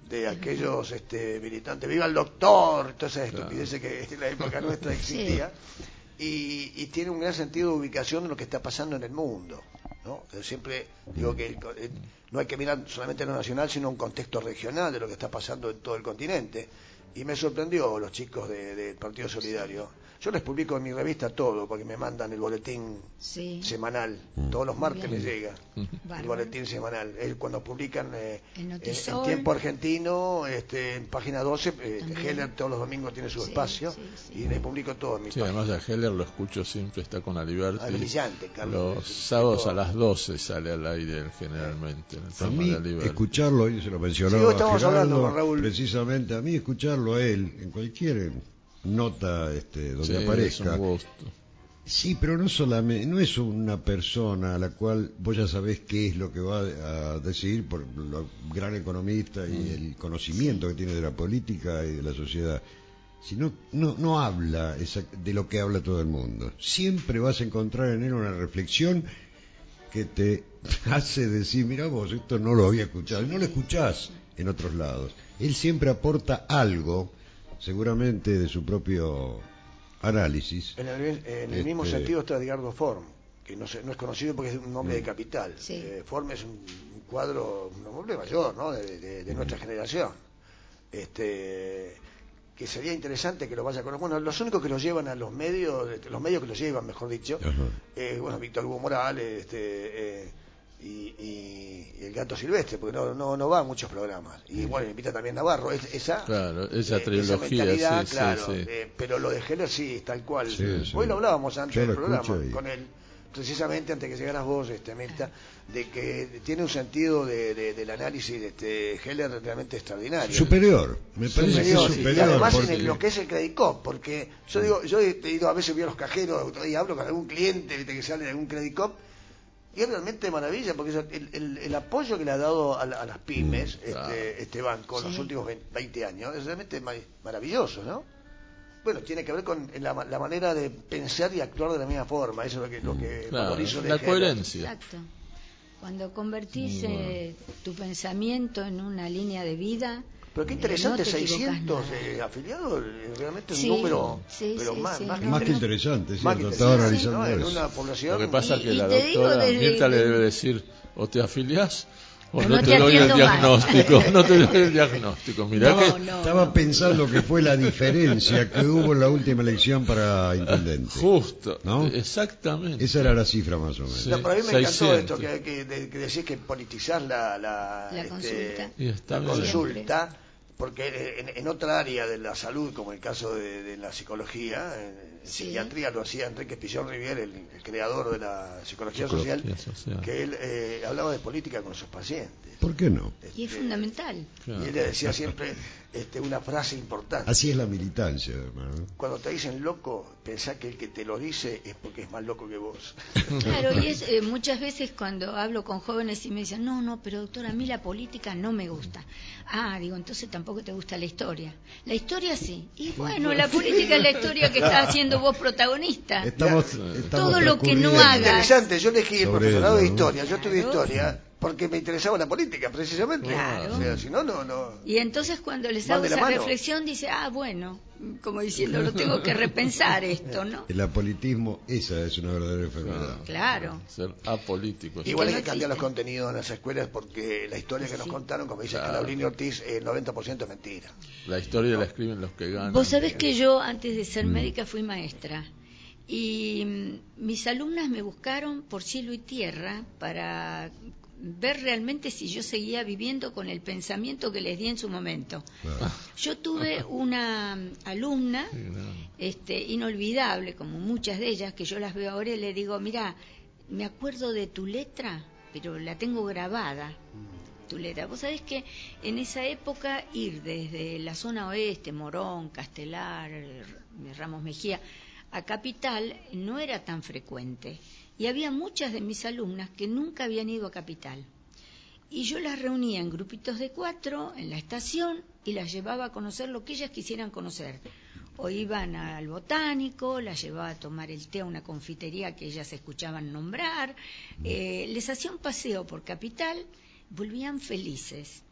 de aquellos este, militantes, viva el doctor, todas esas estupideces que en la época nuestra existía, y, y tiene un gran sentido de ubicación de lo que está pasando en el mundo. ¿no? Siempre digo que no hay que mirar solamente lo nacional, sino un contexto regional de lo que está pasando en todo el continente. Y me sorprendió los chicos del Partido Solidario yo les publico en mi revista todo, porque me mandan el boletín semanal. Mm. Todos los martes me llega el boletín semanal. Es cuando publican eh, en, tiempo argentino, este, en página 12, eh, Heller todos los domingos tiene su espacio y les publico todo en mi Sí, además a Heller lo escucho siempre, está con Aliberti. Ah, brillante, Carlos. Los sábados a las 12 sale al aire generalmente. a mí, escucharlo, y se lo mencionaba hablando precisamente, a mí escucharlo a él, en cualquier nota este, donde aparezca. Sí, pero no solamente, no es una persona a la cual vos ya sabés qué es lo que va a decir por lo gran economista y mm. el conocimiento que tiene de la política y de la sociedad, sino no, no habla de lo que habla todo el mundo. Siempre vas a encontrar en él una reflexión que te <laughs> hace decir, mira vos, esto no lo había escuchado, y no lo escuchás en otros lados. Él siempre aporta algo seguramente de su propio análisis. En el, mismo este, sentido está Edgardo Form, que no, no, es conocido porque es un hombre de mm. capital. Eh, Form es un, cuadro, un hombre mayor, ¿no? de, mm. nuestra generación. Este, que sería interesante que lo vaya a conocer. Bueno, los únicos que lo llevan a los medios, los medios que lo llevan, mejor dicho, eh, bueno, Víctor Hugo Morales, este, eh, y, el gato silvestre, porque no, no, no va a muchos programas. Y bueno, invita también Navarro, esa, claro, esa eh, trilogía, claro, eh, pero lo de Heller sí, tal cual. Hoy lo hablábamos antes del programa con él, precisamente antes que llegaras vos, este, Meta, de que tiene un sentido de, del análisis de este Heller realmente extraordinario. Superior, me parece que superior. Y además en lo que es el Credit porque yo digo, yo he ido a veces voy a los cajeros, y hablo con algún cliente que sale de algún Credit y es realmente maravilla, porque el, el, apoyo que le ha dado a, las pymes mm, este, este, banco en los últimos 20 años es realmente maravilloso, ¿no? Bueno, tiene que ver con la, manera de pensar y actuar de la misma forma, eso es lo que, lo que mm, La coherencia. Exacto. Cuando convertís eh, tu pensamiento en una línea de vida, pero qué interesante, 600 eh, afiliados, realmente un número pero más, más, que interesante, ¿cierto? Estaba En una población... Lo que pasa es que la doctora Mirta le debe decir, o te afiliás o no, te, doy el diagnóstico, <laughs> no te doy el diagnóstico. Mirá que estaba pensando que fue la diferencia que hubo en la última elección para intendente. Justo, ¿no? exactamente. Esa era la cifra más o menos. No, pero a mí me encantó esto que, que, decís que politizar la, la, este, consulta, la consulta porque en, otra área de la salud, como el caso de, la psicología, en, psiquiatría lo hacía Enrique Pillón Rivier, el, creador de la psicología, social, que él eh, hablaba de política con sus pacientes. ¿Por qué no? y es este, fundamental. Y él le decía siempre este, una frase importante. Así es la militancia, además. Cuando te dicen loco, pensá que el que te lo dice es porque es más loco que vos. <laughs> Claro, y es eh, muchas veces cuando hablo con jóvenes y me dicen, no, no, pero doctora, a mí la política no me gusta. Ah, digo, entonces tampoco te gusta la historia. La historia sí. Y bueno, la política es la historia que estás haciendo vos protagonista. Estamos, Todo lo que no hagas. Interesante, yo elegí el profesorado de historia, yo estudié historia porque me interesaba la política, precisamente. Claro. O sea, si no, no, no. Y entonces cuando les hago esa reflexión, dice, ah, bueno, como diciendo, lo tengo que repensar esto, ¿no? El apolitismo, esa es una verdadera enfermedad. Claro. Ser apolítico. Igual hay que cambiar los contenidos en las escuelas porque la historia que nos contaron, como dice claro. Ortiz, el 90% es mentira. La historia la escriben los que ganan. Vos sabés que yo, antes de ser mm. médica, fui maestra. Y mm, mis alumnas me buscaron por cielo y tierra para ver realmente si yo seguía viviendo con el pensamiento que les di en su momento. Yo tuve una alumna este, inolvidable, como muchas de ellas, que yo las veo ahora y le digo, mira, me acuerdo de tu letra, pero la tengo grabada. Tu letra. Vos sabés que en esa época ir desde la zona oeste, Morón, Castelar, Ramos Mejía, a Capital no era tan frecuente y había muchas de mis alumnas que nunca habían ido a Capital. Y yo las reunía en grupitos de cuatro en la estación y las llevaba a conocer lo que ellas quisieran conocer. O iban al botánico, las llevaba a tomar el té a una confitería que ellas escuchaban nombrar, eh, les hacía un paseo por Capital, volvían felices.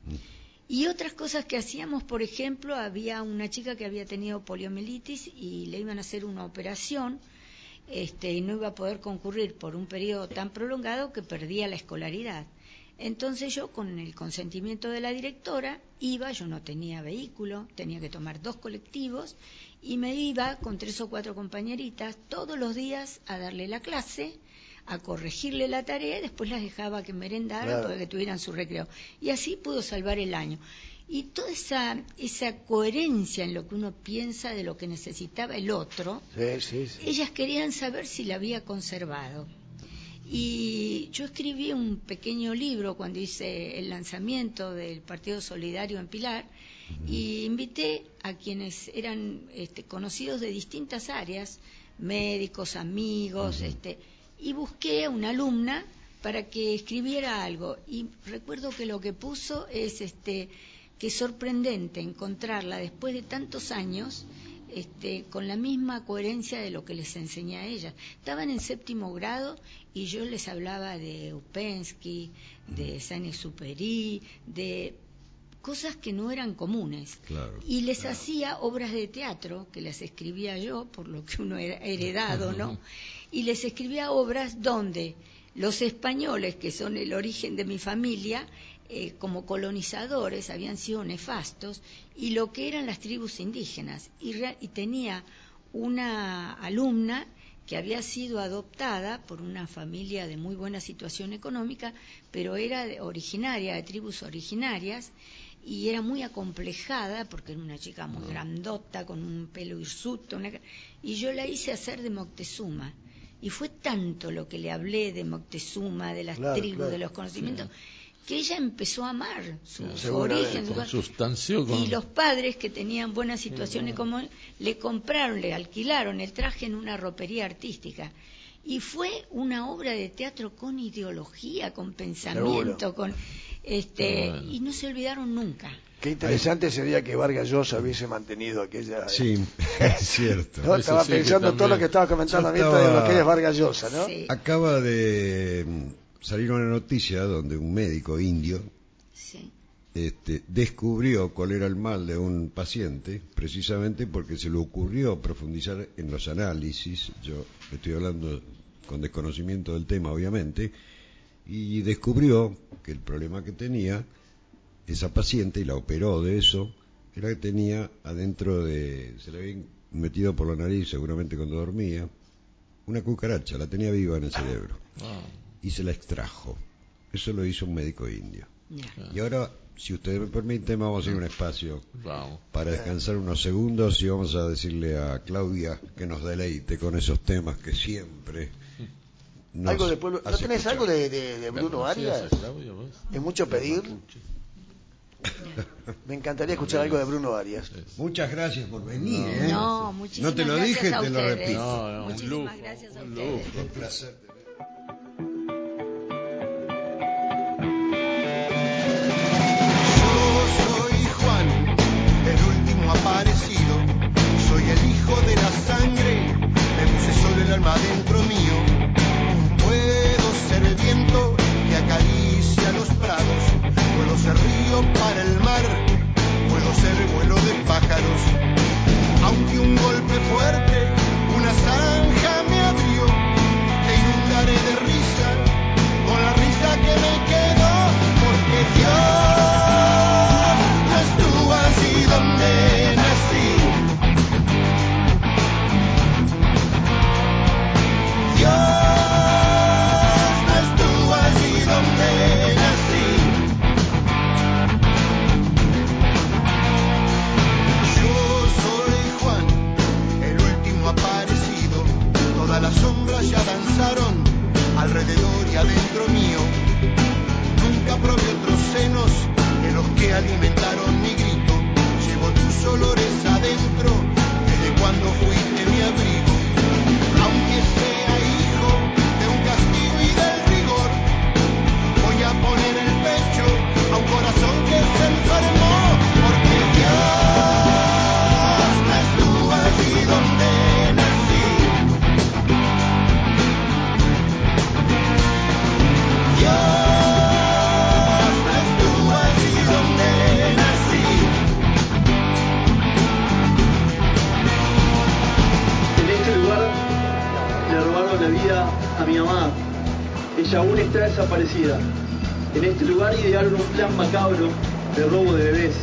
Y otras cosas que hacíamos, por ejemplo, había una chica que había tenido poliomielitis y le iban a hacer una operación este, y no iba a poder concurrir por un periodo tan prolongado que perdía la escolaridad. Entonces yo, con el consentimiento de la directora, iba, yo no tenía vehículo, tenía que tomar dos colectivos, y me iba con tres o cuatro compañeritas todos los días a darle la clase, a corregirle la tarea y después las dejaba que merendaran para que tuvieran su recreo. Y así pudo salvar el año. Y toda esa, esa coherencia en lo que uno piensa de lo que necesitaba el otro, ellas querían saber si la había conservado. Y yo escribí un pequeño libro cuando hice el lanzamiento del Partido Solidario en Pilar y invité a quienes eran este, conocidos de distintas áreas, médicos, amigos, este, y busqué a una alumna para que escribiera algo. Y recuerdo que lo que puso es este, que es sorprendente encontrarla después de tantos años este, con la misma coherencia de lo que les enseñé a ella. Estaban en séptimo grado y yo les hablaba de Upensky, de Saint-Exupéry, de cosas que no eran comunes. y les hacía obras de teatro, que las escribía yo, por lo que uno era heredado, ¿no? Y les escribía obras donde los españoles, que son el origen de mi familia, eh, como colonizadores habían sido nefastos y lo que eran las tribus indígenas. Y, y tenía una alumna que había sido adoptada por una familia de muy buena situación económica, pero era originaria de tribus originarias y era muy acomplejada porque era una chica muy grandota con un pelo hirsuto y yo la hice hacer de Moctezuma. Y fue tanto lo que le hablé de Moctezuma de las tribus de los conocimientos que ella empezó a amar su, origen y los padres que tenían buena situación como le compraron le alquilaron el traje en una ropería artística y fue una obra de teatro con ideología con pensamiento con este, y no se olvidaron nunca. Qué interesante sería que Vargas Llosa hubiese mantenido aquella. Sí, <laughs> es cierto. Estaba pensando todo lo que estaba comentando a de lo que es Vargas Llosa, ¿no? Acaba de salir una noticia donde un médico indio este, descubrió cuál era el mal de un paciente, precisamente porque se le ocurrió profundizar en los análisis. Yo estoy hablando con desconocimiento del tema, obviamente y descubrió que el problema que tenía esa paciente, y la operó de eso, era que tenía adentro de, se le había metido por la nariz seguramente cuando dormía, una cucaracha, la tenía viva en el cerebro. Ah. Y se la extrajo. Eso lo hizo un médico indio. Y ahora, si ustedes me permiten, vamos a ir a un espacio para descansar unos segundos y vamos a decirle a Claudia que nos deleite con esos temas que siempre algo de pueblo. ¿No tenés algo de, Bruno Arias? ¿Es mucho pedir? <laughs> Me encantaría escuchar algo de Bruno Arias. Muchas gracias por venir. ¿eh? No, muchísimas No te lo dije, te lo repito. No, muchísimas gracias a ustedes. Un placer. A mi mamá. Ella aún está desaparecida. En este lugar idearon un plan macabro de robo de bebés.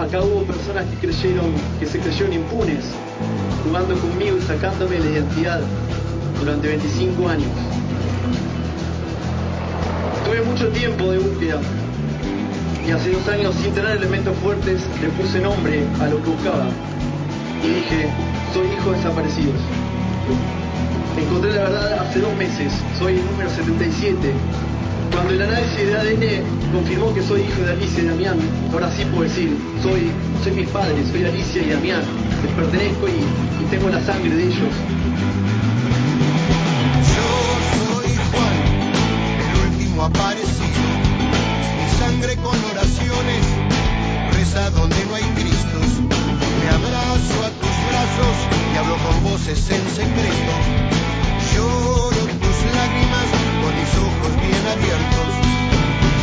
Acá hubo personas que creyeron, que se creyeron impunes, jugando conmigo y sacándome la identidad durante 25 años. Tuve mucho tiempo de búsqueda y hace dos años, sin tener elementos fuertes, le puse nombre a lo que buscaba y dije, soy hijo de desaparecidos. Encontré la verdad hace dos meses, soy el número 77. Cuando el análisis de ADN confirmó que soy hijo de Alicia y Damián, ahora sí puedo decir, soy, soy mis padres, soy Alicia y Damián, les pertenezco y, tengo la sangre de ellos. Yo soy Juan, el último aparecido, mi sangre con oraciones, reza donde no hay Cristos, me abrazo a y hablo con voces en secreto. Lloro tus lágrimas con mis ojos bien abiertos.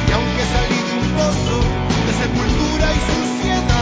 Y aunque salí de un pozo de sepultura y suciedad,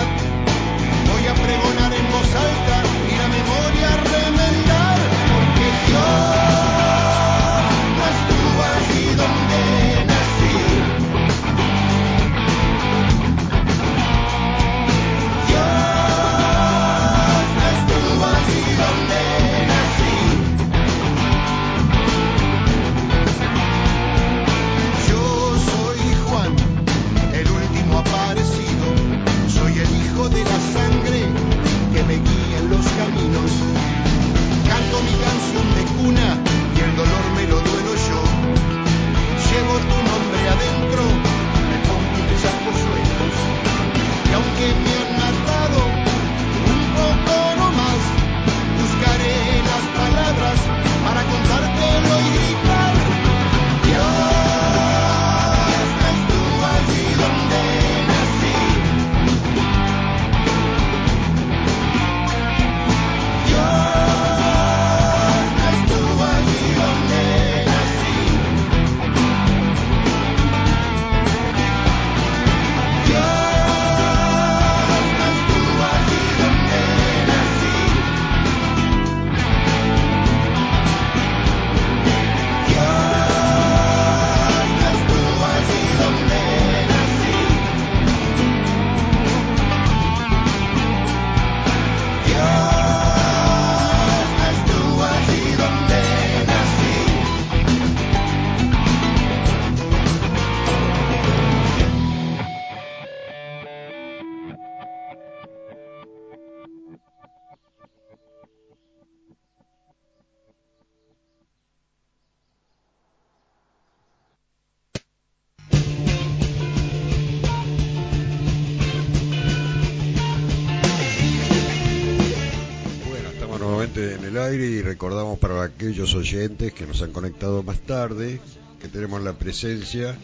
aire y recordamos para aquellos oyentes que nos han conectado más tarde que tenemos la presencia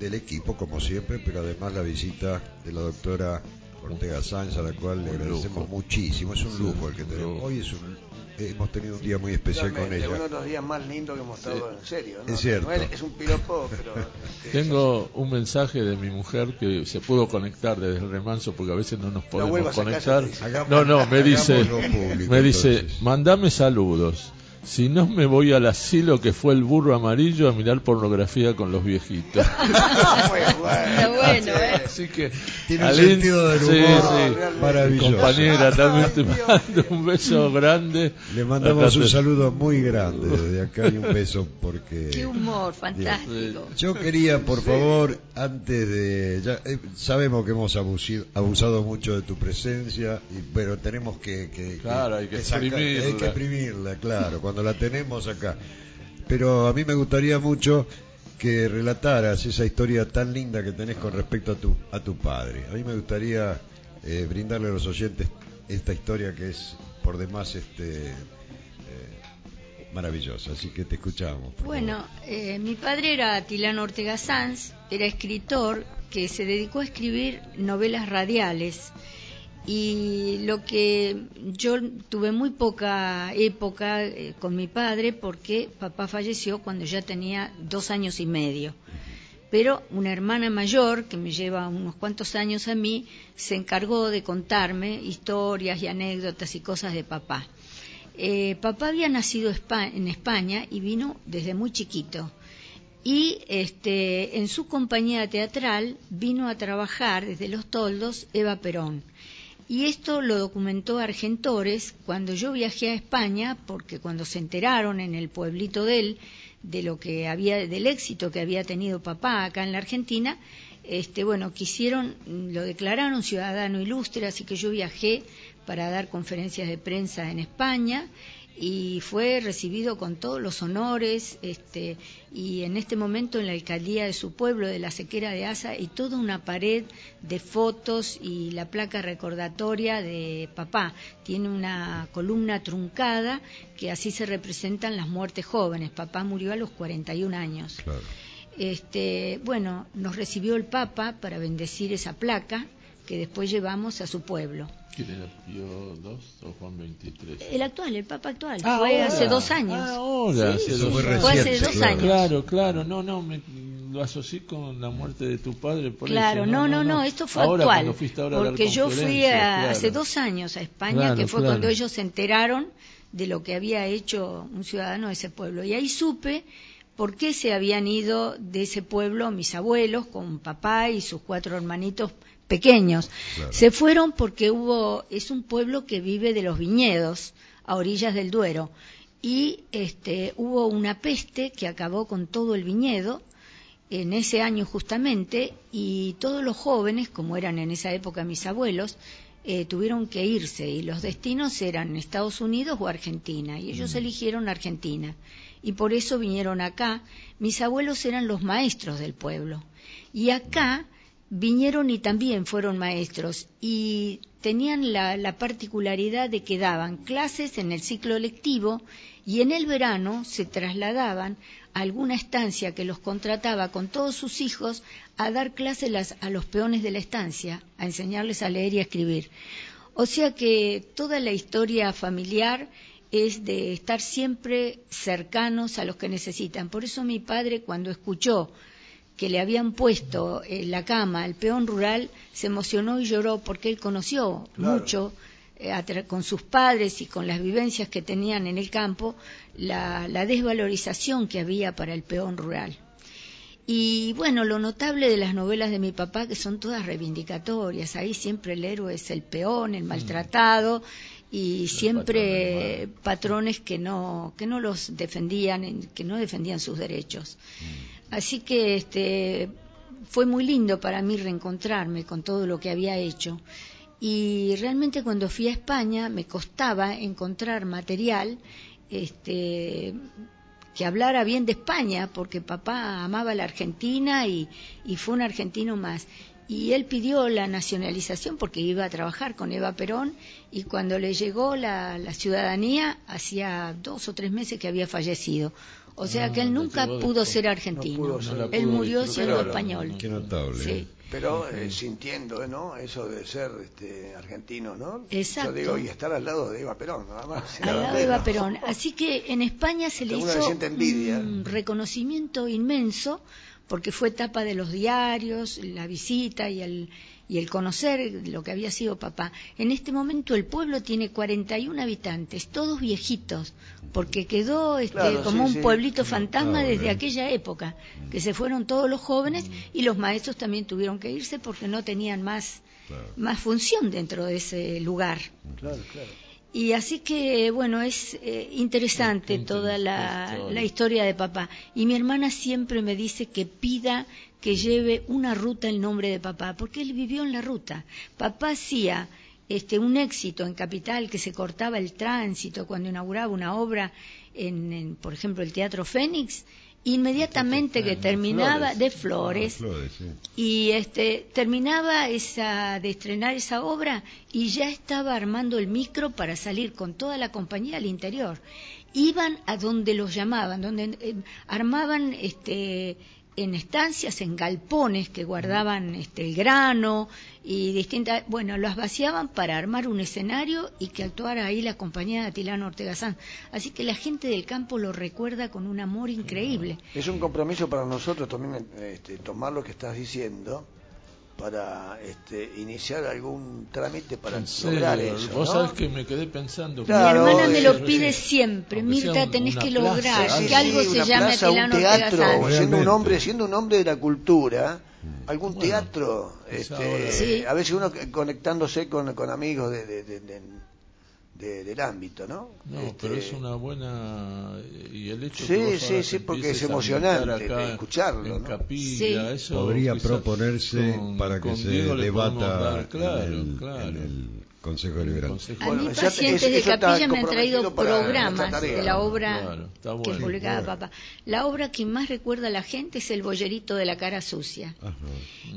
del equipo como siempre, pero además la visita de la doctora Ortega Sánchez a la cual le agradecemos lujo. muchísimo. Es un lujo el que tenemos. Hoy es un, hemos tenido un día muy especial con ella. uno de los días más lindos que hemos estado en serio. ¿no? Es cierto. No es, es un piropo, pero. <laughs> Tengo un mensaje de mi mujer que se pudo conectar desde el remanso porque a veces no nos podemos conectar. casa. No, no, me dice, público, me dice, entonces. mandame saludos. Si no me voy al asilo que fue el burro amarillo a mirar pornografía con los viejitos. muy <laughs> bueno. Está bueno, ¿eh? Así que Tiene un Alin- sentido del sí, humor sí. maravilloso. compañera también te mando un beso grande. Le mandamos Acá un te- saludo muy grande desde acá y un beso porque Qué humor, fantástico. Yo quería, por favor, antes de... Ya, eh, sabemos que hemos abusido- abusado mucho de tu presencia, y, pero tenemos que... que- Claro, hay que sacar- exprimirla. Hay que exprimirla, claro, cuando la tenemos acá. Pero a mí me gustaría mucho que relataras esa historia tan linda que tenés con respecto a tu, a tu padre. A mí me gustaría eh, brindarle a los oyentes esta historia que es por demás este eh, maravillosa. Así que te escuchamos. Bueno, eh, mi padre era Tilano Ortega Sanz, era escritor que se dedicó a escribir novelas radiales. Y lo que yo tuve muy poca época eh, con mi padre porque papá falleció cuando ya tenía dos años y medio. Pero una hermana mayor, que me lleva unos cuantos años a mí, se encargó de contarme historias y anécdotas y cosas de papá. Eh, papá había nacido en España y vino desde muy chiquito. y este, en su compañía teatral vino a trabajar desde Los Toldos Eva Perón. Y esto lo documentó Argentores cuando yo viajé a España, porque cuando se enteraron en el pueblito de él de lo que había, del éxito que había tenido papá acá en la Argentina, este, bueno, quisieron, lo declararon ciudadano ilustre, así que yo viajé para dar conferencias de prensa en España y fue recibido con todos los honores este, y en este momento en la alcaldía de su pueblo de la sequera de Asa y toda una pared de fotos y la placa recordatoria de papá. Tiene una columna truncada que así se representan las muertes jóvenes. Papá murió a los 41 años. Este bueno nos recibió el papa para bendecir esa placa que después llevamos a su pueblo ¿Quién era Pío II o Juan XXIII? El actual, el Papa actual. Ah, fue hace dos años. Ah, ahora, sí, hace, dos, fue fue hace dos claro. años. Claro, claro, no, no, me, lo asocié con la muerte de tu padre. Por claro, eso. No, no, no, no, esto fue ahora, actual. Ahora porque yo fui a, claro. hace dos años a España, Claro, que fue cuando ellos se enteraron de lo que había hecho un ciudadano de ese pueblo. Y ahí supe por qué se habían ido de ese pueblo mis abuelos con papá y sus cuatro hermanitos pequeños. Se fueron porque hubo, es un pueblo que vive de los viñedos a orillas del Duero. Y este, hubo una peste que acabó con todo el viñedo en ese año justamente y todos los jóvenes, como eran en esa época mis abuelos, eh, tuvieron que irse y los destinos eran Estados Unidos o Argentina y ellos eligieron Argentina. Y por eso vinieron acá. Mis abuelos eran los maestros del pueblo. Y acá vinieron y también fueron maestros y tenían la, la particularidad de que daban clases en el ciclo lectivo y en el verano se trasladaban a alguna estancia que los contrataba con todos sus hijos a dar clases las- a los peones de la estancia, a enseñarles a leer y a escribir. O sea que toda la historia familiar es de estar siempre cercanos a los que necesitan. Por eso mi padre cuando escuchó que le habían puesto en la cama al peón rural, se emocionó y lloró porque él conoció Claro. mucho eh, con sus padres y con las vivencias que tenían en el campo, la, la desvalorización que había para el peón rural. Y bueno, lo notable de las novelas de mi papá, que son todas reivindicatorias, ahí siempre el héroe es el peón, el maltratado, y siempre patrones que no, que no los defendían, en- que no defendían sus derechos. Así que este, fue muy lindo para mí reencontrarme con todo lo que había hecho. Y realmente cuando fui a España me costaba encontrar material este, que hablara bien de España, porque papá amaba la Argentina y, y fue un argentino más. Y él pidió la nacionalización porque iba a trabajar con Eva Perón y cuando le llegó la, la ciudadanía, hacía dos o tres meses que había fallecido. O sea Ah, que él nunca pudo ser No argentino. pudo ser. No la él pudo murió siendo Claro. español. Qué notable. Sí. Pero eh, sintiendo, ¿no? Eso de ser este, argentino, ¿no? Exacto. Yo digo, y estar al lado de Eva Perón, nada más. al nada lado de Eva. Perón. Así que en España se le hizo envidia. un reconocimiento inmenso porque fue etapa de los diarios, la visita y el, y el conocer lo que había sido papá. En este momento el pueblo tiene 41 habitantes, todos viejitos, porque quedó este, Claro, como sí, un sí. pueblito fantasma desde aquella época, que se fueron todos los jóvenes y los maestros también tuvieron que irse porque no tenían más, más función dentro de ese lugar. Claro, claro. Y así que, bueno, es eh, interesante toda la, historia de papá. Y mi hermana siempre me dice que pida que lleve una ruta el nombre de papá, porque él vivió en la ruta. Papá hacía este, un éxito en Capital, que se cortaba el tránsito cuando inauguraba una obra en, en, por ejemplo, el Teatro Fénix, inmediatamente que terminaba de Flores, Flores, sí. y este terminaba esa de estrenar esa obra y ya estaba armando el micro para salir con toda la compañía al interior. Iban a donde los llamaban donde eh, armaban este en estancias en galpones que guardaban este el grano y distintas bueno los vaciaban para armar un escenario y que actuara ahí la compañía de Atilano Ortega Sanz. Así que la gente del campo lo recuerda con un amor increíble. Es un compromiso para nosotros también este, tomar lo que estás diciendo, para este, iniciar algún trámite para lograr eso. Vos sabés que me quedé pensando. Mi hermana me lo pide siempre. Mirta, tenés que lograr que algo se llame un teatro, siendo un hombre, siendo un hombre de la cultura, algún teatro, este, a veces uno conectándose con, con amigos de, de, del ámbito, ¿no? No, pero es este, una buena y el hecho sí, que sí, sí, porque es emocionante escucharlo, en capilla, eso podría proponerse para que se debata claro, claro. Consejo Liberal. A mí pacientes de capilla me han traído programas de la obra que publicaba Papá. La obra que más recuerda a la gente es El bollerito de la cara sucia.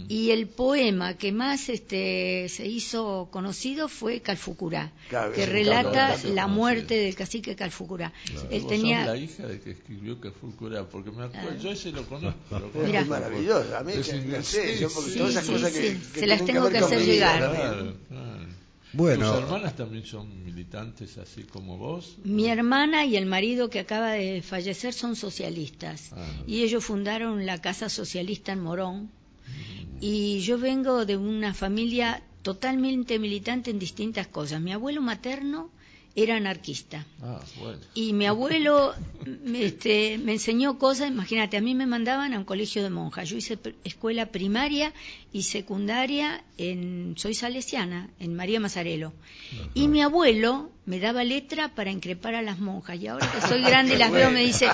Y el poema que más este, se hizo conocido fue Calfucurá, que relata la muerte del cacique Calfucurá. Él tenía... la hija de que escribió Calfucurá, porque me acuerdo, ah. yo ese lo conozco. <laughs> Es maravilloso, a mí es, sé, yo porque todas esas cosas que, se las tengo que, hacer llegar. Bueno. ¿Tus hermanas también son militantes así como vos? Mi hermana y el marido que acaba de fallecer son socialistas ah. y ellos fundaron la Casa Socialista en Morón mm. y yo vengo de una familia totalmente militante en distintas cosas. Mi abuelo materno era anarquista. Ah, y mi abuelo <laughs> este, me enseñó cosas, imagínate, a mí me mandaban a un colegio de monjas. Yo hice escuela primaria y secundaria en, soy salesiana, en María Mazarelo. Y mi abuelo me daba letra para increpar a las monjas. Y ahora que soy grande y las veo, me dice,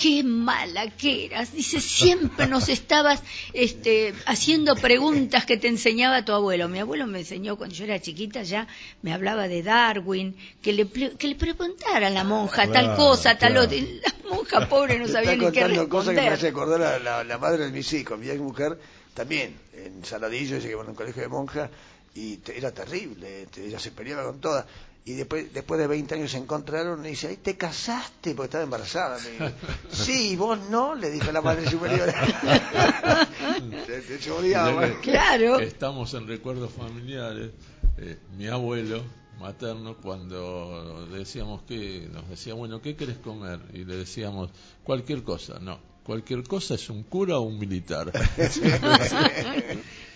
qué mala que eras. Dice, siempre nos estabas este, haciendo preguntas que te enseñaba tu abuelo. Mi abuelo me enseñó cuando yo era chiquita, ya me hablaba de Darwin, que le, que le preguntara a la monja tal cosa, tal otra. La monja pobre no sabía ni qué responder. cosas que me hace acordar a la, la, madre de mis hijos. Mi mujer también, en Saladillo, llegué a un colegio de monjas y era terrible, ella se peleaba con todas y después, después de 20 años se encontraron y dice, ay, te casaste porque estaba embarazada. Me <laughs> sí, vos no, le dijo la madre superior. <laughs> <laughs> claro. Estamos en recuerdos familiares. Eh, mi abuelo materno cuando decíamos que nos decía, bueno, ¿qué querés comer? Y le decíamos, cualquier cosa. No, cualquier cosa es un cura o un militar.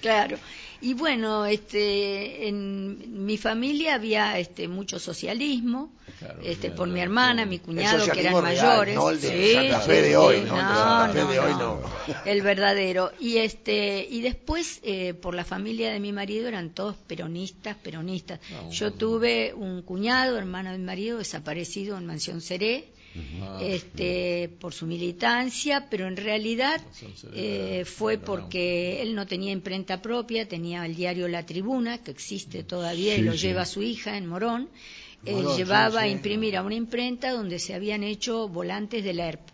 claro. Y bueno, este, en mi familia había este, mucho socialismo, este, por mi hermana, mi cuñado, que eran mayores. No el de Santa Fe de hoy, no, de hoy no. El verdadero. Y este, y después, eh, por la familia de mi marido, eran todos peronistas, peronistas. Yo tuve un cuñado, hermano de mi marido, desaparecido en Mansión Seré Ah, este, por su militancia, pero en realidad eh, fue porque él no tenía imprenta propia, tenía el diario La Tribuna, que existe todavía y lo lleva su hija en Morón. Él llevaba a imprimir a una imprenta donde se habían hecho volantes de la ERP.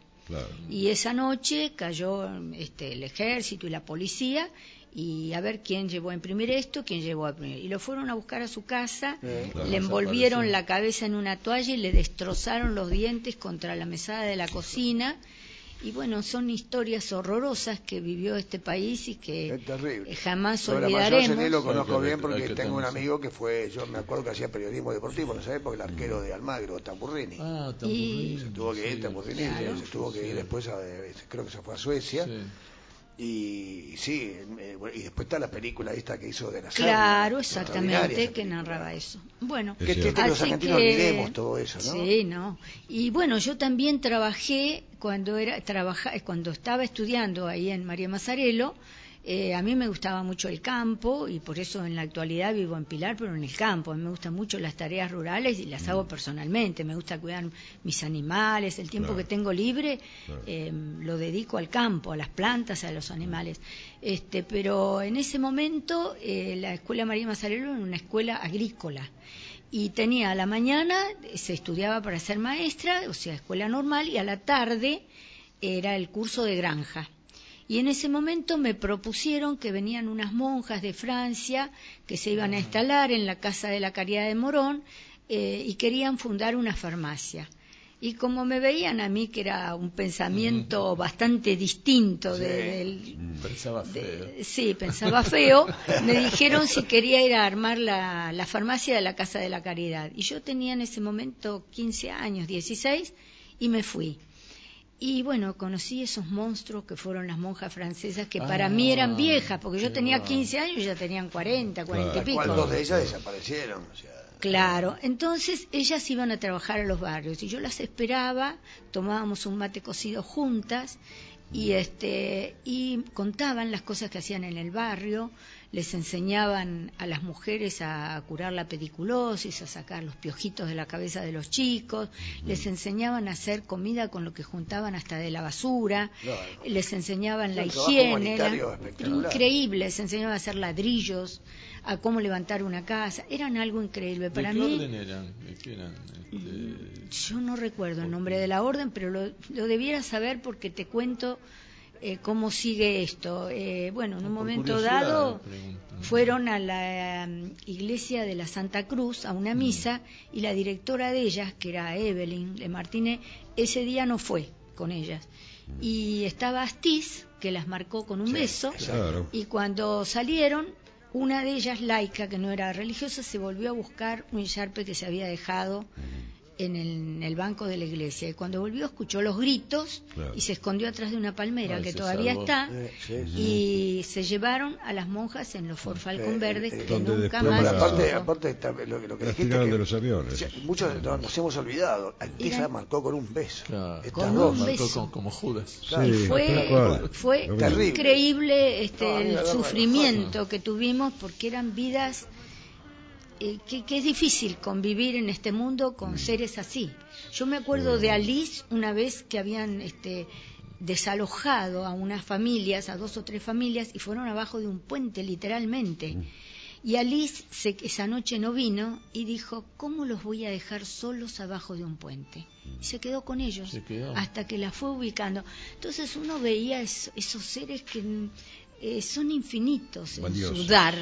Y esa noche cayó este, el ejército y la policía y a ver quién llevó a imprimir esto, quién llevó a imprimir. Y lo fueron a buscar a su casa, le envolvieron la cabeza en una toalla y le destrozaron los dientes contra la mesada de la cocina. Y bueno, son historias horrorosas que vivió este país y que jamás olvidaremos. Yo lo conozco bien porque tengo un amigo que fue, yo me acuerdo que hacía periodismo deportivo en esa época, el arquero de Almagro, Tamburrini. Ah, Tamburrini. Se tuvo que ir, Tamburrini, se tuvo que ir después, a, creo que se fue a Suecia. Y sí, eh, y después está la película esta que hizo de la Claro, exactamente, que narraba eso. Bueno, que, que, los argentinos olvidemos todo eso, ¿no? Sí, no. Y bueno, yo también trabajé cuando era trabaja, cuando estaba estudiando ahí en María Mazarelo eh, a mí me gustaba mucho el campo y por eso en la actualidad vivo en Pilar, pero en el campo. A mí me gustan mucho las tareas rurales y las hago mm. personalmente. Me gusta cuidar mis animales. El tiempo que tengo libre eh, lo dedico al campo, a las plantas, a los animales. Este, pero en ese momento eh, la Escuela María Mazarelo era una escuela agrícola y tenía a la mañana, se estudiaba para ser maestra, o sea, escuela normal, y a la tarde era el curso de granja. Y en ese momento me propusieron que venían unas monjas de Francia que se iban a instalar en la Casa de la Caridad de Morón eh, y querían fundar una farmacia. Y como me veían a mí que era un pensamiento bastante distinto del... Pensaba feo. sí, pensaba feo. me <laughs> dijeron si quería ir a armar la, la farmacia de la Casa de la Caridad. Y yo tenía en ese momento 15 años, 16, y me fui. Y bueno, conocí esos monstruos que fueron las monjas francesas, que para mí eran ah, viejas, porque yo tenía 15 años y ya tenían 40, 40 y pico. Dos de ellas desaparecieron. Claro, entonces ellas iban a trabajar a los barrios y yo las esperaba, tomábamos un mate cocido juntas y este y contaban las cosas que hacían en el barrio, les enseñaban a las mujeres a curar la pediculosis, a sacar los piojitos de la cabeza de los chicos, les enseñaban a hacer comida con lo que juntaban hasta de la basura, les enseñaban la higiene, increíble, les enseñaban a hacer ladrillos, a cómo levantar una casa, eran algo increíble. Para qué mí, orden eran? Este, Yo no recuerdo el nombre de la orden, pero lo, lo debiera saber porque te cuento eh, cómo sigue esto. Eh, bueno, en un momento dado fueron a la mm, iglesia de la Santa Cruz a una mm. misa y la directora de ellas, que era Evelyn de Martínez, ese día no fue con ellas. Mm. Y estaba Astiz, que las marcó con un beso, y cuando salieron, una de ellas, laica, que no era religiosa, se volvió a buscar un yarpe que se había dejado en el, banco de la iglesia. Y cuando volvió escuchó los gritos y se escondió atrás de una palmera que todavía está. Y se llevaron a las monjas en los Ford Falcon verdes que nunca más aparte, aparte lo, lo, que dijiste de los aviones. muchos nos hemos olvidado. Esa marcó con un beso. Con un beso. Como Judas. Y fue, fue increíble este, el sufrimiento que tuvimos porque eran vidas eh, que, es difícil convivir en este mundo con mm. seres así. Yo me acuerdo de Alice una vez que habían este, desalojado a unas familias, a dos o tres familias, y fueron abajo de un puente literalmente. Mm. Y Alice se, esa noche no vino y dijo, ¿cómo los voy a dejar solos abajo de un puente? Y se quedó con ellos hasta que la fue ubicando. Entonces uno veía esos seres que eh, son infinitos en su dar,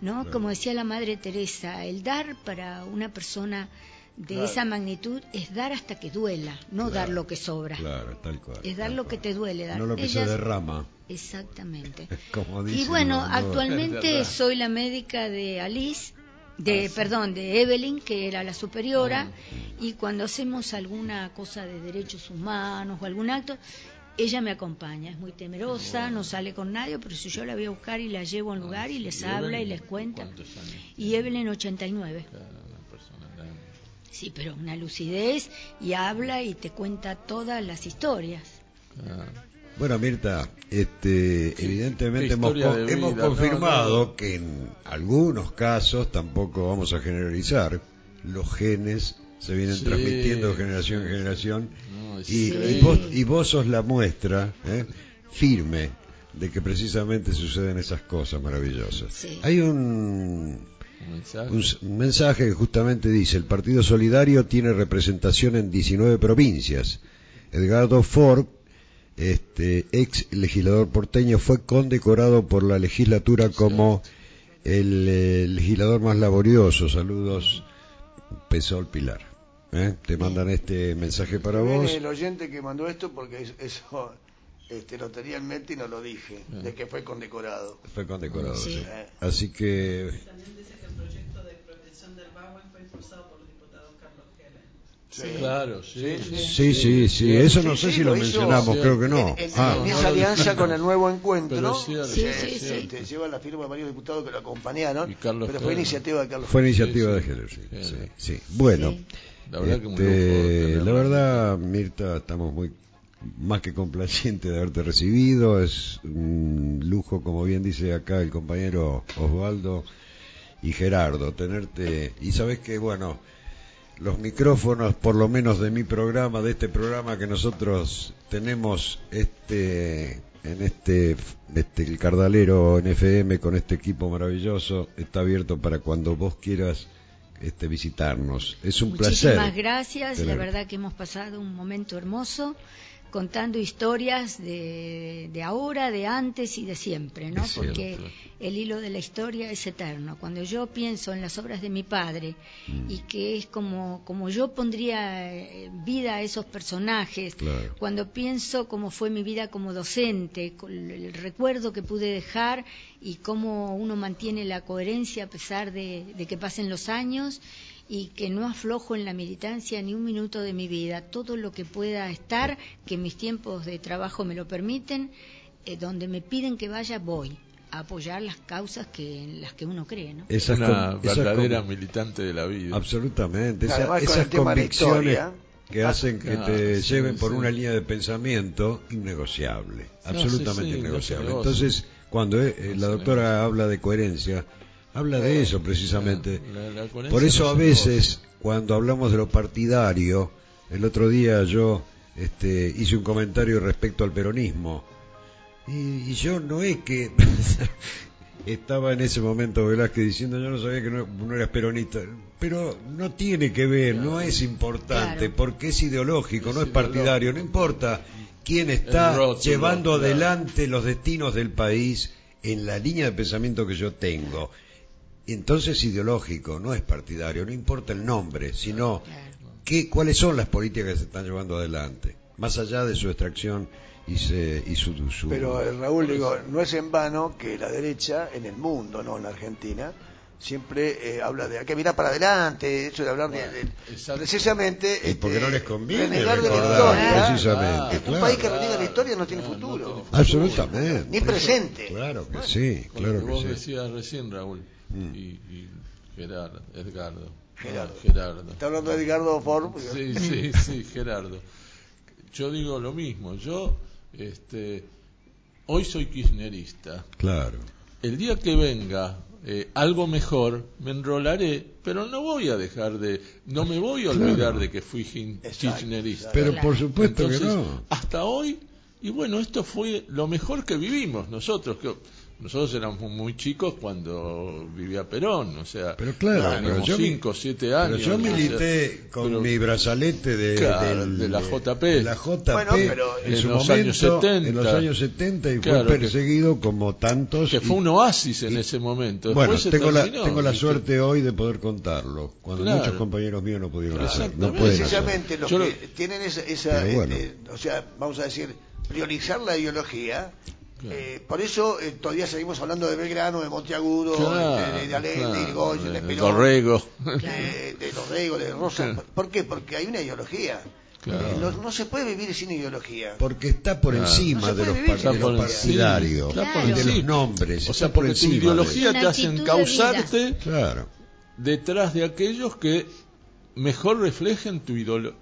¿no? Como decía la Madre Teresa, el dar para una persona de esa magnitud es dar hasta que duela, no dar lo que sobra. Es dar lo que te duele. Dar. No lo que se derrama. Exactamente. <laughs> y bueno, actualmente <laughs> soy la médica de Alice, de, ah, perdón, de Evelyn, que era la superiora, ah, y cuando hacemos alguna cosa de derechos humanos o algún acto, ella me acompaña, es muy temerosa, no sale con nadie, pero si yo la voy a buscar y la llevo a un lugar y les habla y les cuenta. Y Evelyn 89. Sí, pero una lucidez y habla y te cuenta todas las historias. Bueno, Mirta, este, evidentemente hemos, hemos confirmado que en algunos casos, tampoco vamos a generalizar, los genes se vienen transmitiendo de generación en generación y, vos, y, vos, sos la muestra ¿eh? firme de que precisamente suceden esas cosas maravillosas. Hay un, un mensaje? que justamente dice, el Partido Solidario tiene representación en 19 provincias. Edgardo Ford, este, ex legislador porteño, fue condecorado por la legislatura como el eh, legislador más laborioso. Saludos, Pesol Pilar. ¿Eh? Te mandan este mensaje para vos. el oyente que mandó esto porque eso este, lo tenía en mente y no lo dije, ah. de que fue condecorado. Fue condecorado, sí. Así que... También dice que el proyecto de protección del Bauer fue impulsado por los diputados Carlos Sí. Claro, sí. Sí, sí, sí. Eso no sé si lo, mencionamos, creo que no. En, ah. esa alianza con el nuevo encuentro, sí, sí, sí, lleva la firma de varios diputados que lo acompañaron, pero fue iniciativa de Carlos Fue iniciativa de Heller, sí. sí. Bueno. La verdad, este, la verdad, Mirta, estamos muy más que complacientes de haberte recibido. Es un lujo, como bien dice acá el compañero Osvaldo y Gerardo, tenerte. Y sabes que, bueno, los micrófonos, por lo menos de mi programa, de este programa que nosotros tenemos este en este, este el Cardalero en FM con este equipo maravilloso, está abierto para cuando vos quieras este, visitarnos. Es un placer. Muchísimas gracias, la verdad que hemos pasado un momento hermoso contando historias de, de, ahora, de antes y de siempre, ¿no? Porque el hilo de la historia es eterno. Cuando yo pienso en las obras de mi padre mm. y que es como, como yo pondría eh, vida a esos personajes, cuando pienso cómo fue mi vida como docente, el recuerdo que pude dejar y cómo uno mantiene la coherencia a pesar de, de que pasen los años, y que no aflojo en la militancia ni un minuto de mi vida. Todo lo que pueda estar, que mis tiempos de trabajo me lo permiten, eh, donde me piden que vaya, voy a apoyar las causas que en las que uno cree. ¿no? Esa una verdadera militante de la vida. Absolutamente. esas convicciones que hacen que te lleven por una línea de pensamiento innegociable, absolutamente innegociable. Entonces, cuando eh, la doctora habla de coherencia, Habla de eso precisamente. Por eso a veces, cuando hablamos de lo partidario, el otro día yo este, hice un comentario respecto al peronismo. Y, yo no es que <laughs> estaba en ese momento Velázquez diciendo yo no sabía que no, no eras peronista. Pero no tiene que ver, no es importante, porque es ideológico, no es partidario, no importa quién está llevando adelante los destinos del país en la línea de pensamiento que yo tengo entonces ideológico, no es partidario, no importa el nombre, sino qué, cuáles son las políticas que se están llevando adelante, más allá de su extracción y, se, y su, Pero eh, Raúl, digo, no es en vano que la derecha en el mundo, no en Argentina, siempre eh, habla de hay que mirar para adelante, eso de hablar de, precisamente y porque no les conviene renegar de la historia. Precisamente, un país que reniega la historia no tiene futuro. Absolutamente. Ni presente. Claro que sí, claro que vos decías recién, Raúl Mm. y, Gerardo, Edgardo. Gerardo. Gerardo. ¿Está hablando de Edgardo Ford? Sí, sí, sí, Gerardo. Yo digo lo mismo. Yo, este, hoy soy kirchnerista. Claro. El día que venga eh, algo mejor, me enrolaré, pero no voy a dejar de, no me voy a olvidar de que fui kirchnerista. Pero por supuesto que no. Hasta hoy, y bueno, esto fue lo mejor que vivimos nosotros. Que, nosotros éramos muy chicos cuando vivía Perón, o sea, pero claro, teníamos 5, 7 años. Pero yo milité con mi brazalete de, de, la JP. la JP en, su los años 70. En los años 70 y fue perseguido como tantos. Que fue un oasis en ese momento. bueno, tengo, la, tengo la suerte hoy de poder contarlo, cuando muchos compañeros míos no pudieron hacerlo. No Precisamente los que tienen esa, esa este, o sea, vamos a decir, priorizar la ideología eh, por eso eh, todavía seguimos hablando de Belgrano, de Monteagudo, de, de, de Irigoyen, de, Perón, Dorrego. de, de Dorrego, de Rosa. ¿Por qué? Porque hay una ideología. Eh, no, se puede vivir sin ideología. Porque está por encima de, los, partidarios, de los nombres. O sea, porque tu ideología te hace encauzarte detrás de aquellos que mejor reflejen tu,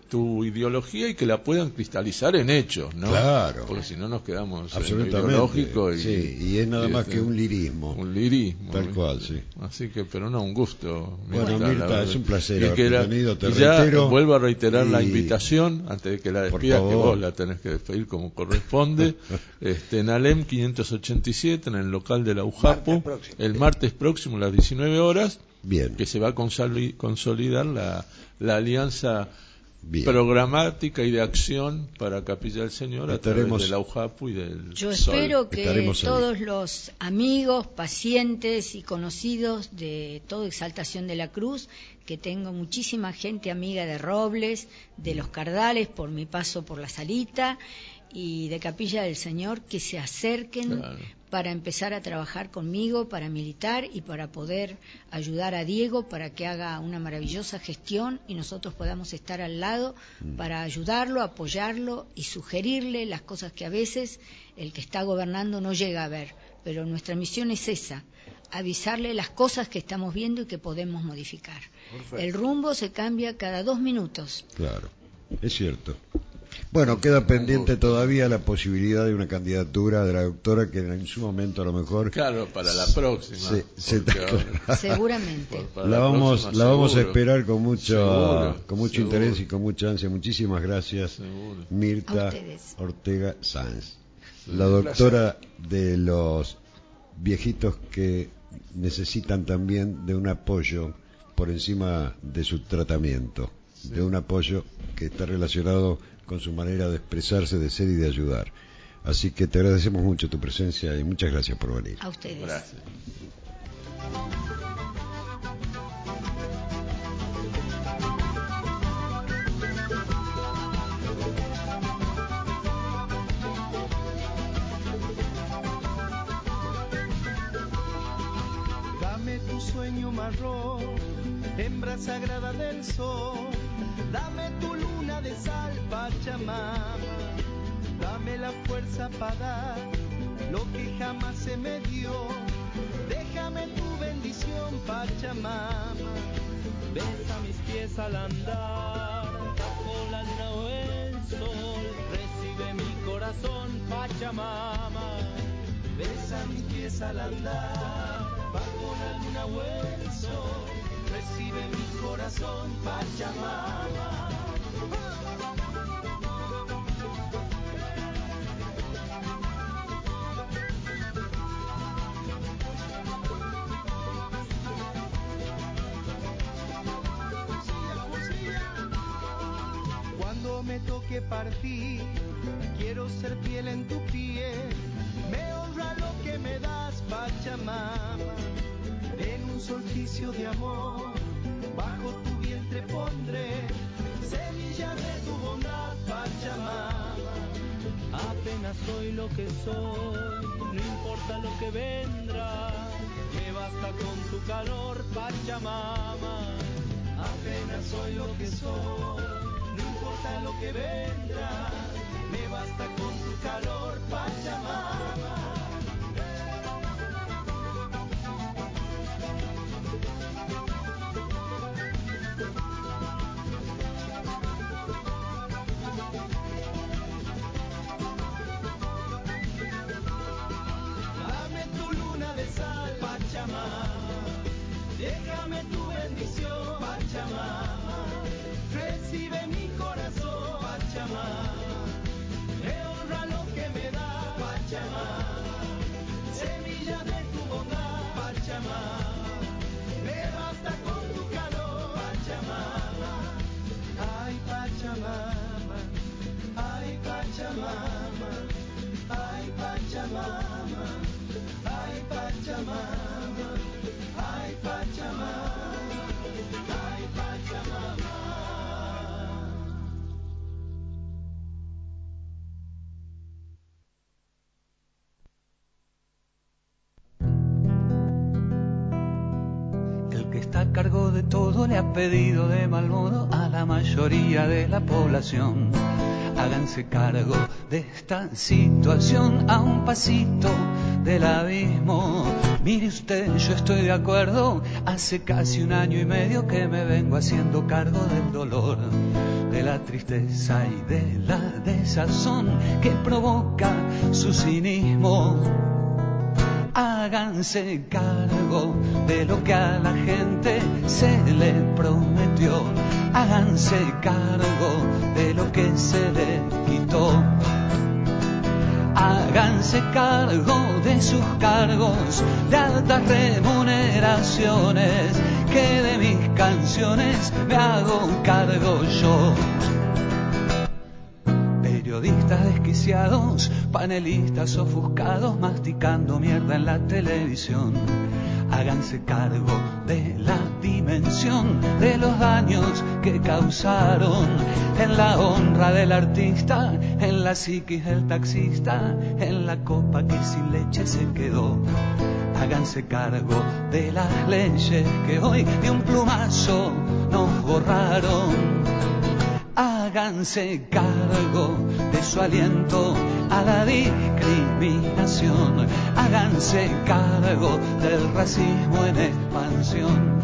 tu ideología y que la puedan cristalizar en hechos, ¿no? Claro. Porque si no nos quedamos en ideológico y, sí, y es nada más que este, un lirismo. Un lirismo. Tal cual, sí. Así que, pero no, un gusto. Bueno, Mirta, es un placer y, que y ya vuelvo a reiterar la invitación, antes de que la despidas, que vos la tenés que despedir como corresponde, <laughs> este, en Alem 587, en el local de la UJAPO, el martes próximo a las 19 horas, Bien. que se va a consolidar la la alianza programática y de acción para Capilla del Señor a través de la UJAPU y del Yo espero que todos los amigos, pacientes y conocidos de toda Exaltación de la Cruz, que tengo muchísima gente amiga de Robles, de los Cardales, por mi paso por la Salita, y de Capilla del Señor, que se acerquen para empezar a trabajar conmigo, para militar y para poder ayudar a Diego para que haga una maravillosa gestión y nosotros podamos estar al lado mm. para ayudarlo, apoyarlo y sugerirle las cosas que a veces el que está gobernando no llega a ver. Pero nuestra misión es esa, avisarle las cosas que estamos viendo y que podemos modificar. El rumbo se cambia cada dos minutos. Claro, es cierto. Bueno, queda pendiente todavía la posibilidad de una candidatura de la doctora que en su momento a lo mejor. Claro, para la próxima. Seguramente. la vamos, la vamos a esperar con mucho, con mucho interés y con mucha ansia. Muchísimas gracias, Mirta Ortega Sáenz, la doctora de los viejitos que necesitan también de un apoyo por encima de su tratamiento, de un apoyo que está relacionado con su manera de expresarse, de ser y de ayudar. Así que te agradecemos mucho tu presencia y muchas gracias por venir. A ustedes. Gracias. Dame tu sueño marrón hembra sagrada del sol, dame tu luna de sal, Pachamama, dame la fuerza para dar lo que jamás se me dio, déjame tu bendición, Pachamama, besa mis pies al andar, bajo la luna el sol, recibe mi corazón, Pachamama, besa mis pies al andar, bajo la luna o el sol recibe mi corazón Pachamama. Cuando me toque partir, quiero ser fiel en tu piel. Me honra lo que me das, Pachamama en un solsticio de amor, bajo tu vientre pondré semilla Soy lo que soy, no importa lo que vendrá, me basta con tu calor, Pachamama. Apenas soy lo que soy, no importa lo que vendrá, me basta con tu calor, Pachamama. Déjame tu bendición, Pachamama. Recibe mi cargo de todo le ha pedido de mal modo a la mayoría de la población. Háganse cargo de esta situación a un pasito del abismo. Mire usted, yo estoy de acuerdo, hace casi un año y medio que me vengo haciendo cargo del dolor, de la tristeza y de la desazón que provoca su cinismo. Háganse cargo de lo que a la gente se le prometió. Háganse cargo de lo que se le quitó háganse cargo de sus cargos de altas remuneraciones, que de mis canciones me hago cargo yo. Periodistas desquiciados, panelistas ofuscados, masticando mierda en la televisión háganse cargo de la dimensión de los daños que causaron en la honra del artista, en la psiquis del taxista, en la copa que sin leche se quedó. Háganse cargo de las leyes que hoy de un plumazo nos borraron. Háganse cargo de su aliento a la discriminación. Háganse cargo del racismo en expansión.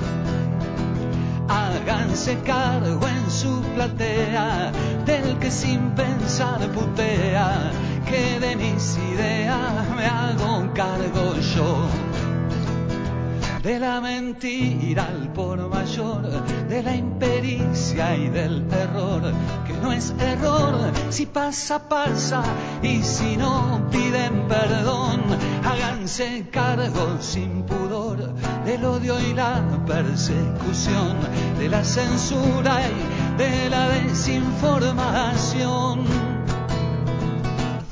Háganse cargo en su platea del que sin pensar putea, que de mis ideas me hago cargo yo de la mentira al por mayor, de la impericia y del error, que no es error, si pasa, pasa, y si no piden perdón, háganse cargo sin pudor del odio y la persecución, de la censura y de la desinformación.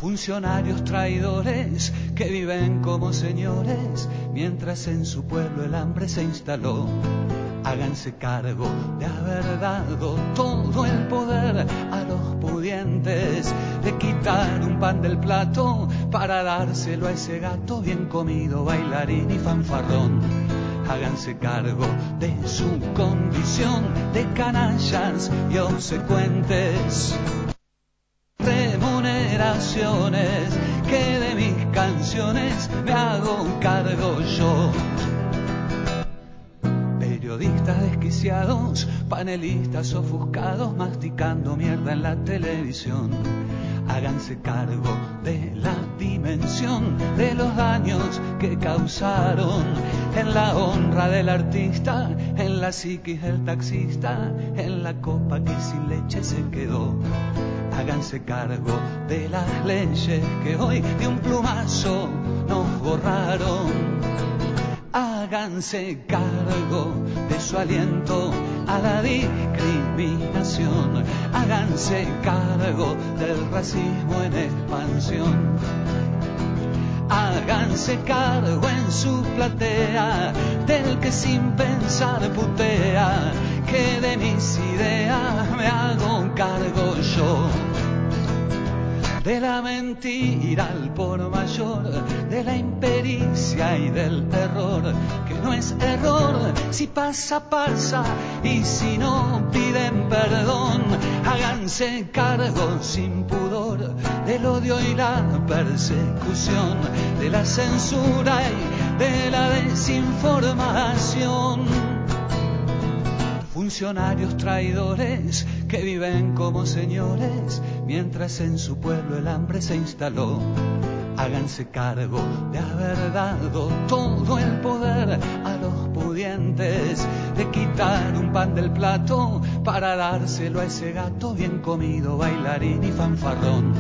Funcionarios traidores que viven como señores mientras en su pueblo el hambre se instaló. Háganse cargo de haber dado todo el poder a los pudientes, de quitar un pan del plato para dárselo a ese gato bien comido, bailarín y fanfarrón háganse cargo de su condición de canallas y obsecuentes. Remuneraciones que de mis canciones me hago cargo yo periodistas desquiciados, panelistas ofuscados, masticando mierda en la televisión. Háganse cargo de la dimensión de los daños que causaron en la honra del artista, en la psiquis del taxista, en la copa que sin leche se quedó. Háganse cargo de las leyes que hoy de un plumazo nos borraron. Háganse cargo de su aliento a la discriminación, háganse cargo del racismo en expansión. Háganse cargo en su platea del que sin pensar putea, que de mis ideas me hago cargo yo. De la mentira al por mayor, de la impericia y del terror, que no es error, si pasa, pasa, y si no piden perdón, háganse cargo sin pudor del odio y la persecución, de la censura y de la desinformación funcionarios traidores que viven como señores mientras en su pueblo el hambre se instaló. Háganse cargo de haber dado todo el poder a los pudientes, de quitar un pan del plato para dárselo a ese gato bien comido, bailarín y fanfarrón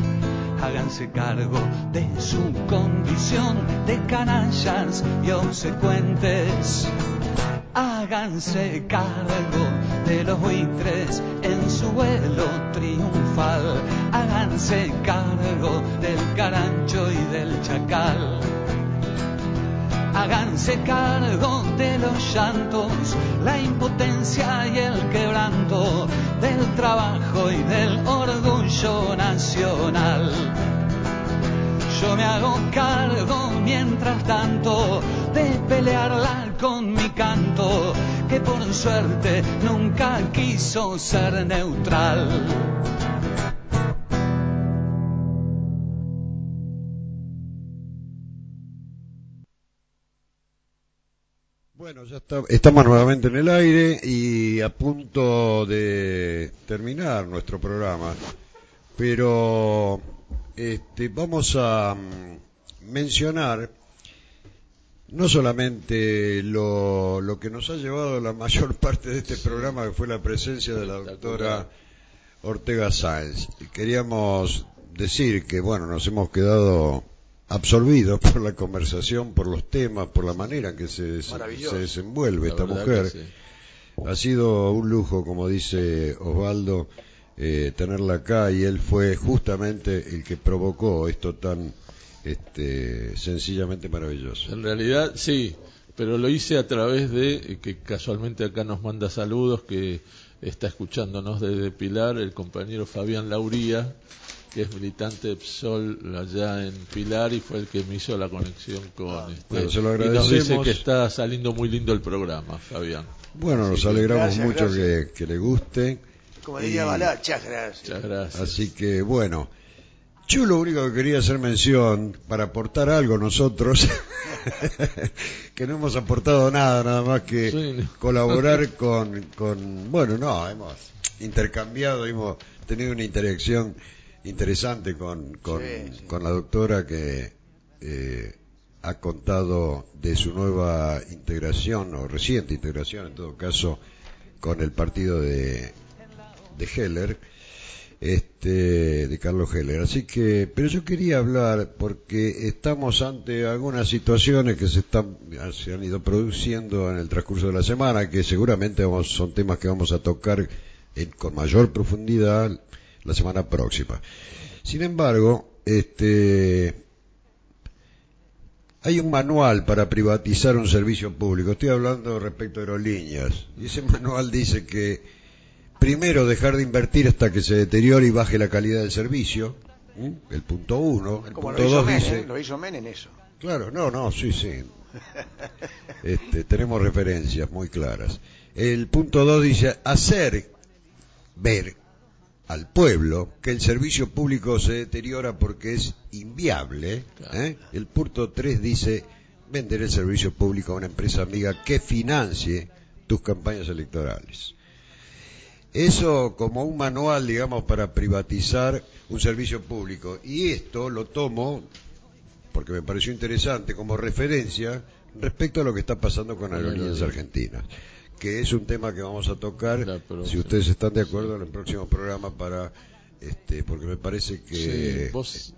háganse cargo de su condición de canallas y obsecuentes háganse cargo de los buitres en su vuelo triunfal, háganse cargo del carancho y del chacal. Háganse cargo de los llantos, la impotencia y el quebranto, del trabajo y del orgullo nacional. Yo me hago cargo mientras tanto de pelearla con mi canto, que por suerte nunca quiso ser neutral. Bueno, ya estamos nuevamente en el aire y a punto de terminar nuestro programa, pero este, vamos a mm, mencionar no solamente lo, lo, que nos ha llevado la mayor <laughs> parte de este programa, que fue la presencia de la doctora Ortega Sáenz. Queríamos decir que, bueno, nos hemos quedado absorbidos por la conversación, por los temas, por la manera en que se, se desenvuelve esta mujer. Ha sido un lujo, como dice Osvaldo, eh, tenerla acá y él fue justamente el que provocó esto tan este, sencillamente maravilloso. En realidad, sí, pero lo hice a través de que casualmente acá nos manda saludos, que está escuchándonos desde Pilar, el compañero Fabián Lauría, que es militante de PSOL allá en Pilar y fue el que me hizo la conexión con ah, este. se lo y nos dice que está saliendo muy lindo el programa, Fabián. Bueno, nos alegramos mucho Que, que, le guste. Como diría Balá, muchas gracias. Muchas gracias. Así que bueno. Yo lo único que quería hacer mención, para aportar algo nosotros, <laughs> que no hemos aportado nada, nada más que colaborar con, con, bueno, no, hemos intercambiado, hemos tenido una interacción interesante con, con, con la doctora que eh, ha contado de su nueva integración, o reciente integración en todo caso, con el partido de, de Heller este, de Carlos Heller. Así que, pero yo quería hablar porque estamos ante algunas situaciones que se están, se han ido produciendo en el transcurso de la semana, que seguramente son temas que vamos a tocar con mayor profundidad la semana próxima. Sin embargo, este, hay un manual para privatizar un servicio público. Estoy hablando respecto a aerolíneas. Y ese manual dice que primero dejar de invertir hasta que se deteriore y baje la calidad del servicio, el punto uno, el punto dos dice... Lo hizo Menem eso. Claro, no, no, sí, sí. Este, tenemos referencias muy claras. El punto 2 dice hacer ver al pueblo que el servicio público se deteriora porque es inviable. ¿eh? El punto 3 dice vender el servicio público a una empresa amiga que financie tus campañas electorales. Eso como un manual, digamos, para privatizar un servicio público. Y esto lo tomo, porque me pareció interesante, como referencia respecto a lo que está pasando con Aerolíneas Argentinas que es un tema que vamos a tocar, si ustedes están de acuerdo, en el próximo programa para, este, porque me parece que es,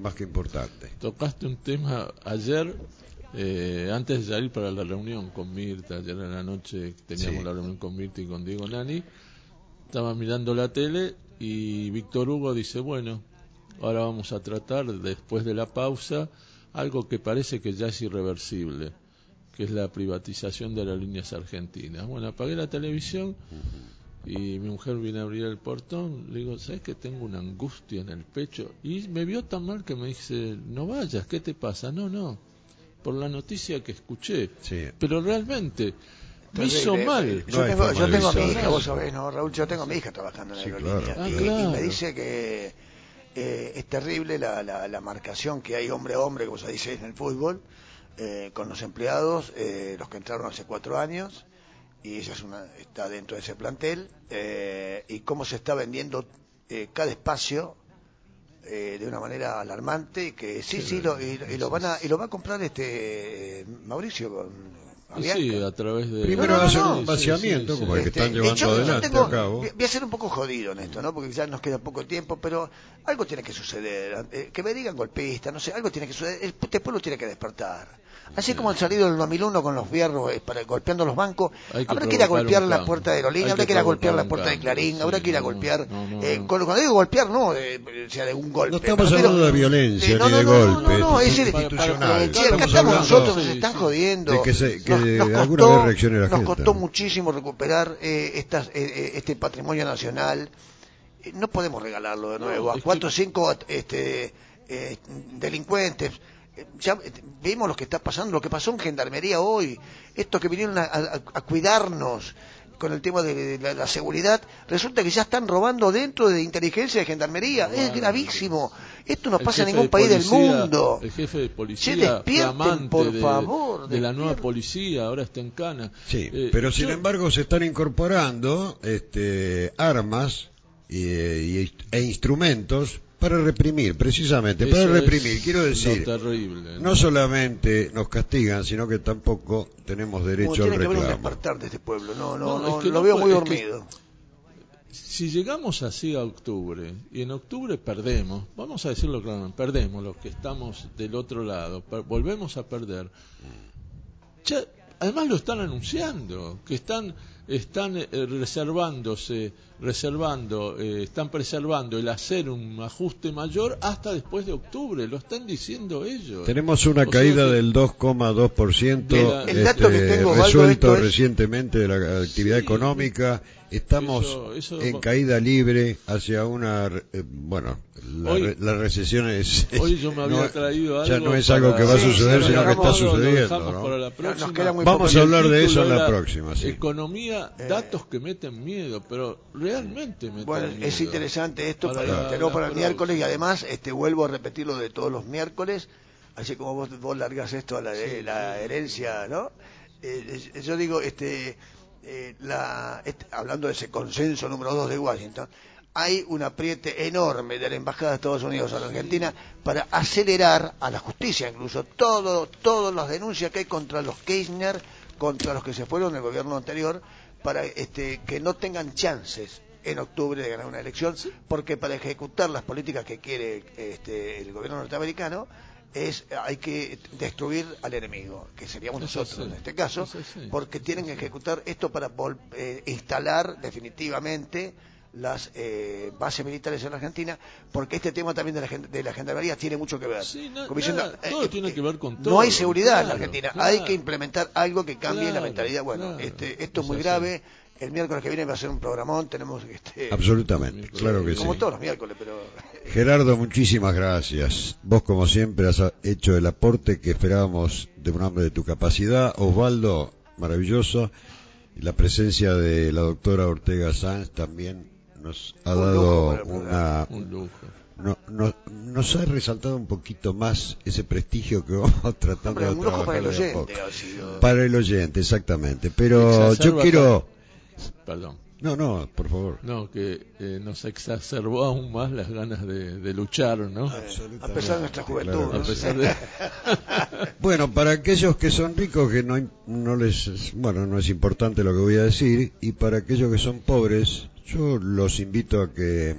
más que importante. Tocaste un tema ayer, eh, antes de salir para la reunión con Mirta, ayer en la noche teníamos la reunión con Mirta y con Diego Nani, estaba mirando la tele y Víctor Hugo dice, bueno, ahora vamos a tratar, después de la pausa, algo que parece que ya es irreversible que es la privatización de las líneas argentinas. Bueno, apagué la televisión y mi mujer viene a abrir el portón. Le digo, ¿sabes que tengo una angustia en el pecho? Y me vio tan mal que me dice, no vayas, ¿qué te pasa? No, no, por la noticia que escuché. Pero realmente hizo mal. Yo, tengo, yo tengo, a mi hija, vos sabés, ¿no, Raúl? Yo tengo a mi hija trabajando en la aerolínea. Ah, y, me dice que eh, es terrible la, la, la, marcación que hay hombre a hombre, como se dice en el fútbol eh, con los empleados, eh, los que entraron hace cuatro años, y ella es una, está dentro de ese plantel, eh, y cómo se está vendiendo cada espacio de una manera alarmante, y que sí, sí, lo, y, lo van a, y lo va a comprar este Mauricio con, Sí, a través de... Primero va a hacer un vaciamiento, como el que están llevando adelante a cabo. Voy a ser un poco jodido en esto, ¿no? Porque ya nos queda poco tiempo, pero algo tiene que suceder. que me digan golpista, no sé, algo tiene que suceder. este pueblo tiene que despertar. Así como han salido el 2001 con los fierros eh, para, golpeando los bancos, habrá que ir a golpear la puerta de Aerolínea, habrá que ir a golpear la puerta de Clarín, habrá que ir a golpear. eh, cuando digo golpear, no, eh, sea de un golpe. No estamos hablando de violencia ni de golpe. No, no, es institucional. estamos nosotros, nos están jodiendo. De que, se, que nos, nos alguna costó, vez reaccione la Nos costó muchísimo recuperar eh, estas, eh, este patrimonio nacional. No podemos regalarlo de nuevo a cuatro o cinco este, delincuentes ya vimos lo que está pasando, lo que pasó en Gendarmería hoy, estos que vinieron a, cuidarnos con el tema de, la, seguridad, resulta que ya están robando dentro de inteligencia de Gendarmería, es gravísimo, esto no pasa en ningún país del mundo. El jefe de policía, por de, favor, de la nueva policía, ahora está en Cana. Sí, eh, pero sin embargo se están incorporando este, armas e instrumentos para reprimir, precisamente, para reprimir. Quiero decir, ¿no? solamente nos castigan, sino que tampoco tenemos derecho al reclamo. Que despertar de este pueblo, no, no, no, lo veo muy dormido. si llegamos así a octubre y en octubre perdemos, vamos a decirlo claramente, perdemos los que estamos del otro lado, volvemos a perder. además lo están anunciando, que están están eh, reservándose, reservando, eh, están preservando el hacer un ajuste mayor hasta después de octubre, lo están diciendo ellos. Tenemos una caída del 2,2% este, resuelto recientemente de la actividad económica estamos en caída libre hacia una eh, bueno la, recesión es, <laughs> hoy yo me había traído ya no es algo que va a suceder sino que está sucediendo vamos a hablar de eso en la próxima economía eh. datos que meten miedo pero realmente meten bueno es interesante esto para, para, el miércoles y además este vuelvo a repetir lo de todos los miércoles así como vos, vos largas esto a la, la herencia no eh, yo digo este eh, la, hablando de ese consenso número dos de Washington, hay un apriete enorme de la Embajada de Estados Unidos a la Argentina para acelerar a la justicia, incluso todo, todas las denuncias que hay contra los Kirchner, contra los que se fueron del gobierno anterior, para este, que no tengan chances en octubre de ganar una elección, porque para ejecutar las políticas que quiere este, el gobierno norteamericano es hay que destruir al enemigo, que seríamos nosotros en este caso, porque tienen que ejecutar esto para eh, instalar definitivamente las eh, bases militares en la Argentina, porque este tema también de la, de la gendarmería tiene mucho que ver. todo tiene que ver con todo. No hay seguridad en la Argentina, hay que implementar algo que cambie la mentalidad. Bueno, este, esto es muy grave. El miércoles que viene va a ser un programón, tenemos este, Absolutamente, claro que sí. Como todos los miércoles, pero... <laughs> Gerardo, muchísimas gracias. Vos, como siempre, has hecho el aporte que esperábamos de un hombre de tu capacidad. Osvaldo, maravilloso. Y la presencia de la doctora Ortega Sanz también nos ha dado una... Un lujo. No, no, nos ha resaltado un poquito más ese prestigio que <laughs> vamos tratando de trabajar para el oyente, para el oyente exactamente pero yo quiero perdón no, no, por favor. No, que eh, nos exacerbó aún más las ganas de, luchar, ¿no? A pesar de nuestra juventud. <laughs> <laughs> bueno, para aquellos que son ricos, que no, no les, bueno, no es importante lo que voy a decir, y para aquellos que son pobres, yo los invito a que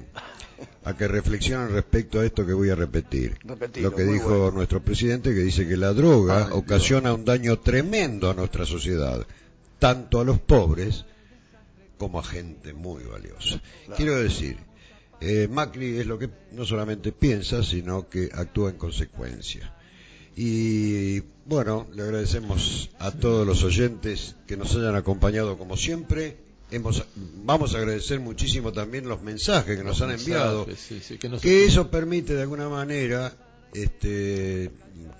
a que reflexionen respecto a esto que voy a repetir. lo que dijo nuestro presidente, que dice que la droga ocasiona un daño tremendo a nuestra sociedad, tanto a los pobres como a gente muy valiosa. Quiero decir, eh, Macri es lo que no solamente piensa, sino que actúa en consecuencia. Y bueno, le agradecemos a todos los oyentes que nos hayan acompañado como siempre. Hemos, vamos a agradecer muchísimo también los mensajes que nos han enviado, que, eso permite de alguna manera este,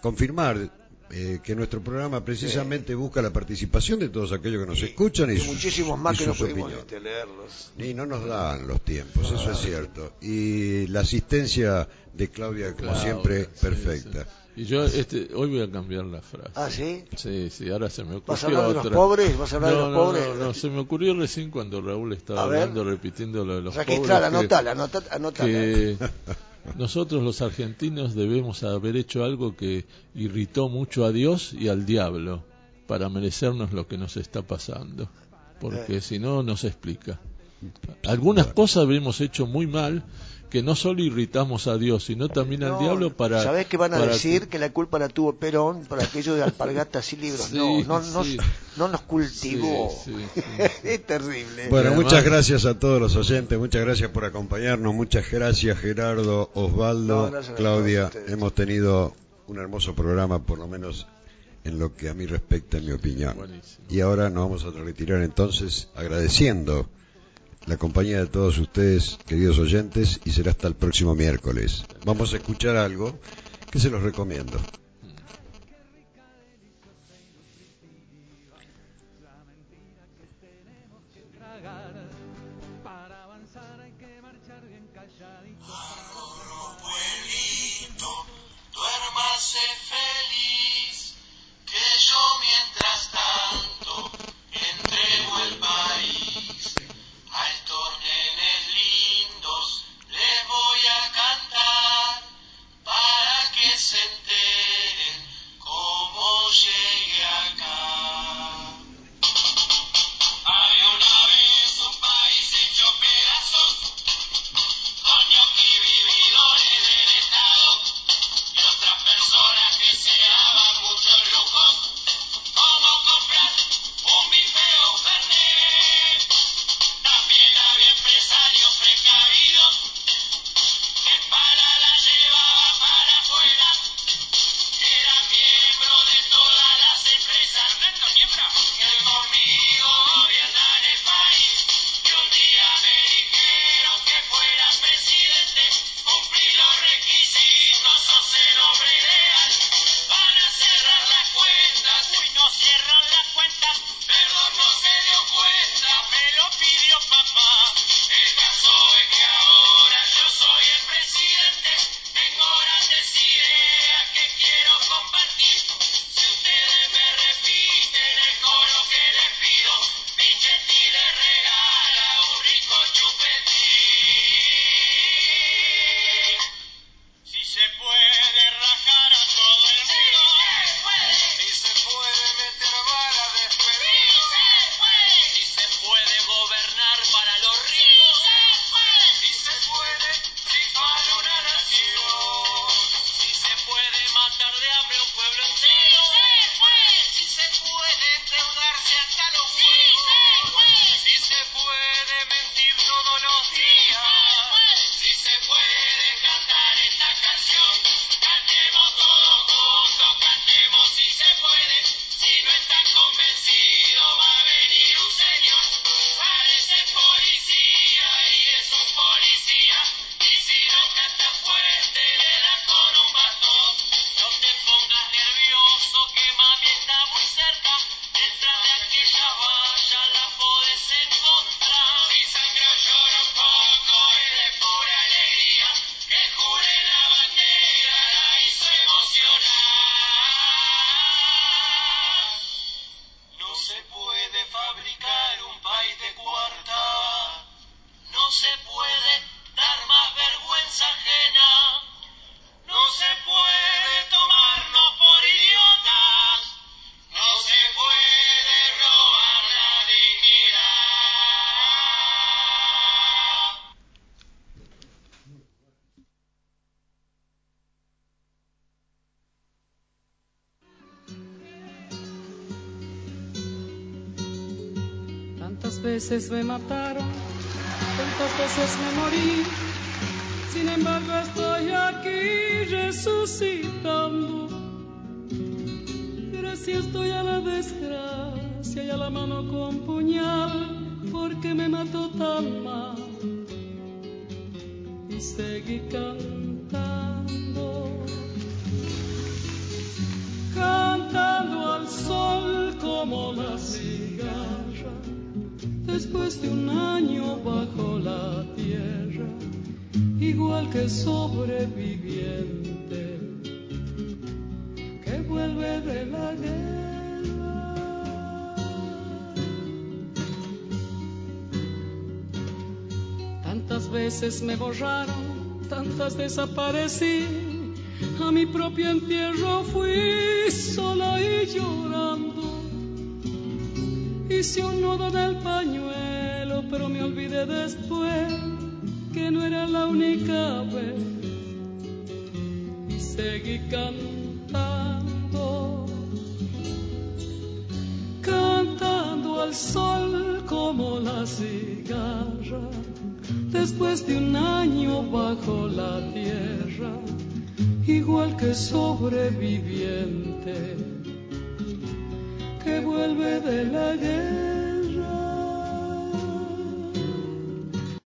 confirmar eh, que nuestro programa precisamente busca la participación de todos aquellos que nos escuchan y, muchísimos más que no pudimos este, leerlos. Y no nos dan los tiempos, eso es cierto. Y la asistencia de Claudia, como siempre, perfecta. Y yo este, hoy voy a cambiar la frase. ¿Ah, sí? Sí, sí, ahora se me ocurrió ¿Vas a hablar de los pobres? ¿Vas a hablar no, de los pobres? No, no, se me ocurrió recién cuando Raúl estaba hablando, repitiendo lo de los pobres. Anotala, anotala. Que nosotros los argentinos debemos haber hecho algo que irritó mucho a Dios y al diablo para merecernos lo que nos está pasando, porque eh. si no, no se explica. Algunas cosas habíamos hecho muy mal que no solo irritamos a Dios, sino también al diablo para... ¿Sabés que van a decir que... la culpa la tuvo Perón por aquello de alpargatas y libros? no, no, no, nos cultivó. <laughs> es terrible. Bueno, muchas gracias a todos los oyentes, muchas gracias por acompañarnos, muchas gracias Gerardo, Osvaldo, Claudia. Hemos tenido un hermoso programa, por lo menos en lo que a mí respecta, en mi opinión. Y ahora nos vamos a retirar entonces agradeciendo la compañía de todos ustedes, queridos oyentes, y será hasta el próximo miércoles. Vamos a escuchar algo que se los recomiendo. se svema ptákama. veces me borraron, tantas desaparecí. A mi propio entierro fui sola y llorando. Hice un nudo en el pañuelo, pero me olvidé después